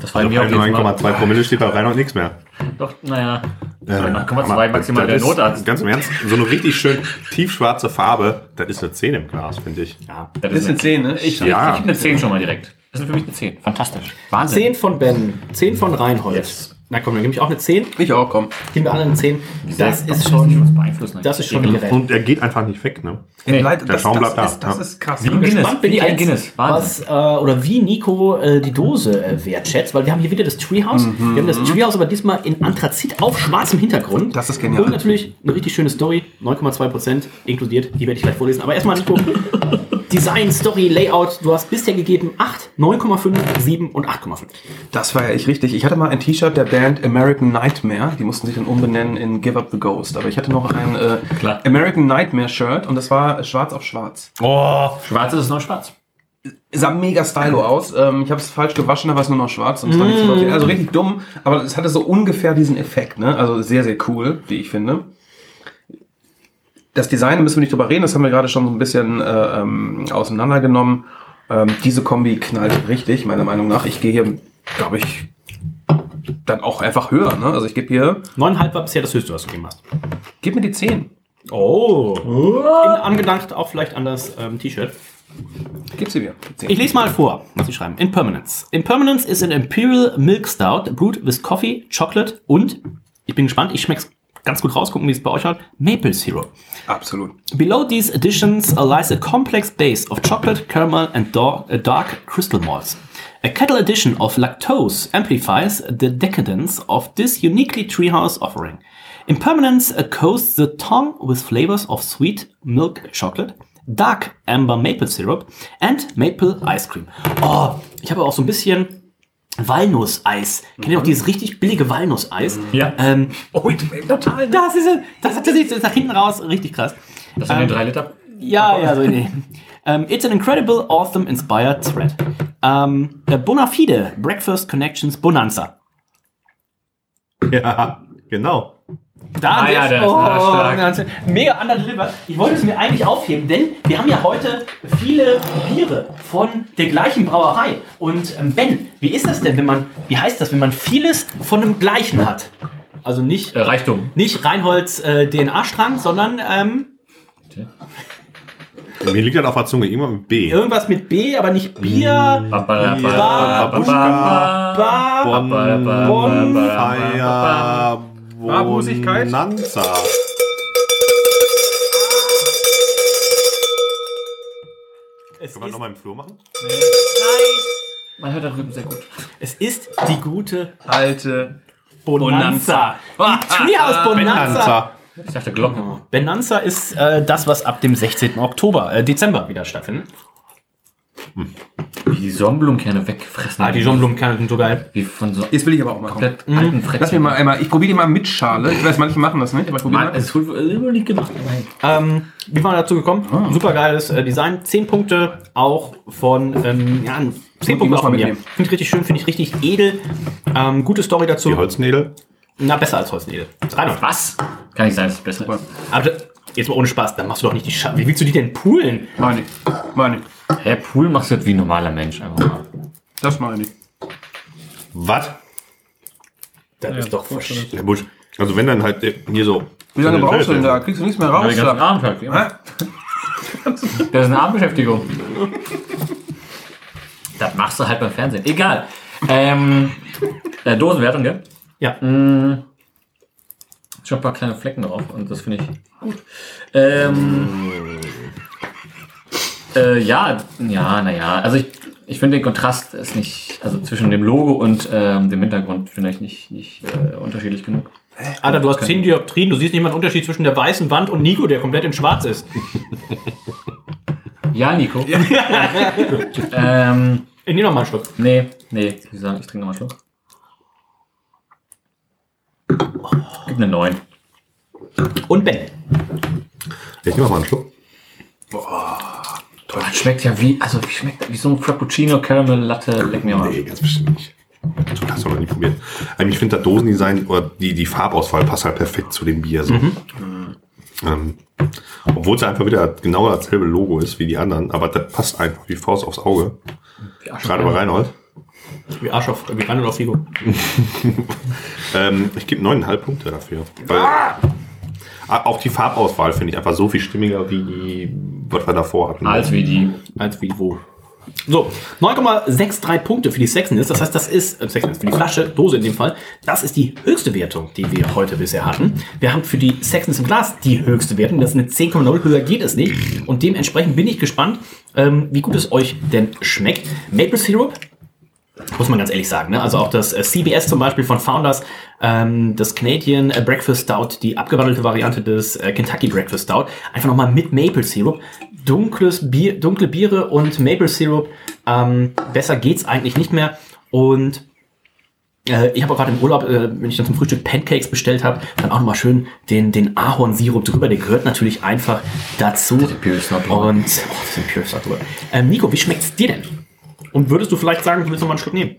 Das war Also mir bei auch jedes Mal. 9,2 Promille steht da rein und nichts mehr. Doch, naja. Äh, kommen wir zu weit maximal das der ist- Notarzt. Ganz im Ernst, so eine richtig schön tiefschwarze Farbe, das ist eine 10 im Glas, finde ich. Ja, Das ist eine 10, ne? Ich, Ja. ich gebe eine 10 schon mal direkt. Das ist für mich eine 10. Fantastisch. Wahnsinn. 10 von Ben, 10 von Reinhold. Yes. Na komm, dann gebe ich auch eine 10. Ich auch, komm. Geben wir alle eine 10. Das ist was schon, beeinflussen. das ist schon ein Gerät. Und er geht einfach nicht weg, ne? Nee, der Schaum bleibt da, Ist, das ist krass. Wie ein Guinness. gespannt bin Wie ich ein Guinness. was äh, oder wie Nico äh, die Dose äh, wertschätzt, weil wir haben hier wieder das Treehouse. Mhm. Wir haben das Treehouse aber diesmal in Anthrazit auf schwarzem Hintergrund. Das ist genial. Und natürlich eine richtig schöne Story, 9,2% inkludiert, die werde ich gleich vorlesen. Aber erstmal Nico, Design, Story, Layout, du hast bisher gegeben 8, 9,5, 7 und 8,5. Das war ja echt richtig. Ich hatte mal ein T-Shirt der Band American Nightmare. Die mussten sich dann umbenennen in Give Up the Ghost. Aber ich hatte noch ein äh. American Nightmare Shirt und das war schwarz auf schwarz. Oh, schwarz ist es noch schwarz. Sah mega stylo aus. Ähm, ich habe es falsch gewaschen, da war es nur noch schwarz. Und es war nicht so also richtig dumm, aber es hatte so ungefähr diesen Effekt. Ne? Also sehr, sehr cool, wie ich finde. Das Design, müssen wir nicht drüber reden, das haben wir gerade schon so ein bisschen äh, ähm, auseinandergenommen. Ähm, diese Kombi knallt richtig, meiner Meinung nach. Ich gehe hier, glaube ich, dann auch einfach höher. Ne? Also ich gebe hier, 9,5 war bisher das höchste, was du gegeben hast. gib mir die 10. Oh. In, angedacht auch vielleicht an das ähm, T-Shirt. Gib sie mir. die 10. Ich lese mal vor, was sie schreiben. Impermanence. Impermanence is an Imperial Milk Stout brewed with coffee, chocolate und, ich bin gespannt, ich schmeck's ganz gut raus, gucken, wie es bei euch hat, Maple Syrup. Absolut. Below these additions lies a complex base of chocolate, caramel and dark, dark crystal malts. A kettle addition of lactose amplifies the decadence of this uniquely treehouse offering. Impermanence coats the tongue with flavors of sweet milk chocolate, dark amber maple syrup and maple ice cream. Oh, ich habe auch so ein bisschen Walnusseis. Kennt ihr auch dieses richtig billige Walnusseis? Ja. Ähm, oh, total. Das ist, das hat sich nach hinten raus richtig krass. Das sind Ähm, die 3 Liter. Ja, ja, so nee. Um, it's an incredible autumn-inspired thread. Um, a Bonafide Breakfast Connections Bonanza. Ja, genau. Da Ah ja, ist stark. ganz- mega underdelivered. Ich wollte es mir eigentlich aufheben, denn wir haben ja heute viele Biere von der gleichen Brauerei. Und ähm, Ben, wie ist das denn, wenn man, wie heißt das, wenn man vieles von dem gleichen hat? Also nicht, Äh, Reichtum. nicht Reinholds äh, DNA-Strang, sondern ähm, Mir liegt das auf der Zunge immer mit B. irgendwas mit B, aber nicht Bier. Ba, ba, ba, Ba- ba, ba, ba, Ba- Bon, ba, ba, ba, Bon- ba, ba, Feier, Barbusigkeit? Bonanza. Können wir nochmal im Flur machen? Man hört da drüben sehr gut. es ist die gute Alte. Bonanza. Die Treehouse Bonanza. Ich dachte Glocken. Bonanza ist äh, das, was ab dem 16. Oktober, äh, Dezember wieder stattfindet. Wie die Sonnenblumenkerne weggefressen. Ah, die Jean-Blumenkerne sind so geil. Wie von so Jetzt will ich aber auch mal kommen. komplett alten Fressen. Lass mir mal einmal, ich probiere die mal mit Schale. Ich weiß, manche machen das nicht, aber ich probiere mal. es ist wohl immer nicht gemacht. Ähm, wie waren wir dazu gekommen? Super geiles äh, Design. 10 Punkte auch von, ähm, ja, 10 Die Punkte muss auch von man mir. Finde ich richtig schön, finde ich richtig edel. Ähm, gute Story dazu. Die Holznädel. Na, besser als Holznägel. Reinhold. Was? Kann nicht sein, dass es besser ist. Aber jetzt mal ohne Spaß, dann machst du doch nicht die Scha Wie willst du die denn poolen? Meine ich. Meine ich. Hä, Pool machst du das wie ein normaler Mensch einfach mal. Das meine ich. Was? Das ist doch versch Der Busch. Also wenn dann halt hier so. Wie lange brauchst du denn da? Kriegst du nichts mehr raus? den ganzen da? Abend halt. Hä? Das ist eine Abendbeschäftigung. Das machst du halt beim Fernsehen. Egal. Ähm, äh, Dosenwertung, gell? Ja. Mm, ich habe ein paar kleine Flecken drauf und das finde ich gut. Ähm, äh, ja, ja, naja. Also ich, ich finde den Kontrast ist nicht, also zwischen dem Logo und ähm, dem Hintergrund finde ich nicht, nicht äh, unterschiedlich genug. Alter, du hast 10 Dioptrien, du siehst nicht mal einen Unterschied zwischen der weißen Wand und Nico, der komplett in schwarz ist. Ja, Nico. ähm, Ich nehme noch mal einen Schluck. nee, nee, sagen, ich trinke nochmal einen Schluck. Gib eine 9. Und Ben. Ich nehme mal einen Schluck. Das schmeckt ja wie, also wie schmeckt das? Wie so ein Frappuccino Caramel Latte. Leck mir mal. Nee, ganz bestimmt nicht. Du hast du noch nie probiert. Ähm, Ich finde das Dosendesign oder die, die Farbauswahl passt halt perfekt zu dem Bier. So. Ähm, obwohl es einfach wieder genau dasselbe Logo ist wie die anderen, aber das passt einfach wie Faust aufs Auge. Gerade bei Reinhold. Wie Arsch auf, wie Randall auf Figo. Ähm, ich gebe neuneinhalb Punkte dafür. Weil Ah, auch die Farbauswahl finde ich einfach so viel stimmiger, wie was wir davor hatten. Als wie die. Als wie wo. So, 9,63 Punkte für die Sexiness. Das heißt, das ist, äh, Sexiness, für die Flasche, Dose in dem Fall, das ist die höchste Wertung, die wir heute bisher hatten. Wir haben für die Sexiness im Glas die höchste Wertung. Das ist eine 10,0. Höher geht es nicht. Und dementsprechend bin ich gespannt, ähm, wie gut es euch denn schmeckt. Maple Syrup muss man ganz ehrlich sagen. Ne? Also auch das äh, CBS zum Beispiel von Founders, ähm, das Canadian äh, Breakfast Stout, die abgewandelte Variante des äh, Kentucky Breakfast Stout, einfach nochmal mit Maple Syrup. Dunkles Bier, dunkle Biere und Maple Syrup. Ähm, besser geht's eigentlich nicht mehr. Und äh, ich habe auch gerade im Urlaub, äh, wenn ich dann zum Frühstück Pancakes bestellt habe, dann auch nochmal schön den, den Ahornsirup drüber. Der gehört natürlich einfach dazu. Und oh, das ist ein Pure Stout drüber. Ähm, Nico, wie schmeckt's dir denn? Und würdest du vielleicht sagen, du willst noch mal einen Schluck nehmen?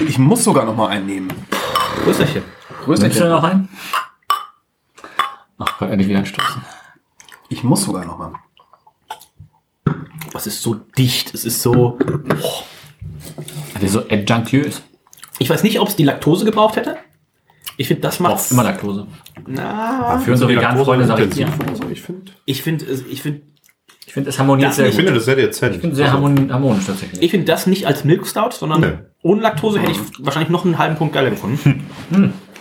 Ich muss sogar noch mal einen nehmen. Größerchen. Nimmst du noch einen? Ach Gott, endlich wieder anstoßen. Ich muss sogar noch mal. Es ist so dicht, es ist so. Der ist so adjunktiös. Ich weiß nicht, ob es die Laktose gebraucht hätte. Ich finde, das macht Braucht immer Laktose. Na, Für unsere veganen Freunde sage ich dir. Ich finde, ich finde, ich finde, Ich es harmoniert Das sehr ich gut. finde das sehr dezent. Ich finde sehr harmon harmonisch tatsächlich. ich finde das nicht als Milk Stout, sondern Nee. ohne Laktose hätte ich wahrscheinlich noch einen halben Punkt geiler gefunden.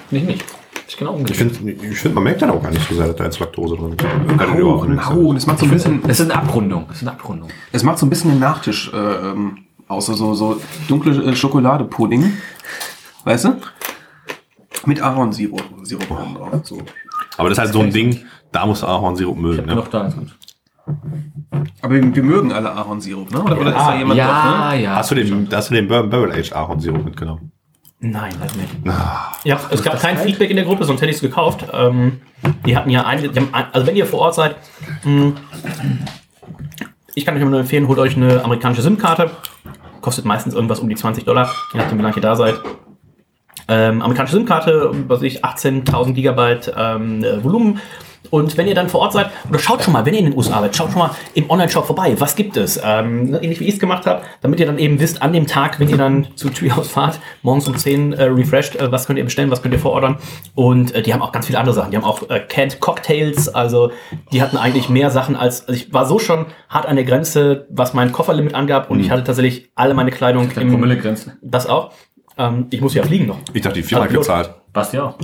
Nicht, nicht. Ich genau Ich finde, ich find, man merkt dann auch gar nicht so sehr, dass da jetzt Laktose drin ist. Ich au, und es macht so ein bisschen, Es ist eine Abrundung. Es ist eine Abrundung. es macht so ein bisschen den Nachtisch äh, ähm, aus, so, so, dunkle äh, Schokoladepudding. Weißt du? Mit Ahornsirup Sirup oben drauf. So. Aber das ist halt so ein Ding, da muss Ahornsirup mögen. Ne? Noch da ist gut. Aber wir, mögen alle Ahornsirup, ne? Oder, oder ist da jemand drauf, ja, ne? ja. Hast du den, hast du den Barrel Age Ahornsirup mitgenommen? Nein, leider nicht. Ja, es gab kein Feedback in der Gruppe, sonst hätte ich es gekauft. Ähm, die hatten ja einige, die haben, ein- also wenn ihr vor Ort seid, mh, ich kann euch nur empfehlen, holt euch eine amerikanische SIM-Karte. Kostet meistens irgendwas um die 20 Dollar, je nachdem, wie lange ihr da seid. Ähm, amerikanische SIM-Karte, was weiß ich, 18.000 Gigabyte ähm, äh, Volumen. Und wenn ihr dann vor Ort seid, oder schaut schon mal, wenn ihr in den USA seid, schaut schon mal im Online-Shop vorbei. Was gibt es? Ähm, ähnlich wie ich es gemacht habe, damit ihr dann eben wisst, an dem Tag, wenn ihr dann zu Treehouse fahrt, morgens um 10 äh, refreshed, äh, was könnt ihr bestellen, was könnt ihr vorordern. Und äh, die haben auch ganz viele andere Sachen. Die haben auch äh, Canned Cocktails, also die hatten eigentlich mehr Sachen als, also ich war so schon hart an der Grenze, was mein Kofferlimit angab und ich hatte tatsächlich alle meine Kleidung Promillegrenze. Das auch. Ähm, ich muss ja fliegen noch. Ich dachte, die Firma hat Also, gezahlt. Passt ja auch.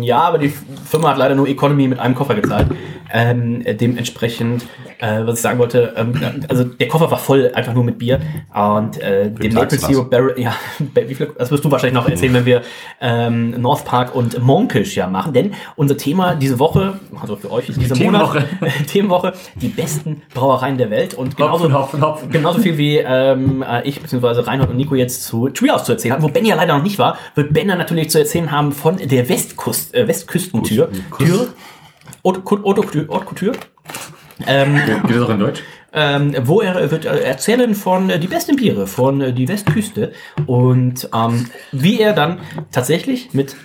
Ja, aber die Firma hat leider nur Economy mit einem Koffer gezahlt. Ähm, äh, dementsprechend, äh, was ich sagen wollte, ähm, äh, also der Koffer war voll einfach nur mit Bier und äh, dem Maple Syrup Barrel, ja, wie viel, das wirst du wahrscheinlich noch erzählen, wenn wir ähm, North Park und Monkish ja machen, denn unser Thema diese Woche, also für euch ist diese Themenwoche. Monat, Themenwoche, die besten Brauereien der Welt und genauso, Hopfen, Hopfen, Hopfen. genauso viel wie ähm, äh, ich bzw. Reinhold und Nico jetzt zu Treehouse zu erzählen haben, wo Ben ja leider noch nicht war, wird Ben dann natürlich zu erzählen haben von der Westkust, äh, Westküstentür. Tür. Haute. Ähm, Geht das auch in Deutsch? ähm, wo er wird äh, erzählen von äh, die besten Biere von äh, die Westküste und ähm, wie er dann tatsächlich mit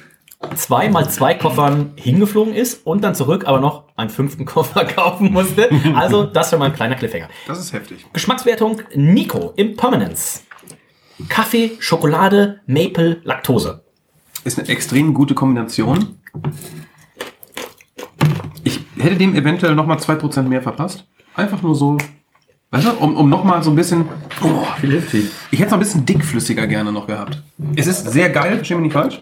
zwei mal zwei Koffern hingeflogen ist und dann zurück aber noch einen fünften Koffer kaufen musste. Also das war mal ein kleiner Cliffhanger. Das ist heftig. Geschmackswertung Nico Impermanence. Kaffee, Schokolade, Maple, Laktose. Ist eine extrem gute Kombination. Ich hätte dem eventuell noch mal 2% mehr verpasst. Einfach nur so, weißt du, um, um noch mal so ein bisschen... Oh, Viel viel. ich hätte es noch ein bisschen dickflüssiger gerne noch gehabt. Es ist sehr geil, versteh mich nicht falsch.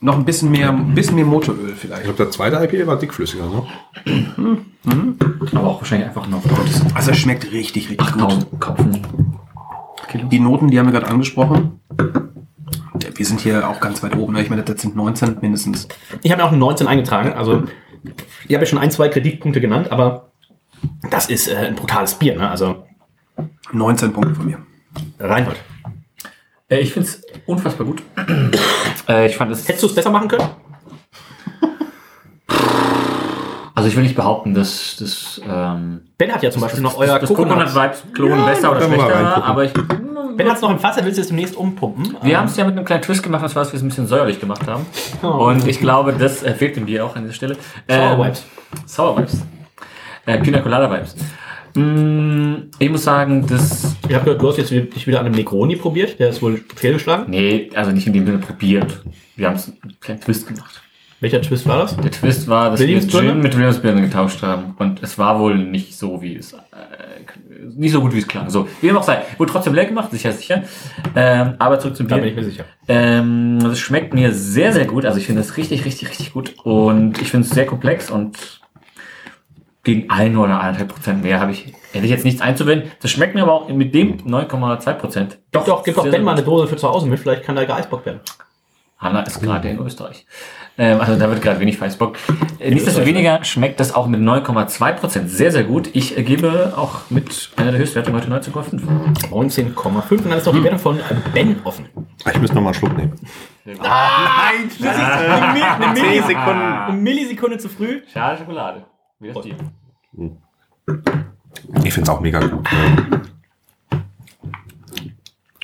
Noch ein bisschen mehr, ein bisschen mehr Motoröl Ich vielleicht. glaube, der zweite IPA war dickflüssiger, ne? Aber auch wahrscheinlich einfach noch Also es schmeckt richtig, richtig gut. kaufen. Die Noten, die haben wir gerade angesprochen. Wir sind hier auch ganz weit oben. ne? Ich meine, das sind 19 mindestens. Ich habe mir auch eine 19 eingetragen. Also, ich habe ja schon ein, zwei Kreditpunkte genannt, aber das ist äh, ein brutales Bier. Ne? Also, 19 Punkte von mir. Reinhold. Äh, ich finde es unfassbar gut. äh, ich fand es. Hättest du es besser machen können? Also ich will nicht behaupten, dass das. Ähm, Ben hat ja zum Beispiel noch euer das Coconut. Coconut Vibes klonen Ja, besser oder schlechter, aber ich. Ben hat es noch im Fass, er will es jetzt demnächst umpumpen. Wir haben es ja mit einem kleinen Twist gemacht, das war, dass wir es ein bisschen säuerlich gemacht haben. Und ich glaube, das äh, fehlt dem Bier auch an dieser Stelle. Sour Ähm, Vibes. Sour Vibes. Äh, Pina Colada Vibes. Mm, Ich muss sagen, das. Ich habe gehört, du hast jetzt dich wieder an einem Negroni probiert. Der ist wohl fehlgeschlagen. Nee, also nicht in dem Sinne probiert. Wir haben es einen kleinen Twist gemacht. Welcher Twist war das? Der Twist war, dass wir? Gin mit Williamsbirne getauscht haben. Und es war wohl nicht so, wie es, äh, nicht so gut, wie es klang. So, wie dem auch sei. Wurde trotzdem leer gemacht, sicher, sicher. Ähm, aber zurück zum Da Bier. bin ich mir sicher. Ähm, es schmeckt mir sehr, sehr gut. Also ich finde es richtig, richtig, richtig gut. Und ich finde es sehr komplex und gegen ein oder eineinhalb Prozent mehr habe ich, hätte ich jetzt nichts einzuwenden. Das schmeckt mir aber auch mit dem 9,2 Prozent. Doch, doch, gib doch Ben mal eine. Dose für zu Hause mit. Vielleicht kann da Geistbock werden. Hanna ist gerade in Österreich. Ähm, also da wird gerade wenig Weißbock. Äh, Nichtsdestoweniger schmeckt das auch mit 9,2% sehr, sehr gut. Ich gebe auch mit einer der Höchstwertungen heute 19,5. 19,5. Und dann ist noch die Wertung von Ben offen. Ich müsste noch mal einen Schluck nehmen. Nein, eine, Milli- Zehn Sekunden. eine Millisekunde zu früh. Schade Schokolade. Wie das Bier. Ich finde es auch mega gut.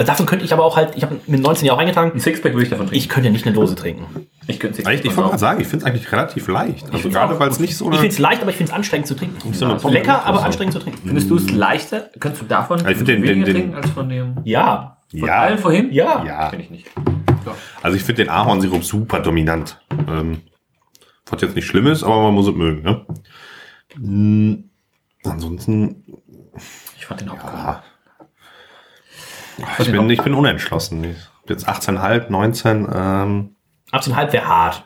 Also davon könnte ich aber auch halt, ich habe mit 19 ja auch eingetragen, Ein Sixpack würde ich davon trinken. ich könnte nicht eine Dose trinken. Ich könnte Eigentlich, ich wollte gerade sagen, ich finde es eigentlich relativ leicht. Also gerade weil es nicht so Ich finde es leicht, aber ich finde es anstrengend zu trinken. so Also lecker, ist, aber so. anstrengend zu trinken. Findest du es leichter? Könntest du davon ich find den- weniger den- den- trinken als von dem Ja, von Ja. allen vorhin? ja. Ja, Kenn ich nicht. also ich finde den Ahornsirup super dominant. Ähm, was jetzt nicht schlimm ist, aber man muss es mögen. Ne? Mm, Ansonsten, Ich fand den auch gut. ja. Ich bin, ich bin unentschlossen. Ich jetzt 18,5, 19, ähm, 18,5 wäre hart.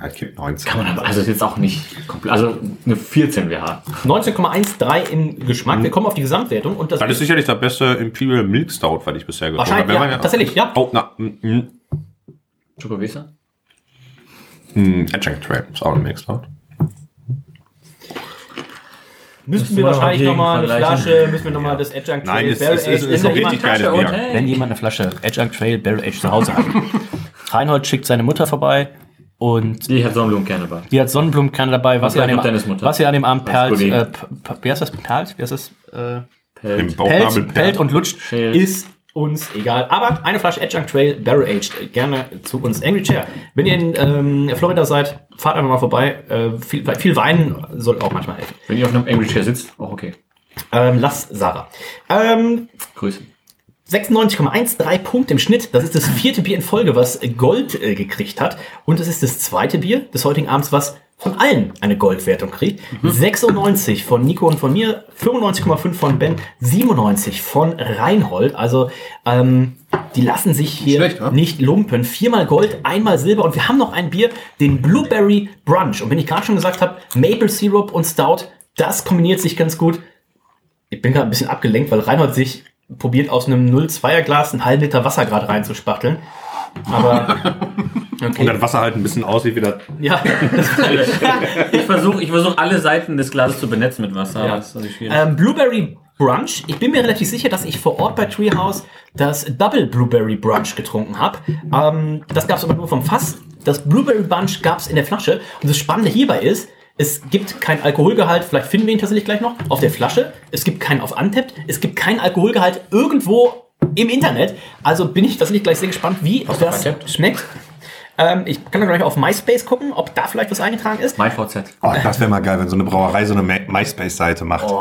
ja, ich gebe 19. Kann man aber, also ist jetzt auch nicht komplett, also eine 14 wäre hart. 19,13 im Geschmack. Wir kommen auf die Gesamtwertung und das, Das ist sicherlich der beste Imperial Milk Stout, was ich bisher getrunken wahrscheinlich, habe. ja, tatsächlich, ja. Oh, na, mm, mm, Schokowesa? mm, Adjunct Trail ist auch ein Milk Stout. Müssten wir wahrscheinlich nochmal eine. Flasche, müssen wir nochmal das Adjunct Nein, Trail es, Barrel wenn ist da ein richtig jemand- geiles Bier. hey. Wenn jemand eine Flasche Adjunct Trail Barrel Age zu Hause hat. Reinhold schickt seine Mutter vorbei und Die hat Sonnenblumenkerne bei. die hat Sonnenblumenkerne dabei, was Ja, ihr an dem, was ihr an dem Abend perlt. Äh, wie heißt das? Perlt? Wie heißt das? Äh. Bauchnabel pellt, pellt und lutscht. Schält. ist uns egal. Aber eine Flasche Adjunct Trail Barrel Aged gerne zu uns. Angry Chair. Wenn ihr in ähm, Florida seid, fahrt einfach mal vorbei. Äh, viel, viel Wein soll auch manchmal helfen. Wenn ihr auf einem Angry Chair sitzt, auch okay. Ähm, lass Sarah. Ähm, Grüße. 96,13 Punkte im Schnitt. Das ist das vierte Bier in Folge, was Gold äh, gekriegt hat. Und es ist das zweite Bier des heutigen Abends, was von allen eine Goldwertung kriegt. 96 von Nico und von mir, 95,5 von Ben, 97 von Reinhold. Also ähm, die lassen sich hier Schlecht, nicht lumpen. Viermal Gold, einmal Silber und wir haben noch ein Bier, den Blueberry Brunch. Und wenn ich gerade schon gesagt habe, Maple Syrup und Stout, das kombiniert sich ganz gut. Ich bin gerade ein bisschen abgelenkt, weil Reinhold sich probiert aus einem 0,2er Glas einen halben Liter Wasser gerade reinzuspachteln. Aber Und okay. das Wasser halt ein bisschen aussieht wie das. Ja, Ich versuche ich versuch alle Seiten des Glases zu benetzen mit Wasser. Ja. ähm, Blueberry Brunch. Ich bin mir relativ sicher, dass ich vor Ort bei Treehouse das Double Blueberry Brunch getrunken habe. Ähm, das gab es aber nur vom Fass. Das Blueberry Brunch gab es in der Flasche. Und das Spannende hierbei ist, es gibt kein Alkoholgehalt, vielleicht finden wir ihn tatsächlich gleich noch, auf der Flasche. Es gibt keinen auf Untapped. Es gibt keinen Alkoholgehalt irgendwo im Internet. Also bin ich tatsächlich gleich sehr gespannt, wie das Untapped? schmeckt. Ähm, ich kann dann gleich auf MySpace gucken, ob da vielleicht was eingetragen ist. mein VZ. Oh, das wäre mal geil, wenn so eine Brauerei so eine MySpace-Seite macht.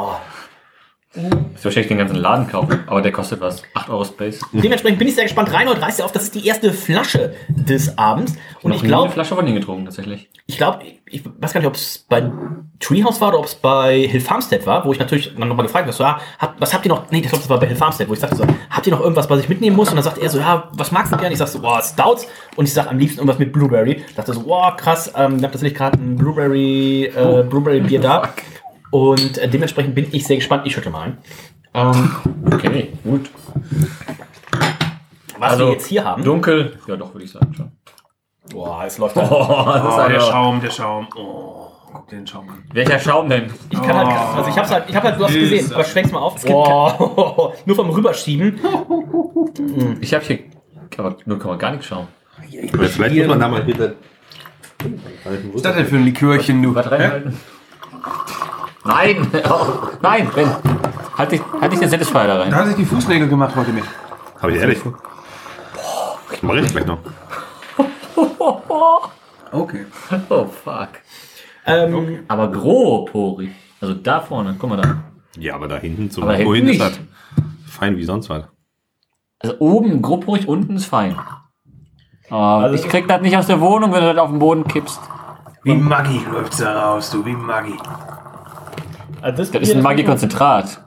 Ich wahrscheinlich den ganzen Laden kaufen, aber der kostet was. 8 Euro Space. Dementsprechend bin ich sehr gespannt. Reinhold reißt ja auf, das ist die erste Flasche des Abends. Und ich nie glaube, eine Flasche von denen getrunken, tatsächlich. ich glaube, ich weiß gar nicht, ob es bei Treehouse war oder ob es bei Hill Farmstead war, wo ich natürlich dann nochmal gefragt habe, so, ja, hab, was habt ihr noch? Nee, ich glaube, das war bei Hill Farmstead, wo ich sagte so, habt ihr noch irgendwas, was ich mitnehmen muss? Und dann sagt er so, ja, was magst du gerne? Ich sag so, boah, Stouts. Und ich sag am liebsten irgendwas mit Blueberry. Ich dachte so, boah, krass, ähm, ich habe tatsächlich gerade ein Blueberry, äh, Blueberry Bier da. Und äh, dementsprechend bin ich sehr gespannt. Ich schüttle mal ein. Ähm, Okay, gut. was wir jetzt hier haben. Dunkel. Ja, doch, würde ich sagen schon. Boah, es läuft. Oh, das ist Oh, der Schaum, der Schaum. Oh, guck dir den Schaum an. Welcher Schaum denn? Ich kann halt, also ich hab's halt, ich hab halt, du hast gesehen, aber schwenk's mal auf. Es gibt oh, nur vom Rüberschieben. Ich habe hier aber nur kann man gar nichts schauen. Aber Vielleicht muss man da mal hier. das- Was ist das denn für ein Likörchen, du? Was reinhalten? Nein! Oh, nein, Ben! Halt dich, halt dich den Satisfier da rein. Da hat sich die Fußnägel gemacht heute mit. Habe ich ehrlich? Mach ich gleich noch. Okay. Oh, fuck. Ähm, Aber grobporig. Also da vorne, guck mal da. Ja, aber da hinten zum Aber hinten wohin ist das? Fein wie sonst was. Also oben grob ruhig, unten ist fein. Aber Also- ich krieg das nicht aus der Wohnung, wenn du das auf den Boden kippst. Wie Maggi läuft's da raus, du, wie Maggi. Also Das ist ein Maggi-Konzentrat.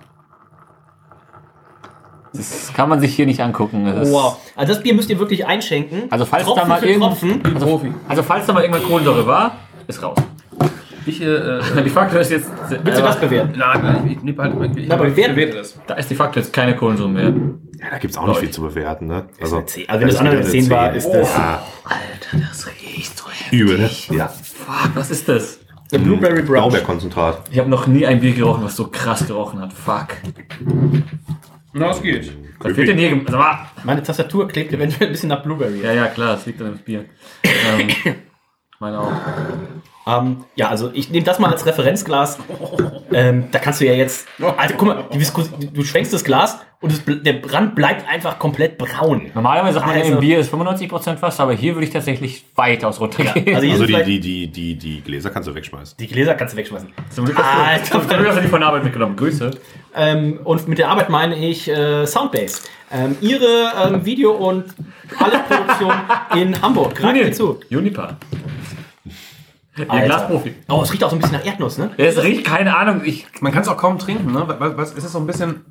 Das kann man sich hier nicht angucken. Das Wow. Also das Bier müsst ihr wirklich einschenken. Also falls Tropfen da mal Tropfen. also, also falls da mal irgendwann Kohlensäure war, ist raus. Ich, äh, Die Faktor ist jetzt. Willst du das bewerten? nein, nein, ich, ich, ich, halt, ich, Na, aber wer- bewerte das. Da ist die Faktor jetzt keine Kohlensäure mehr. Ja, da gibt's auch nicht viel zu bewerten, ne? Also. Also wenn das andere eine 10 war, ist das Ja, Alter, das riecht so heftig. übel, ne? Ja. Fuck, was ist das? Der Blueberry Brunch. Blaubeerkonzentrat. Ich habe noch nie ein Bier gerochen, was so krass gerochen hat. Fuck. Na, es geht. Was wird denn hier gemacht? Sag mal. Meine Tastatur klebt eventuell ein bisschen nach Blueberry. Ja, ja, klar, das liegt an dem Bier. ähm, meine auch. Ähm, ja, also ich nehme das mal als Referenzglas. Ähm, da kannst du ja jetzt. Also guck mal, du schwenkst das Glas und es, der Rand bleibt einfach komplett braun. Normalerweise sagt man ja, Also- im Bier ist 95% Wasser, aber hier würde ich tatsächlich weitaus runtergehen. Also hier Also sind die, die, die, die, die Gläser kannst du wegschmeißen. die Gläser kannst du wegschmeißen. Zum Glück hast du, Glück hast du die von der Arbeit mitgenommen. Grüße. Ähm, und mit der Arbeit meine ich äh, Soundbase. Ähm, ihre ähm, Video- und alles Produktion in Hamburg. Greift mir zu. Juniper. Alter. Glasprofi. Oh, es riecht auch so ein bisschen nach Erdnuss, ne? Es riecht, keine Ahnung, ich, Man kann es auch kaum trinken, ne? Was, was ist es so ein bisschen.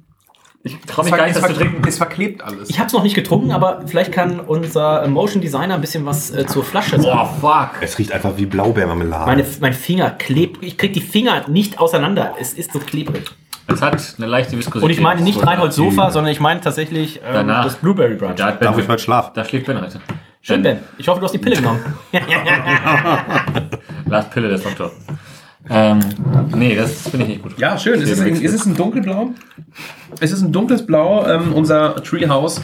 ich trau Es, mich gar nicht, es, das zu trinken. es verklebt alles. Ich habe es noch nicht getrunken, aber vielleicht kann unser Motion Designer ein bisschen was äh, zur Flasche sagen. Boah, fuck. Es riecht einfach wie Blaubeermarmelade. Meine, mein Finger klebt. Ich krieg die Finger nicht auseinander. Es ist so klebrig. Es hat eine leichte Viskosität. Und ich meine nicht Reinhold Sofa, sondern ich meine tatsächlich ähm, Danach. das Blueberry Brunch. Da, Darf ben, ich mal schlafen? da schläft Ben heute. Schön, Ben. Ich hoffe, du hast die Pille genommen. Last Pille, der Doktor. Ähm, nee, das finde ich nicht gut. Ja, schön. Ist es, ein, ist es ein dunkelblau? Es ist ein dunkles Blau. Ähm, unser Treehouse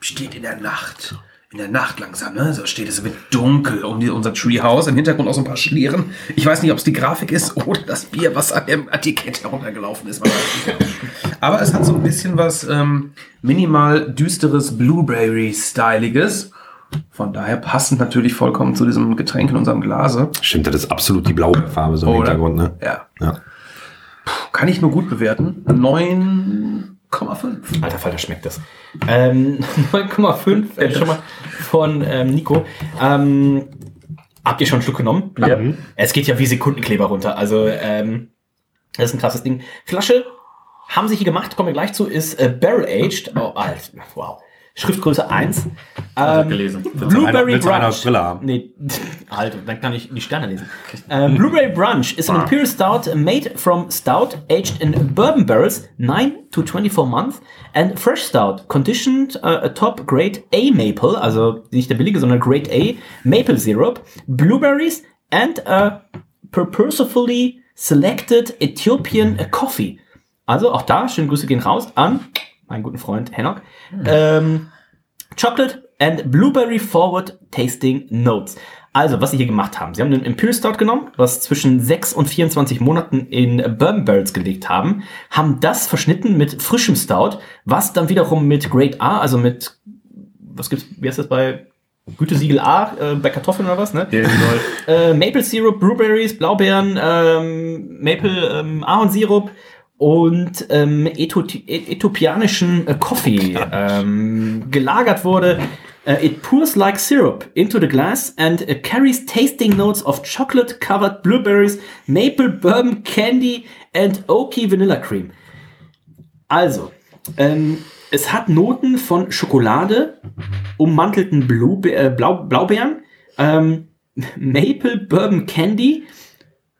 steht in der Nacht. In der Nacht langsam, ne? So steht es, wird dunkel um die, unser Treehouse. Im Hintergrund auch so ein paar Schlieren. Ich weiß nicht, ob es die Grafik ist oder das Bier, was an dem Etikett heruntergelaufen ist. Aber es hat so ein bisschen was ähm, minimal düsteres Blueberry-Styliges. Von daher passend natürlich vollkommen zu diesem Getränk in unserem Glase. Stimmt, das ist absolut die Blaubeerfarbe so im Oder? Hintergrund, ne? Ja. Ja. Kann ich nur gut bewerten. 9,5. Alter Falter, schmeckt das. Ähm, 9,5 äh, schon mal von ähm, Nico. Ähm, habt ihr schon einen Schluck genommen? Ja. Es geht ja wie Sekundenkleber runter. Also, ähm, das ist ein krasses Ding. Flasche haben sie hier gemacht, kommen wir gleich zu, ist äh, Barrel Aged. Oh, Alter, wow. Schriftgröße 1. Ähm, gelesen. Blueberry Brunch. Haben? Nee, halt, dann kann ich die Sterne lesen. Ähm, Blueberry Brunch is an Imperial Stout made from stout aged in bourbon barrels 9 to 24 months and fresh stout conditioned uh, atop Grade A Maple, also nicht der billige, sondern Grade A Maple Syrup, Blueberries and a purposefully selected Ethiopian coffee. Also auch da, schöne Grüße gehen raus an meinen guten Freund Henok. Ähm, Chocolate and Blueberry Forward Tasting Notes. Also, was sie hier gemacht haben. Sie haben den Imperial Stout genommen, was zwischen 6 und 24 Monaten in Bourbon Barrels gelegt haben, haben das verschnitten mit frischem Stout, was dann wiederum mit Grade A, also mit, was gibt's, wie heißt das bei Gütesiegel A, äh, bei Kartoffeln oder was, ne? äh, Maple Syrup, Blueberries, Blaubeeren, ähm, Maple ähm, Ahornsirup und ähm, äthiopianischen äh, Coffee ähm, gelagert wurde. Uh, it pours like syrup into the glass and uh, carries tasting notes of chocolate covered blueberries, maple bourbon candy and oaky vanilla cream. Also, ähm, es hat Noten von Schokolade, ummantelten Blue, äh, Blau, Blaubeeren, ähm, Maple Bourbon Candy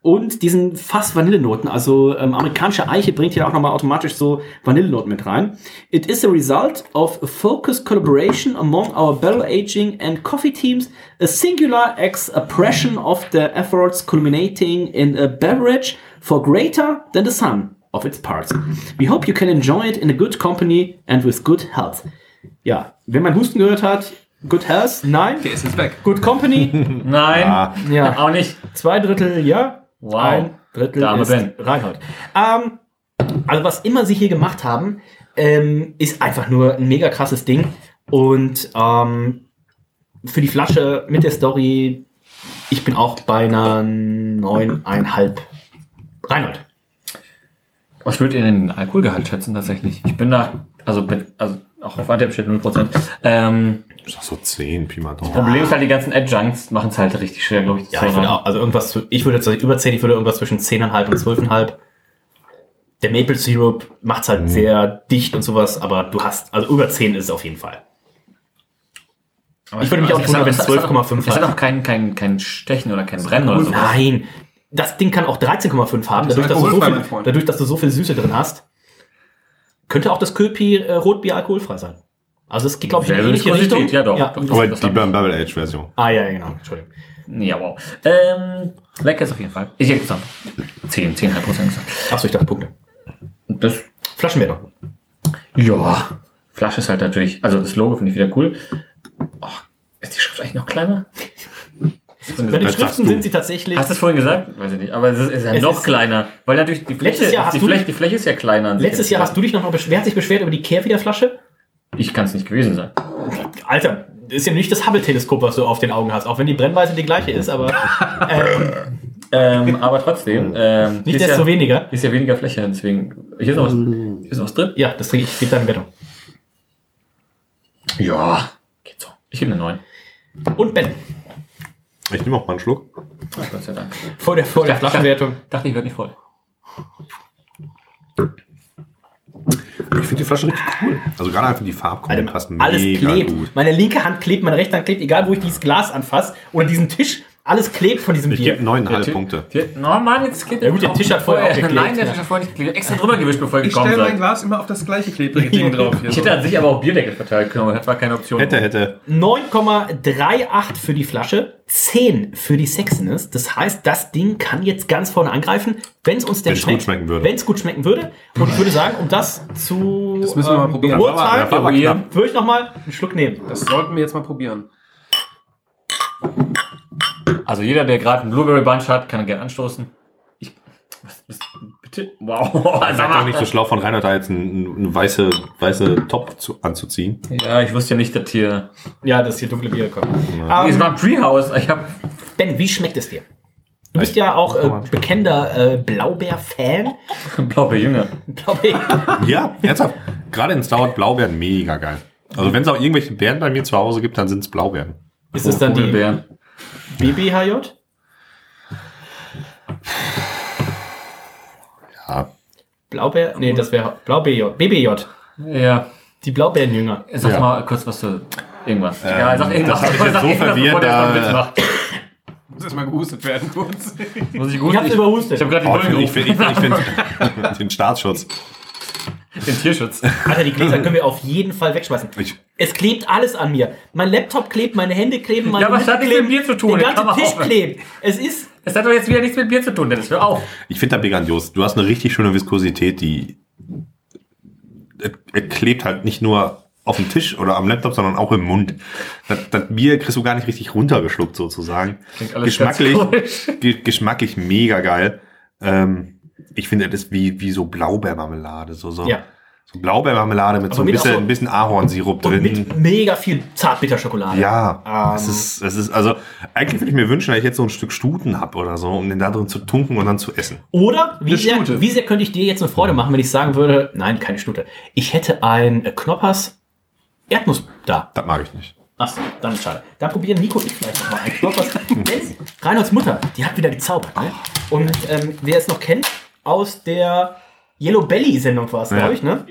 und diesen fast Vanillenoten. Also ähm, amerikanische Eiche bringt hier auch nochmal automatisch so Vanillenoten mit rein. It is a result of a focused collaboration among our barrel aging and coffee teams, a singular expression of the efforts culminating in a beverage for greater than the sum of its parts. We hope you can enjoy it in a good company and with good health. Ja, wenn man Husten gehört hat, good health, nein. Der ist jetzt weg. Good company, Nein, ja. auch nicht. Zwei Drittel ja. Wow. Ein Drittel Der arme ist Ben. Reinhold. Ähm, also was immer sie hier gemacht haben, ähm, ist einfach nur ein mega krasses Ding. Und ähm, für die Flasche mit der Story, ich bin auch bei einer neuneinhalb. Reinhold. Was würdet ihr denn den Alkoholgehalt schätzen tatsächlich? Ich bin da, also, bin, also auch auf steht 0%. Ähm, so 10, Pi mal Daumen. Problem ist halt, die ganzen Adjuncts machen es halt richtig schwer, glaube ich. Ja, ich würde auch, also irgendwas, zu- ich würde jetzt über 10, ich würde irgendwas zwischen 10,5 und 12,5. Der Maple Syrup macht's halt sehr dicht und sowas, aber du hast, also über 10 ist es auf jeden Fall. Aber ich würde mich auch nicht es wundern, wenn es es hat- 12,5 Es hat auch kein, kein, kein Stechen oder kein Brennen oder so. Nein, das Ding kann auch 13,5 haben, Das dadurch dass, du so viel, dadurch, dass du so viel Süße drin hast. Könnte auch das Köpi äh, Rotbier alkoholfrei sein. Also es geht, glaube ich, in eine Selbe ähnliche Richtung. ja doch. Ja, Doch, Aber das die ich. Barrel Age Version. ah ja, genau, Entschuldigung. Ja, wow. Ähm, lecker ist auf jeden Fall. Ich hätte gesagt 10, 10,5 Prozent gesagt. Achso, ich dachte Punkte. Das, Flaschenwertung. ja. Flasche ist halt natürlich, also das Logo finde ich wieder cool. Oh, ist die Schrift eigentlich noch kleiner? Bei den Das Schriften du. sind sie tatsächlich. Hast du es vorhin gesagt? Weiß ich nicht. Aber es ist, es ist ja Es noch ist- kleiner. Weil natürlich die Fläche, Letztes Jahr hast die, du- Fläche, die Fläche ist ja kleiner. an sich. Letztes Jahr hast du dich noch mal beschwert, wer hat sich beschwert über die Kehrwiederflasche? Ich kann es nicht gewesen sein. Alter, das ist ja nicht das Hubble-Teleskop, was du auf den Augen hast, auch wenn die Brennweite die gleiche ist, aber ähm, Ähm, aber trotzdem. Ähm, hier nicht ist desto ja, weniger. Ist ja weniger Fläche, deswegen. Hier ist noch was, hier ist noch was drin. Ja, das trinke ich, gebe deine Wertung. Ja, geht so. Ich gebe eine 9. Und Ben, Ich nehme auch mal einen Schluck. Ach, Gott sei Dank. vor der, vor der Flaschenwertung. Dachte, ich werde nicht voll. Ich finde die Flasche richtig cool. Also gerade einfach die Farbkombi passt Alles mega klebt. gut. Meine linke Hand klebt, meine rechte Hand klebt, egal wo ich dieses Glas anfasse oder diesen Tisch, alles klebt von diesem Ich Bier. gebe neuneinhalb Der Punkte. Oh Mann, jetzt geht Ja gut, der Tisch hat vorher auch geklebt, Nein, der. Tisch hat vorher nicht geklebt. Extra drüber gewischt, bevor Ich gekommen stelle mein. Glas immer auf das gleiche klebrige Ding drauf. Hier Ich so. hätte an sich aber auch Bierdeckel verteilt können, aber das war keine Option. Hätte, hätte. 9,38 für die Flasche, 10 für die Sexiness. Das heißt, das Ding kann jetzt ganz vorne angreifen, wenn es uns denn Wenn's gut schmeckt. schmecken würde. Wenn es gut schmecken würde. Und ich würde sagen, um das zu Das müssen wir mal probieren. beurteilen, Ja, würde ich noch mal einen Schluck nehmen. Das sollten wir jetzt mal probieren. Also jeder, der gerade einen Blueberry Bunch hat, kann gerne anstoßen. Ich, was, was, bitte? Wow. Seid Sag doch nicht so schlau von Reinhard, da jetzt einen, weiße, weiße Top zu, anzuziehen. Ja, ich wusste ja nicht, dass hier... Ja, das hier dunkle Bier kommt. Nee, es war ein Treehouse. Ich hab... Ben, wie schmeckt es dir? Du bist ja auch äh, bekennender äh, Blaubeer-Fan. Blaubeerjünger. Blaubeer. Ja, ernsthaft. Gerade in Stout Blaubeeren mega geil. Also wenn es auch irgendwelche Beeren bei mir zu Hause gibt, dann sind es Blaubeeren. Ist es dann die Vogelbeeren. BBHJ? Ja. Blaubeer? Nee, das wäre Blaubeerj. BBJ. Ja. Die Blaubeerenjünger. Sag Ja. mal kurz was zu... Irgendwas. ja, sag irgendwas. das mich jetzt Sag so verwirrt, da- macht. Muss erstmal gehustet werden kurz. Muss ich gut... Ich hab's überhustet. Ich hab gerade die Oh, Bullen ich finde ich ich find, den Staatsschutz. Den Tierschutz. Alter, die Gläser können wir auf jeden Fall wegschmeißen. Ich- es klebt alles an mir. Mein Laptop klebt, meine Hände kleben, meine Ja, aber es hat nichts mit Bier zu tun. Der ganze Tisch aufhören. klebt. Es ist... Es hat doch jetzt wieder nichts mit Bier zu tun, Dennis. Hör auf. Ich finde da grandios. Du hast eine richtig schöne Viskosität, die es, es klebt halt nicht nur auf dem Tisch oder am Laptop, sondern auch im Mund. Das, das Bier kriegst du gar nicht richtig runtergeschluckt sozusagen. Klingt alles Geschmacklich, ge geschmacklich mega geil. Ähm, ich finde, das ist wie, wie so Blaubeermarmelade. So, so, Ja. so Blaubeermarmelade mit so ein mit bisschen, so- ein bisschen Ahornsirup Und drin. mit mega viel Zartbitterschokolade. Ja, Ähm. es ist, es ist, also, eigentlich würde ich mir wünschen, dass ich jetzt so ein Stück Stuten hab oder so, um den da drin zu tunken und dann zu essen. Oder wie sehr, wie sehr könnte ich dir jetzt eine Freude machen, wenn ich sagen würde, nein, keine Stute. Ich hätte ein äh, Knoppers Erdnuss da. Das mag ich nicht. Achso, dann ist schade. Dann probieren Nico und ich vielleicht nochmal ein Knoppers. Reinholds Mutter, die hat wieder gezaubert. Ne? Und ähm, wer es noch kennt, aus der Yellow Belly Sendung war es, Ja. glaube ich, ne?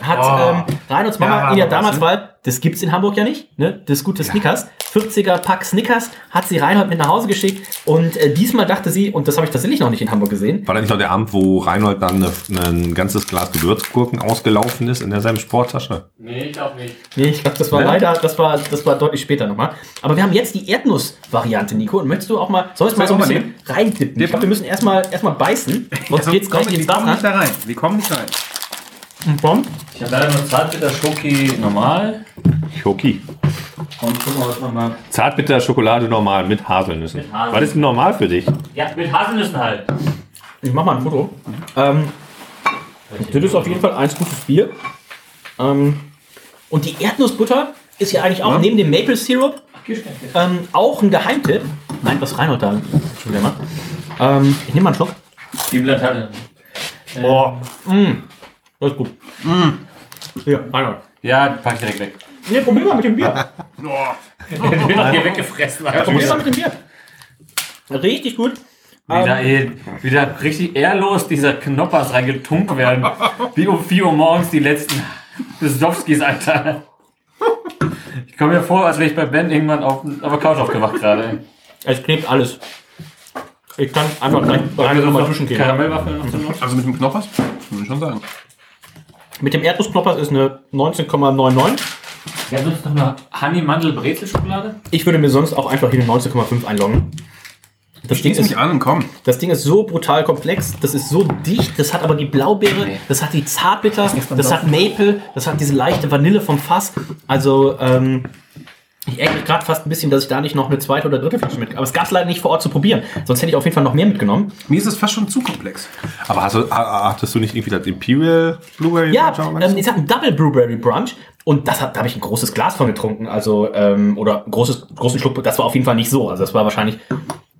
Hat Oh. ähm, Reinholds Mama Ja, ihn ja damals, ne? Das gibt's in Hamburg ja nicht, ne? Das gute Snickers. 40er Pack Snickers hat sie Reinhold mit nach Hause geschickt. Und äh, diesmal dachte sie, und das habe ich tatsächlich noch nicht in Hamburg gesehen, War da nicht noch der Abend, wo Reinhold dann eine, ein ganzes Glas Gewürzgurken ausgelaufen ist in der seinem Sporttasche? Nee, ich glaube nicht. Nee, ich glaube, das war leider, das war, das war deutlich später nochmal. Aber wir haben jetzt die Erdnuss-Variante, Nico. Und möchtest du auch mal, sollst du mal so ein Soll ich bisschen reindippen? Ich glaube, wir müssen erstmal erstmal beißen, sonst Also, geht's gleich ins wir kommen nicht Wasser. da rein. Wir kommen nicht rein. Und Bomb. Ich habe leider nur Zartbitter Schoki normal. Schoki. Und gucken wir, was wir mal. Zartbitter Schokolade normal mit Haselnüssen. Mit Haselnüssen. Was ist denn normal für dich? Ja, mit Haselnüssen halt. Ich mach mal ein Foto. Ähm, das ist auf jeden Fall eins gutes Bier. Ähm, und die Erdnussbutter ist ja eigentlich auch neben dem Maple Syrup ähm, auch ein Geheimtipp. Nein, was Reinhold da schon wieder macht. Ähm, ich nehme mal einen Schluck. Die Blatt hatte. Boah. Mm. Das ist gut. Mm. Ja, Reinhold. Ja, pack ich direkt weg. Nee, probier mal mit dem Bier. Den wird hier weggefressen. Ja, probier mal mit dem Bier. Richtig gut. Wieder, ey, wieder richtig ehrlos dieser Knoppers reingetunkt werden. Wie um 4 Uhr morgens die letzten Besowskis, Alter. Ich komme mir vor, als wäre ich bei Ben irgendwann auf, auf der Couch aufgewacht gerade. Es klebt alles. Ich kann einfach gleich rein nochmal duschen gehen. Karamellwaffeln noch? Also mit dem Knoppers? Muss ich schon sagen. Mit dem Erdnussknoppers ist eine 19,99. Ja, sonst noch eine Honey-Mandel-Brezel-Schokolade? Ich würde mir sonst auch einfach hier eine 19,5 einloggen. Das Ding, ist, an und komm. das Ding ist so brutal komplex, das ist so dicht, das hat aber die Blaubeere, das hat die Zartbitter, das hat Maple, das hat diese leichte Vanille vom Fass. Also, ähm, ich ärgere mich gerade fast ein bisschen, dass ich da nicht noch eine zweite oder dritte Flasche mit. Aber es gab es leider nicht vor Ort zu probieren. Sonst hätte ich auf jeden Fall noch mehr mitgenommen. Mir ist es fast schon zu komplex. Aber hast du, ha- hattest du nicht irgendwie das Imperial Blueberry? Ja, ähm, ich sag ein Double Blueberry Brunch und das hat, da habe ich ein großes Glas von getrunken, also ähm, oder großes großen Schluck. Das war auf jeden Fall nicht so. Also das war wahrscheinlich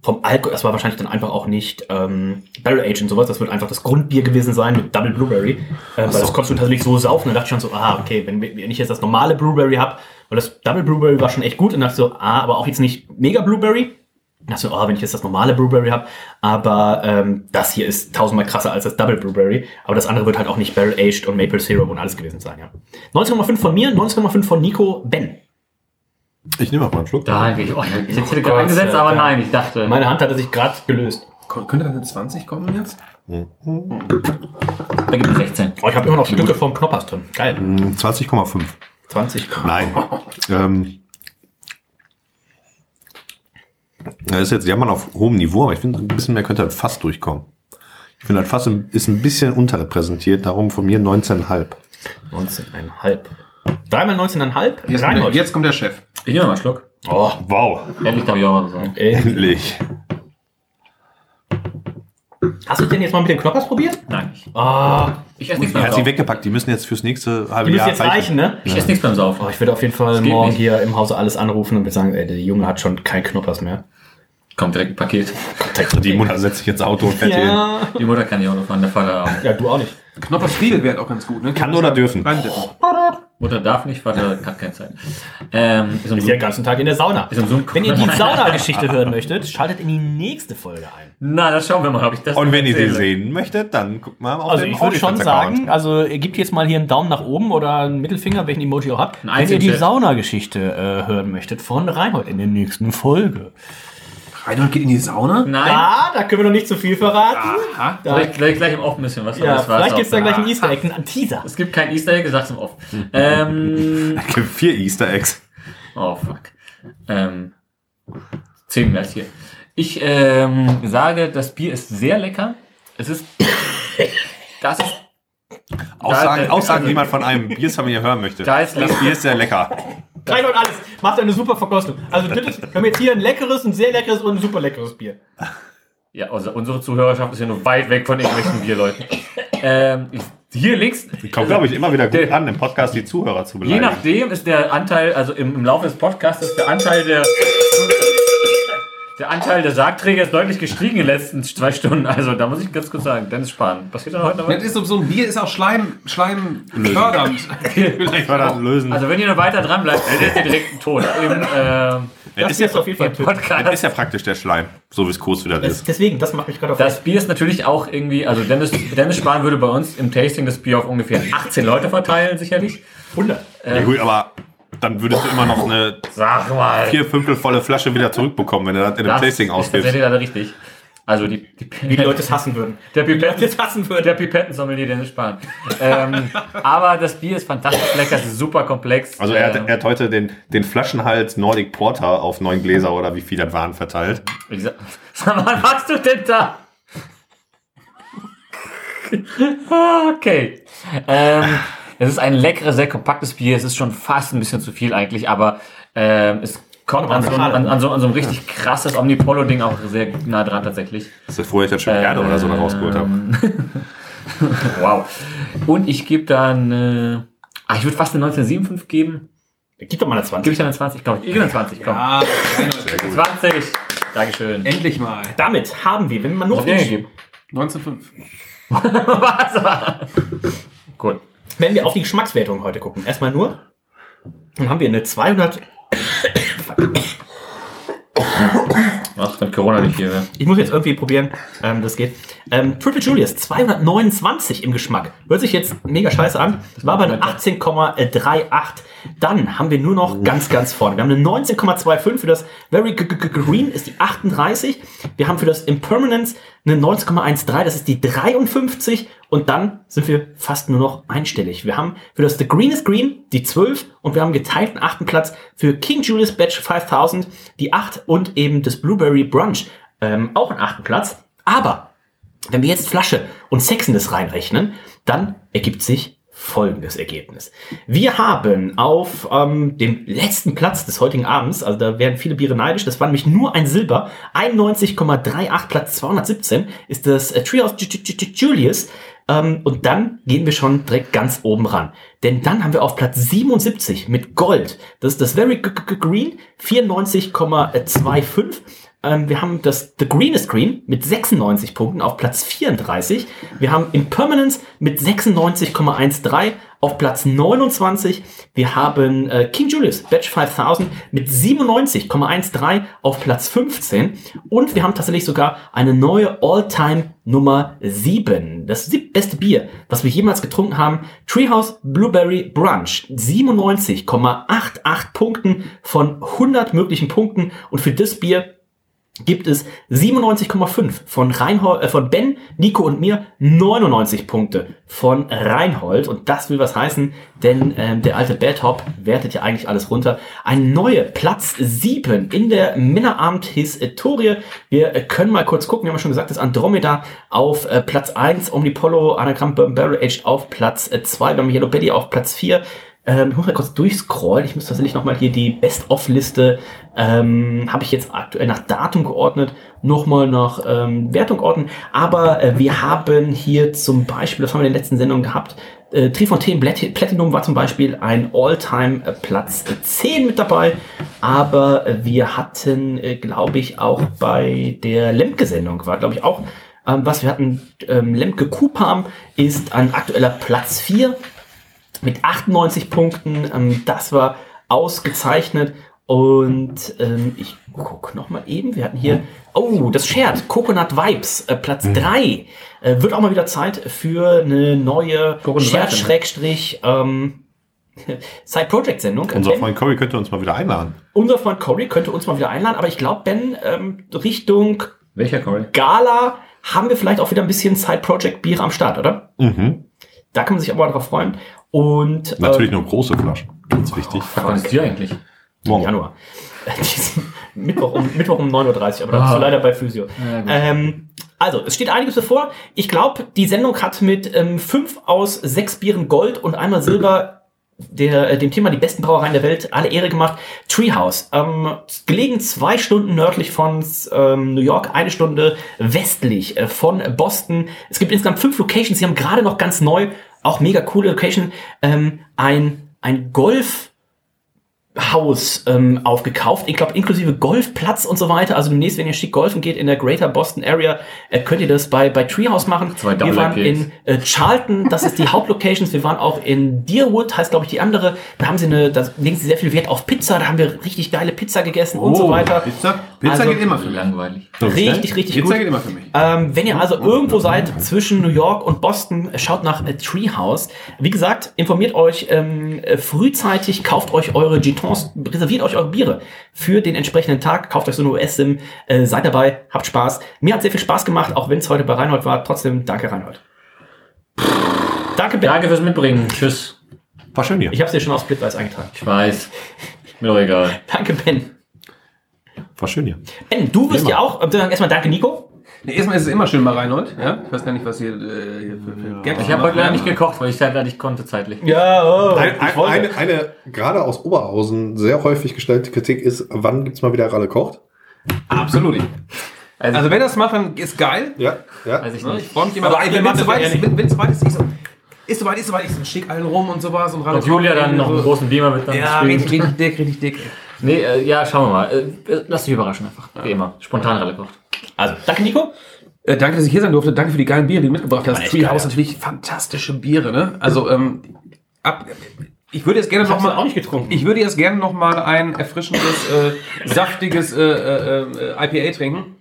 vom Alkohol, das war wahrscheinlich dann einfach auch nicht ähm, Barrel Age und sowas. Das wird einfach das Grundbier gewesen sein mit Double Blueberry, äh, weil das konntest du tatsächlich so saufen. Und da dachte ich schon so, ah okay, wenn, wenn ich jetzt das normale Blueberry hab, weil das Double Blueberry war schon echt gut und dachte so, ah, aber auch jetzt nicht Mega Blueberry. Und dachte so, oh, wenn ich jetzt das normale Blueberry habe, aber ähm, das hier ist tausendmal krasser als das Double Blueberry. Aber das andere wird halt auch nicht Barrel Aged und Maple Syrup und alles gewesen sein, ja. 19,5 von mir, 19,5 von Nico, Ben. Ich nehme mal einen Schluck. Danke. Ich, oh, ich hätte Gott, gerade eingesetzt, aber ja. nein, ich dachte. Meine Hand hatte sich gerade gelöst. Könnte dann eine 20 kommen jetzt? Da gibt es 16. Oh, ich habe immer noch Stücke vom Knoppers drin. Geil. Mm, 20,5. 20. Nein. ähm, das ist jetzt Jammern auf hohem Niveau, aber ich finde, ein bisschen mehr könnte halt fast durchkommen. Ich finde, halt fast ist ein bisschen unterrepräsentiert, darum von mir 19,5. 19,5. Dreimal 19,5. Jetzt, kommt der, Reinhold. jetzt kommt der Chef. Ich nehme mal einen Schluck. Oh, wow. Endlich darf ich auch mal was sagen. Endlich. Hast du denn jetzt mal mit den Knoppers probiert? Nein. Ah, Ich esse nichts Er beim hat sie Saufen. weggepackt, die müssen jetzt fürs nächste halbe die müssen Jahr jetzt reichen, ne? Ich esse nichts beim Saufen. Oh, ich würde auf jeden Fall geht morgen nicht. hier im Hause alles anrufen und sagen, ey, der Junge hat schon kein Knoppers mehr. Kommt direkt ein Paket. Die Mutter setzt sich ins Auto und fährt hier hin. Ja. Die Mutter kann ja auch noch fahren, der Vater auch. ja, du auch nicht. Knoppers Friedel wäre auch ganz gut. Ne? Kann oder dürfen? Mutter darf nicht, Vater hat keine Zeit. Ähm, ist Ist ja den ganzen Tag in der Sauna. Ist so ein Wenn ihr die Sauna-Geschichte hören möchtet, schaltet in die nächste Folge ein. Na, das schauen wir mal, ob ich das Und wenn ihr sie sehen möchtet, dann guckt mal auf Also den ich würde schon sagen, also ihr gebt jetzt mal hier einen Daumen nach oben oder einen Mittelfinger, welchen Emoji ihr auch habt, wenn ihr die. Sauna-Geschichte äh, hören möchtet von Reinhold in der nächsten Folge. Reinhold geht in die Sauna? Nein. Ah, da können wir noch nicht zu viel verraten. Aha. Da, Vielleicht, vielleicht gleich im Off ein bisschen was. ja, vielleicht gibt es da gleich ein Easter Egg, einen Teaser. Es gibt kein Easter Egg, ich sag's im Off. ähm, Es gibt vier Easter Eggs. oh, fuck. Ähm, zehn mehr als hier. Ich ähm, sage, das Bier ist sehr lecker. Es ist. Das ist. Aussagen, Da- Aussagen die man von einem Biersommelier hören möchte. Da ist das Bier ist sehr lecker. Reinhold alles. Macht eine super Verkostung. Also ist, wir haben jetzt hier ein leckeres, ein sehr leckeres und ein super leckeres Bier. Ja, also unsere Zuhörerschaft ist ja nur weit weg von irgendwelchen Bierleuten. Ähm, ich, hier links. Kommt, glaube ich, immer wieder gut Der- an, im Podcast die Zuhörer zu Je beleidigen. nachdem ist der Anteil, also im, im Laufe des Podcasts ist der Anteil der der Anteil der Sargträger ist deutlich gestiegen in den letzten zwei Stunden. Also da muss ich ganz kurz sagen, Dennis Spahn. Passiert da heute noch Das was? ist so, so ein Bier ist auch Schleim, Schleim fördernd. Lösen. Also wenn ihr noch weiter dran bleibt, werdet ihr direkt einen Tod. Im, ähm, das, ist ja, auf jeden Fall das Podcast. ist ja praktisch der Schleim, so wie es kurz wieder Das, ist. deswegen, das macht mich gerade auf. Das Bier ist natürlich auch irgendwie, also Dennis, Dennis Spahn würde bei uns im Tasting das Bier auf ungefähr 18 Leute verteilen, sicherlich. 100. Ja, gut, aber dann würdest du immer noch eine Sag mal. vier Fünftel volle Flasche wieder zurückbekommen, wenn du das in einem Das Tasting ist ausgibst. tatsächlich leider richtig. Also die, die, Wie die Leute es hassen würden. Der Pipetten, es hassen würden. der Pipettensommelier Dennis Spahn. ähm, aber das Bier ist fantastisch lecker, es ist super komplex. Also er hat, Ähm, er hat heute den, den Flaschenhals Nordic Porter auf neun Gläser oder wie viel das waren verteilt. Ich sag, sag mal, was machst du denn da? okay. Ähm, es ist ein leckeres, sehr kompaktes Bier. Es ist schon fast ein bisschen zu viel eigentlich, aber ähm, es kommt an so, an, an, so, an so ein richtig krasses Omnipollo-Ding auch sehr nah dran tatsächlich. Das ist vorher ich das schon Erde oder so noch rausgeholt habe. Ähm, wow. Und ich gebe dann, äh, ah, ich würde fast eine 1975 geben. Gib doch mal eine 20. Gebe ich dann eine 20? Komm, ich gebe eine 20, komm. Ah, 20. Dankeschön. endlich mal. Damit haben wir, wenn man nur auf gegeben? 19,5. Was? Gut. Wenn wir auf die Geschmackswertung heute gucken, erstmal nur, dann haben wir eine 200. Was, wenn Corona nicht hier wäre? Ich muss jetzt irgendwie probieren, ähm, das geht. Ähm, Triple Julius 229 im Geschmack. Hört sich jetzt mega scheiße an. Das war aber eine 18,38. Dann haben wir nur noch ganz, ganz vorne. Wir haben eine 19,25 für das Very -G -G Green ist die 38. Wir haben für das Impermanence eine 19,13, das ist die 53. Und dann sind wir fast nur noch einstellig. Wir haben für das The Green is Green die 12 und wir haben geteilten achten Platz für King Julius Batch 5000 die 8 und eben das Blueberry Brunch ähm, auch einen achten Platz. Aber wenn wir jetzt Flasche und Sexendes reinrechnen, dann ergibt sich folgendes Ergebnis. Wir haben auf ähm, dem letzten Platz des heutigen Abends, also da werden viele Biere neidisch, das war nämlich nur ein Silber, 91,38 Platz 217 ist das äh, Treehouse Ju- Ju- Ju- Julius ähm, und dann gehen wir schon direkt ganz oben ran. Denn dann haben wir auf Platz 77 mit Gold, das ist das Very Green, 94,25 ähm, wir haben das The Greenest Green mit 96 Punkten auf Platz 34. Wir haben Impermanence mit 96,13 auf Platz 29. Wir haben äh, King Julius Batch 5000 mit 97,13 auf Platz 15. Und wir haben tatsächlich sogar eine neue All-Time Nummer 7. Das siebtbeste Bier, was wir jemals getrunken haben. Treehouse Blueberry Brunch. 97,88 Punkten von 100 möglichen Punkten. Und für das Bier gibt es 97,5 von Reinhold, äh, von Ben, Nico und mir 99 Punkte von Reinhold und das will was heißen, denn ähm, der alte Bad Hop wertet ja eigentlich alles runter. Ein neuer Platz 7 in der Männerabend Historie. Wir äh, können mal kurz gucken, wir haben ja schon gesagt, dass Andromeda auf äh, Platz 1, Omnipollo, Anagram Bourbon Barrel Aged auf Platz 2, wir haben Yellow Betty auf Platz 4, ähm, ich muss mal kurz durchscrollen. Ich muss tatsächlich nochmal hier die Best-of-Liste, ähm, habe ich jetzt aktuell nach Datum geordnet, nochmal nach ähm, Wertung ordnen. Aber äh, wir haben hier zum Beispiel, das haben wir in der letzten Sendung gehabt, äh, Trifontaine Plat- Platinum war zum Beispiel ein All-Time äh, Platz 10 mit dabei. Aber äh, wir hatten, äh, glaube ich, auch bei der Lemke-Sendung, war glaube ich auch ähm, was wir hatten, ähm, Lemke Kupam ist ein aktueller Platz 4 mit 98 Punkten. Ähm, das war ausgezeichnet. Und ähm, ich gucke nochmal eben. Wir hatten hier, oh, das Shared, Coconut Vibes, äh, Platz 3. Äh, wird auch mal wieder Zeit für eine neue Shared-Schrägstrich ähm, Side-Project-Sendung. Unser Ben, Freund Cory könnte uns mal wieder einladen. unser Freund Cory könnte uns mal wieder einladen, aber ich glaube, Ben, ähm, Richtung Welcher Corey? Gala haben wir vielleicht auch wieder ein bisschen Side-Project-Bier am Start, oder? Mhm. Da kann man sich aber mal drauf freuen. Und Natürlich äh, nur große Flaschen. Ganz wichtig. Wann ist die eigentlich? im Morgen. Januar. Mittwoch um, Mittwoch um 9.30 Uhr, aber da bist du Ah. leider bei Physio. Ja, ähm, also, es steht einiges bevor. Ich glaube, die Sendung hat mit ähm, fünf aus sechs Bieren Gold und einmal Silber der, äh, dem Thema die besten Brauereien der Welt alle Ehre gemacht. Treehouse, ähm, gelegen zwei Stunden nördlich von ähm, New York, eine Stunde westlich äh, von Boston. Es gibt insgesamt fünf Locations. Sie haben gerade noch ganz neu, auch mega coole Location, ähm, ein, ein Golf Haus ähm, aufgekauft. Ich glaube, inklusive Golfplatz und so weiter. Also demnächst, wenn ihr schick golfen geht in der Greater Boston Area, äh, könnt ihr das bei, bei Treehouse machen. Zwei Wir waren in äh, Charlton, das ist die Hauptlocations. Wir waren auch in Deerwood, heißt glaube ich die andere. Da haben sie eine, da legen sie sehr viel Wert auf Pizza. Da haben wir richtig geile Pizza gegessen und so weiter. Pizza, Pizza Also- geht immer für mich. Langweilig. Richtig, richtig Pizza gut. geht immer für mich. Ähm, wenn ihr also irgendwo seid zwischen New York und Boston, schaut nach äh, Treehouse. Wie gesagt, informiert euch ähm, äh, frühzeitig, kauft euch eure Jetons, reserviert euch eure Biere für den entsprechenden Tag, kauft euch so eine US-Sim, äh, seid dabei, habt Spaß. Mir hat sehr viel Spaß gemacht, auch wenn es heute bei Reinhold war. Trotzdem, danke Reinhold. Danke, Ben. Danke fürs Mitbringen. Tschüss. War schön hier. Ich habe es dir schon auf Splitwise eingetragen. Ich weiß. Mir doch egal. Danke, Ben. War schön hier. Ben, du wirst ja auch, äh, erstmal danke, Nico. Nee, erstmal ist es immer schön bei Reinhold. Ja? Ich weiß gar nicht, was hier, äh, hier für, für Gags Ich habe heute leider nicht gekocht, weil ich leider nicht konnte zeitlich. Ja, oh, Ein, ein, eine, eine gerade aus Oberhausen sehr häufig gestellte Kritik ist, wann gibt's mal wieder Ralle kocht? Absolut. Also, Also wenn das machen, ist geil. Ja, ja. weiß ich Ne? nicht. Ich freue mich immer. Aber wenn es soweit ist, ja wenn wenn es soweit ist, ich so, ist soweit, ist soweit, ich so, schick allen rum und sowas und Und Julia dann noch einen großen Beamer mit dann Ja, richtig, richtig dick, richtig dick. Nee, äh, ja, schauen wir mal. Äh, lass dich überraschen einfach. Wie immer. Spontan Ralle kocht. Also, danke, Nico. Äh, danke, dass ich hier sein durfte. Danke für die geilen Biere, die du mitgebracht hast. echt Treehouse geil. natürlich fantastische Biere, ne? Also, ähm, ab, ich würde jetzt gerne noch mal auch nicht getrunken. Ich würde jetzt gerne noch mal ein erfrischendes, äh, saftiges äh, äh, äh, IPA trinken.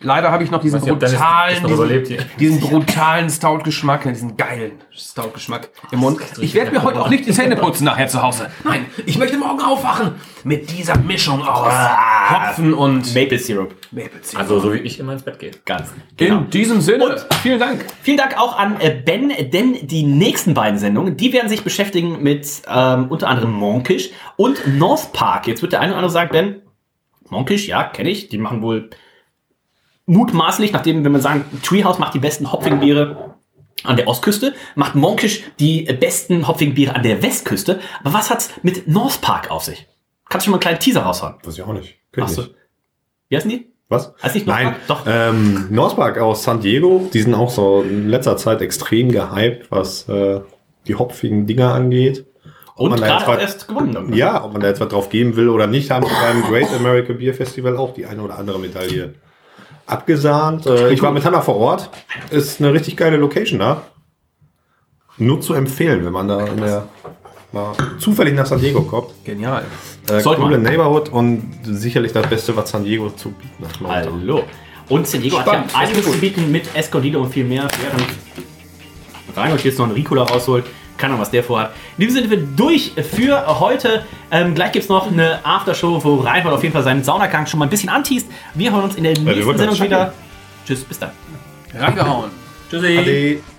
Leider habe ich noch diesen brutalen, diesen, diesen brutalen Stout-Geschmack, diesen geilen Stout-Geschmack im Mund. Ich werde mir heute auch nicht die Zähne putzen nachher zu Hause. Nein, ich möchte morgen aufwachen mit dieser Mischung aus Hopfen und Maple Syrup. Maple Syrup. Also so wie ich immer ins Bett gehe. Ganz. In diesem Sinne, vielen Dank. Vielen Dank auch an äh, Ben, denn die nächsten beiden Sendungen, die werden sich beschäftigen mit ähm, unter anderem Monkish und North Park. Jetzt wird der eine oder andere sagen, Ben, Monkish, ja, kenne ich. Die machen wohl mutmaßlich, nachdem, wenn man sagen, Treehouse macht die besten Hopfing-Biere an der Ostküste, macht Monkish die besten Hopfing-Biere an der Westküste. Aber was hat's mit North Park auf sich? Kannst du schon mal einen kleinen Teaser raushauen? Weiß ich auch nicht. Kenn ich nicht. Wie heißen die? Was? Heißt nicht North Nein, Park? Doch. Ähm, Northpark aus San Diego, die sind auch so in letzter Zeit extrem gehypt, was äh, die hopfigen Dinger angeht. Ob Und gerade erst gewonnen. Ja, ob man da jetzt was drauf geben will oder nicht, haben sie beim Great American Beer Festival auch die eine oder andere Medaille abgesahnt. Äh, ich war mit Hanna vor Ort. Ist eine richtig geile Location da. Nur zu empfehlen, wenn man da in der mal zufällig nach San Diego kommt. Genial. Äh, Sollte coole man. Neighborhood und sicherlich das Beste, was San Diego zu bieten hat. momentan. Hallo. Und San Diego Spannend. hat ja einiges zu bieten mit Escondido und viel mehr. Während Reinhold jetzt noch einen Ricola rausholt, kann er was der vorhat. In diesem Sinne sind wir durch für heute. Ähm, gleich gibt es noch eine Aftershow, wo Reinhold auf jeden Fall seinen Saunagang schon mal ein bisschen anteast. Wir hören uns in der nächsten Sendung wieder. Tschüss, bis dann. Reingehauen. Tschüssi. Ade.